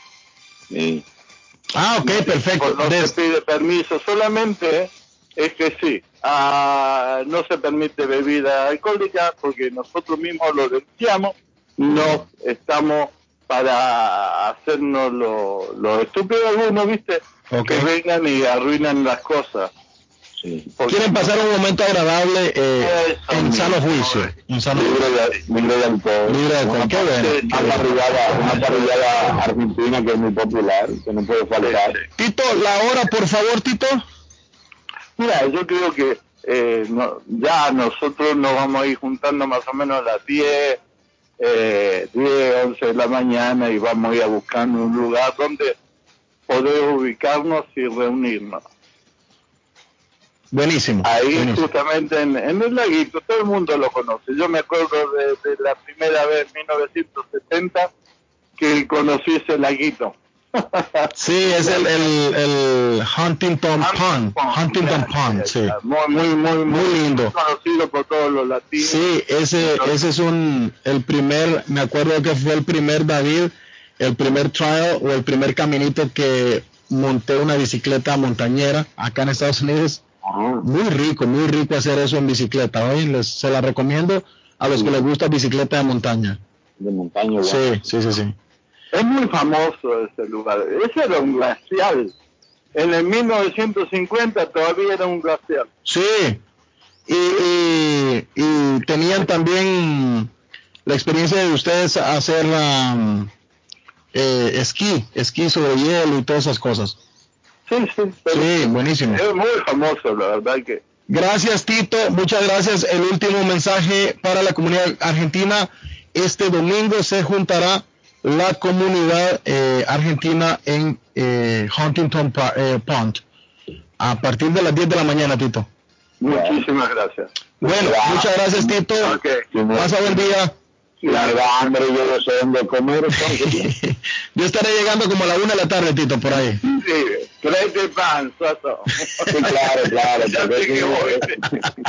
Ah, ok, perfecto. No se pide permiso, solamente es que sí, ah, no se permite bebida alcohólica porque nosotros mismos lo denunciamos, no estamos para hacernos lo, lo estúpido algunos, ¿viste? Que vengan y arruinan las cosas. Quieren pasar un momento agradable eh, en sano juicio. En sano Libre de, libre de alcohol. Libre de alcohol, qué bueno. Una parrillada, una parrillada argentina que es muy popular, que no puede faltar. Tito, la hora, por favor, Tito. Mira, yo creo que eh, no- ya nosotros nos vamos a ir juntando más o menos a las 10, eh, 10, 11 de la mañana y vamos a ir a buscando un lugar donde poder ubicarnos y reunirnos. Buenísimo. Ahí buenísimo. justamente en, en el laguito, todo el mundo lo conoce. Yo me acuerdo de, de la primera vez en 1970 que conocí ese laguito. Sí, es el, el, el Huntington Pond. Huntington Pond, sí. Muy, muy, muy, Muy lindo. conocido por todos los latinos. Sí, ese, ese es un, el primer, me acuerdo que fue el primer David, el primer trial o el primer caminito que monté una bicicleta montañera acá en Estados Unidos. Muy rico, muy rico hacer eso en bicicleta. Hoy les, se la recomiendo a los que les gusta bicicleta de montaña. De montaña, Sí, sí, sí, sí. Es muy famoso ese lugar. Ese era un glacial. En el 1950 todavía era un glacial. Sí, y, y, y tenían también la experiencia de ustedes hacer la, eh, esquí, esquí sobre hielo y todas esas cosas. Sí, sí. Sí, buenísimo. Es muy famoso, la verdad que. Gracias, Tito. Muchas gracias. El último mensaje para la comunidad argentina. Este domingo se juntará la comunidad eh, argentina en eh, Huntington eh, Pond a partir de las 10 de la mañana, Tito. Muchísimas gracias. Bueno, muchas gracias, Tito. Pasa buen día. Me da hambre, yo no sé dónde comer. Yo estaré llegando como a la una de la tarde, Tito, por ahí. Sí, tráete pan, Soto. Sí, claro, claro. Ya sé si que voy.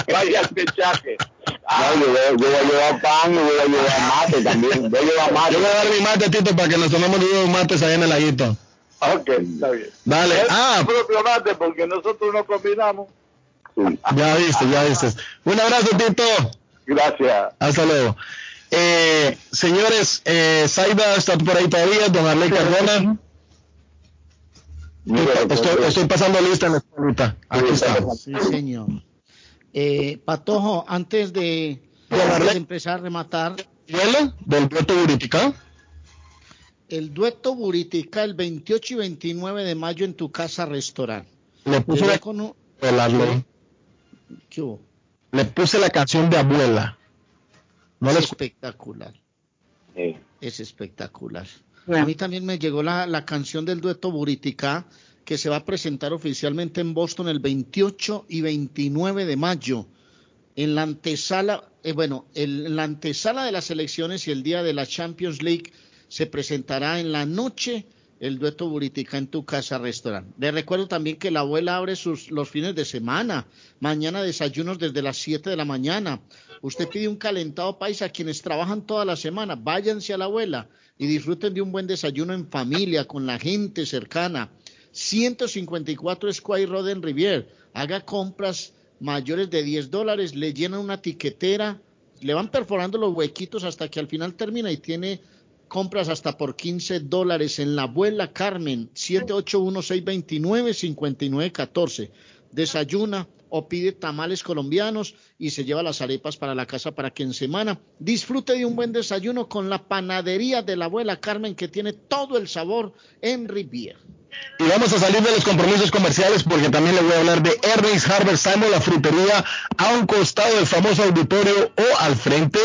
Vaya al pechaje. No, yo, voy- yo voy a llevar pan y voy a llevar mate también. Voy a llevar mate. Yo voy a dar mi mate, Tito, para que nos tomemos unos mates ahí en el laguito. Ok, está bien. Dale. Es Ah, propio mate porque nosotros no combinamos. ya viste, ya viste. Un abrazo, Tito. Gracias. Hasta luego. Eh, señores, eh, Saida está por ahí todavía, don Arley Cardona. Estoy, estoy pasando lista en la escuelita. Aquí está. Sí, señor. Eh, Patojo, antes de, antes de empezar a rematar, ¿Duelo del dueto Buritica? el dueto Buritica el 28 y 29 de mayo en tu casa restaurante. Le puse la, con un-. ¿Qué hubo? Le puse la canción de abuela. No es espectacular. Es espectacular. A mí también me llegó la, la canción del dueto Buritica que se va a presentar oficialmente en Boston el 28 y 29 de mayo. En la antesala, eh, bueno, el- en la antesala de las elecciones y el día de la Champions League se presentará en la noche el dueto Buritica en tu casa restaurante. Le recuerdo también que la abuela abre sus los fines de semana. Mañana desayunos desde las 7 de la mañana. Usted pide un calentado paisa a quienes trabajan toda la semana. Váyanse a la abuela y disfruten de un buen desayuno en familia, con la gente cercana. 154 Square Road en Rivier. Haga compras mayores de 10 dólares, le llenan una tiquetera, le van perforando los huequitos hasta que al final termina y tiene compras hasta por 15 dólares en la abuela Carmen, 781-629-5914. Desayuna o pide tamales colombianos y se lleva las arepas para la casa para que en semana disfrute de un buen desayuno con la panadería de la abuela Carmen que tiene todo el sabor en Rivier. Y vamos a salir de los compromisos comerciales porque también le voy a hablar de Ernest Harvest Simon, la frutería a un costado del famoso auditorio o al frente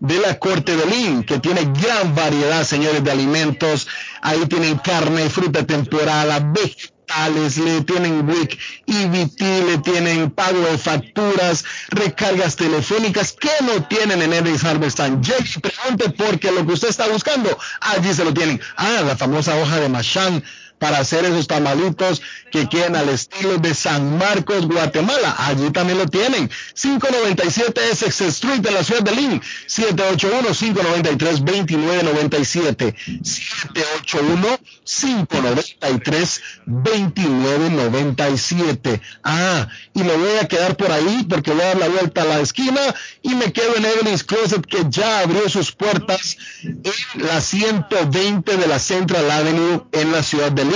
de la Corte de Lin, que tiene gran variedad, señores, de alimentos. Ahí tienen carne, fruta temporada, vegetales, le tienen WIC, EBT, le tienen pago de facturas, recargas telefónicas. ¿Qué no tienen en Ernest Harvest Time? Y pregunte porque lo que usted está buscando, allí se lo tienen. Ah, la famosa hoja de Machan para hacer esos tamalitos que queden al estilo de San Marcos, Guatemala. Allí también lo tienen. 597 Essex Street de la ciudad de Lynn. 781-593-2997. 781-593-2997. Ah, y me voy a quedar por ahí porque voy a dar la vuelta a la esquina y me quedo en Evelyn's Closet que ya abrió sus puertas en la 120 de la Central Avenue en la ciudad de Lynn.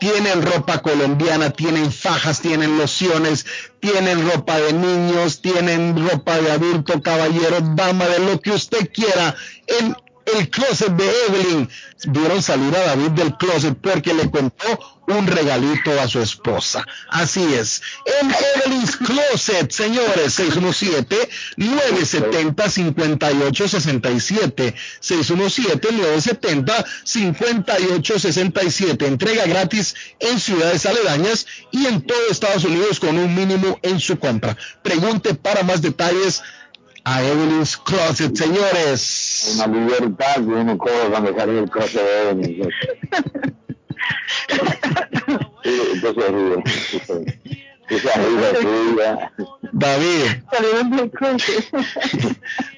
Tienen ropa colombiana, tienen fajas, tienen lociones, tienen ropa de niños, tienen ropa de adulto, caballero, dama, de lo que usted quiera el closet de Evelyn. Vieron salir a David del closet porque le compró un regalito a su esposa. Así es. En Evelyn's Closet, señores, 617-970-5867. 617-970-5867. Entrega gratis en ciudades aledañas y en todo Estados Unidos con un mínimo en su compra. Pregunte para más detalles a Evelyn's Closet, señores. Una libertad que uno coge cuando sale del closet de Evelyn. Sí, entonces ríe. Esa risa tuya. David.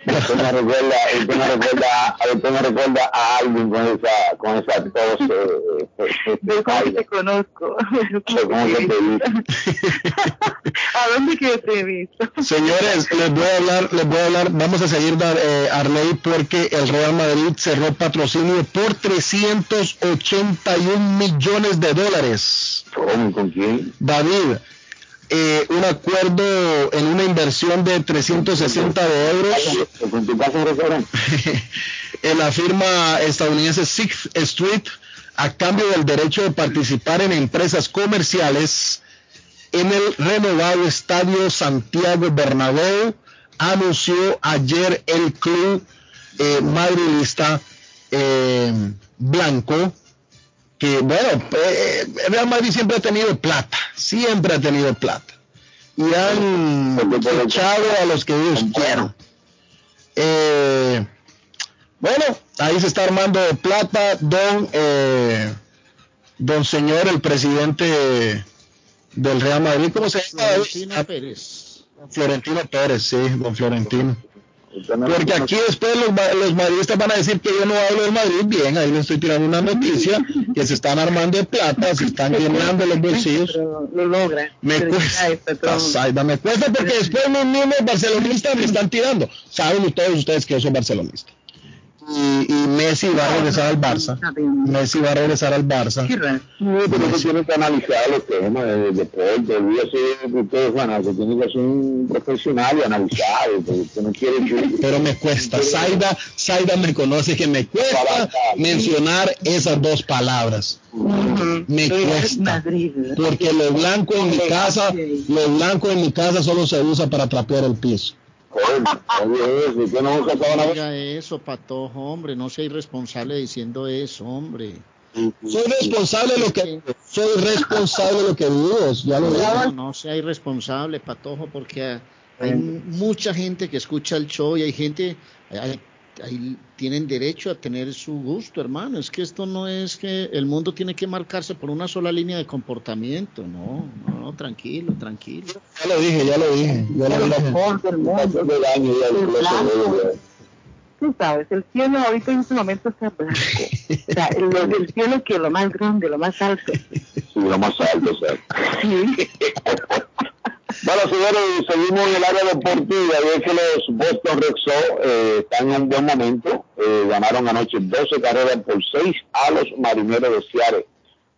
Usted me recuerda, usted me recuerda, usted me recuerda a alguien con esa, con esa tos. Eh, Yo como que te conozco. Yo. ¿A dónde que te he visto? Señores, les voy a hablar, les voy a hablar, vamos a seguir eh, Arley porque el Real Madrid cerró patrocinio por 381 millones de dólares. ¿Con quién? David, eh, un acuerdo en una inversión de 360 de euros. En la firma estadounidense Sixth Street a cambio del derecho de participar en empresas comerciales en el renovado Estadio Santiago Bernabéu, anunció ayer el club eh, madridista eh, blanco que bueno, eh, Real Madrid siempre ha tenido plata, siempre ha tenido plata. Y han echado a los que ellos quieran. Eh, bueno, ahí se está armando de plata don, eh, don señor, el presidente del Real Madrid, ¿cómo se llama? Florentino Pérez. Florentino Pérez, sí, don Florentino. Porque aquí después los, los madridistas van a decir que yo no hablo del Madrid bien, ahí les estoy tirando una noticia, que se están armando de plata, se están llenando los bolsillos. Lo logra. Me Pero cuesta. Zaida, me cuesta porque después los mismos barcelonistas me están tirando. Saben todos ustedes que yo soy barcelonista. Y, y Messi va a regresar al Barça. Messi va a regresar al Barça. No, pero tiene que analizar los temas de deporte. Ustedes a que tiene que ser un profesional y analizar. No quiere Pero me cuesta. Zaida, Zaida me conoce que me cuesta mencionar esas dos palabras. Me cuesta. Porque lo blanco en mi casa, lo blanco en mi casa solo se usa para trapear el piso. No diga eso, patojo, hombre, no sea irresponsable diciendo eso, hombre. Soy responsable de lo que soy responsable de lo que digo, ya lo No, digo. no sea irresponsable, patojo, porque hay mucha gente que escucha el show y hay gente, hay- hay- tienen derecho a tener su gusto, hermano. Es que esto no es que el mundo tiene que marcarse por una sola línea de comportamiento, no, no, no, tranquilo, tranquilo. Ya lo dije, ya lo dije. Ya lo dije. Tú sabes, el cielo ahorita en este momento está blanco. O sea, el, el cielo que lo más grande, lo más alto. Sí, lo más alto, exacto. Bueno, señores, seguimos en el área deportiva y es que los Boston Red Sox eh, están en un buen momento. Eh, ganaron anoche 12 carreras por 6 a los marineros de Seattle.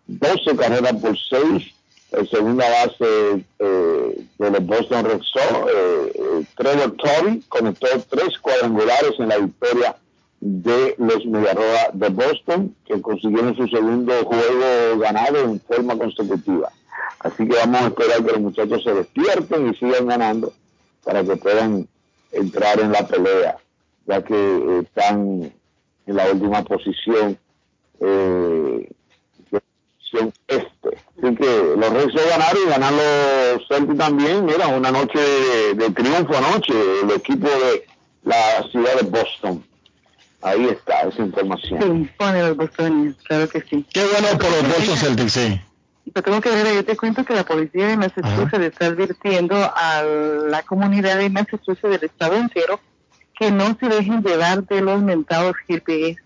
12 carreras por 6. El segunda base eh, de los Boston Red Sox, eh, eh, Trevor Torrey, conectó tres cuadrangulares en la victoria de los Mediarroa de Boston, que consiguieron su segundo juego ganado en forma consecutiva. Así que vamos a esperar que los muchachos se despierten y sigan ganando para que puedan entrar en la pelea, ya que están en la última posición, eh, posición este. Así que los Sox ganaron y ganaron los Celtics también. Mira, una noche de, de triunfo anoche, el equipo de la ciudad de Boston. Ahí está esa información. Sí, pone los bostonians, claro que sí. Qué bueno por los Boston Celtics, sí. Pero tengo que ver, yo te cuento que la policía de Massachusetts está advirtiendo a la comunidad de Massachusetts del estado entero que no se dejen llevar de los mentados GPS,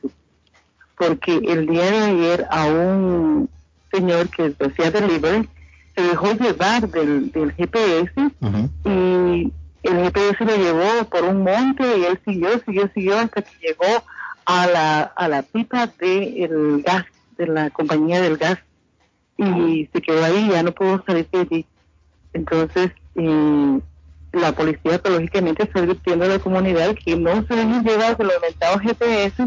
porque el día de ayer a un señor que hacía delivery se dejó llevar del, del GPS y el GPS lo llevó por un monte y él siguió, siguió, siguió hasta que llegó a la, a la pipa del gas, de la compañía del gas y se quedó ahí, ya no pudo salir de allí. Entonces, eh, la policía pues, lógicamente está advirtiendo a la comunidad que no se dejen llevar los inventados GPS,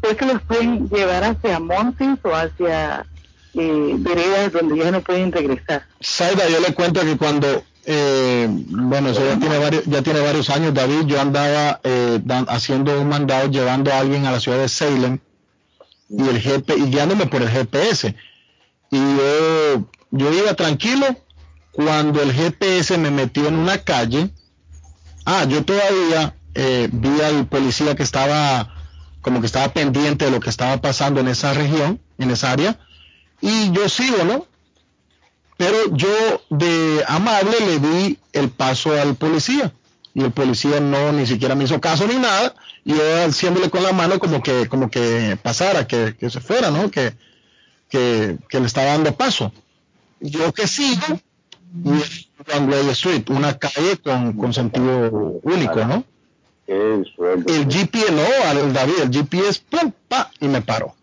porque los pueden llevar hacia montes o hacia eh, veredas donde ya no pueden regresar. Zaida, yo le cuento que cuando, eh, bueno, eso ya tiene varios, ya tiene varios años, David, yo andaba eh, dan- haciendo un mandado llevando a alguien a la ciudad de Salem y el GP, y guiándome por el GPS. Y yo, yo iba tranquilo cuando el GPS me metió en una calle. Ah, yo todavía eh, vi al policía que estaba como que estaba pendiente de lo que estaba pasando en esa región, en esa área, y yo sigo, ¿no? Pero yo de amable le di el paso al policía y el policía no ni siquiera me hizo caso ni nada y yo haciéndole con la mano como que como que pasara, que, que se fuera, ¿no? Que, que, que le estaba dando paso. Yo que sigo y One Way Street, una calle con, con sentido único, ¿no? El GPS, no, al- David, el GPS, pum, pa, y me paró.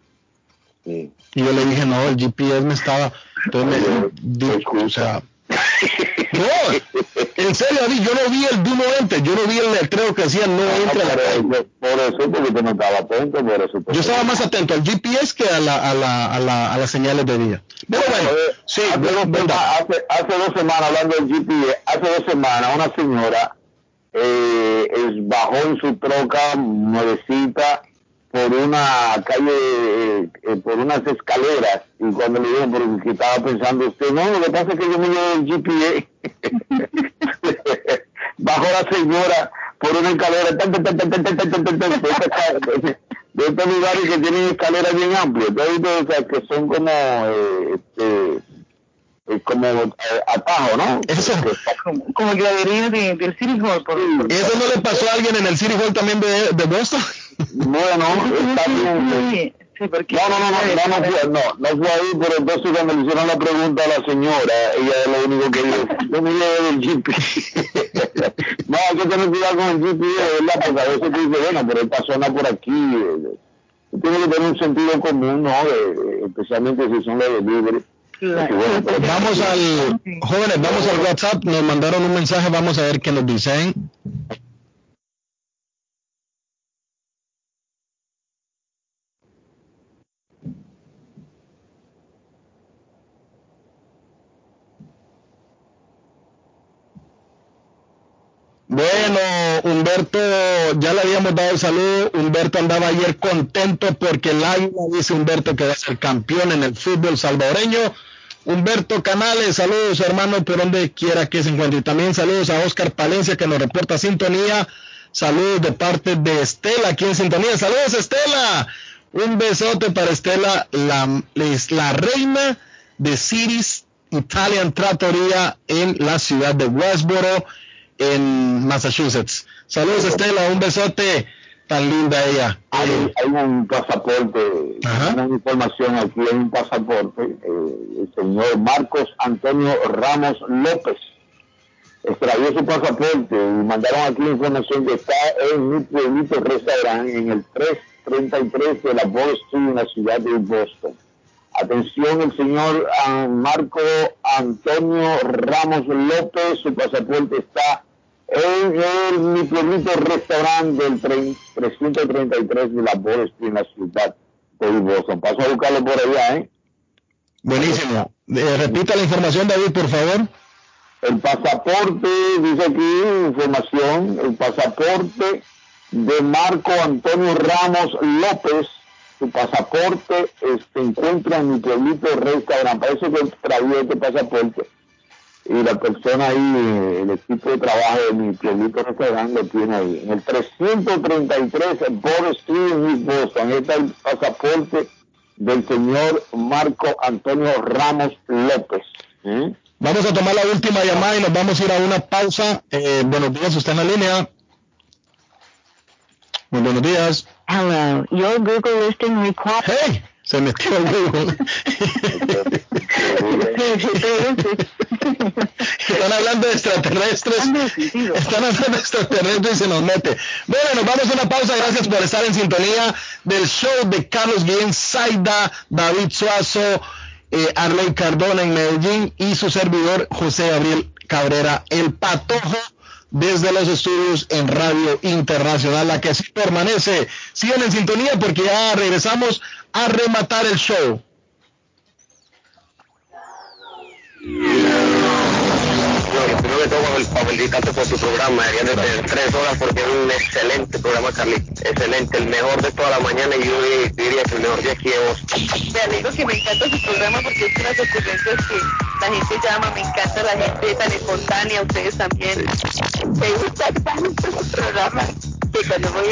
Y yo le dije, no, el GPS me estaba, entonces me dijo, o sea, No, en serio, David, yo no vi el do no enter, yo no vi el letrero que decía no entra a la calle. Por eso, porque tú no estabas atento, por eso. Yo estaba más atento al GPS que a, la, a, la, a, la, a las señales de día. Pero bueno, sí, hace, dos verdad. sema- hace, hace dos semanas, hablando del GPS, hace dos semanas una señora eh, es- bajó en su troca nuevecita por una calle, eh, eh, por unas escaleras, y cuando le dije, porque estaba pensando usted, no, lo que pasa es que yo me llevo el GPA, bajo la señora por una escalera, de estos lugares que tienen escaleras bien amplias, o sea, que son como, eh, este, como eh, atajo, ¿no? Eso. Este, como el gradería de, del City Hall. Por, por, ¿Y eso no le pasó a alguien en el City Hall también de, de Boston? Bueno, está bien. Sí, porque... No, no, no, no, no, no fue, no, no fue ahí, pero entonces cuando le hicieron la pregunta a la señora, ella es lo único que dijo, yo me llevo el GPS. no, hay que tener cuidado con el GPS, ¿verdad? Porque a veces tú dices, bueno, pero esta zona por aquí, eh, tú tienes que tener un sentido común, ¿no? De- especialmente si son los libres. Vamos al, jóvenes, vamos al WhatsApp, nos mandaron un mensaje, vamos a ver qué nos dicen. Bueno, Humberto, ya le habíamos dado el saludo. Humberto andaba ayer contento porque el Águila dice Humberto que va a ser campeón en el fútbol salvadoreño. Humberto Canales, saludos hermano por donde quiera que se encuentre. Y también saludos a Oscar Palencia que nos reporta sintonía. Saludos de parte de Estela aquí en sintonía. Saludos Estela. Un besote para Estela, la, la reina de Cities Italian Trattoria en la ciudad de Westboro, en Massachusetts. Saludos Estela, un besote. Tan linda ella. Hay, hay un pasaporte, una información aquí, hay un pasaporte, eh, el señor Marcos Antonio Ramos López extravió su pasaporte y mandaron aquí la información que está en mi pueblito restaurante en el 333 de la Wall Street en la ciudad de Boston. Atención, el señor ah, Marco Antonio Ramos López, su pasaporte está en el mi pueblito restaurante del tre- 333 de la Wall Street en la ciudad de Boston. Paso a buscarlo por allá, ¿eh? Buenísimo. Eh, repita la información, David, por favor. El pasaporte, dice aquí, información, el pasaporte de Marco Antonio Ramos López, su pasaporte se encuentra en mi pueblito restaurante. Parece que traía este pasaporte y la persona ahí, eh, el equipo de trabajo de mi pueblito restaurante tiene ahí. En el 333 Borough Street Boston, ahí está el pasaporte del señor Marco Antonio Ramos López. ¿eh? Vamos a tomar la última llamada y nos vamos a ir a una pausa. Eh, buenos días, usted en la línea. Muy buenos días. Hello, your Google listing requires... Hey, se metió el Google. Están hablando de extraterrestres. Están hablando de extraterrestres y se nos mete. Bueno, nos vamos a una pausa. Gracias por estar en sintonía del show de Carlos Guillén, Zaida, David Suazo, eh, Arley Cardona en Medellín y su servidor José Gabriel Cabrera, el patojo desde los estudios en Radio Internacional, la que sí permanece. Sigan en sintonía porque ya regresamos a rematar el show. Primero que todo, para- para felicitarte por tu programa. De tener tres horas porque es un excelente programa, Carly. Excelente, el mejor de toda la mañana y yo di- diría que el mejor de aquí de vos. Te digo que me encanta su programa porque es unas ocurrencias que la gente llama, me encanta la gente tan espontánea, ustedes también. Me gusta tanto su programa que cuando voy a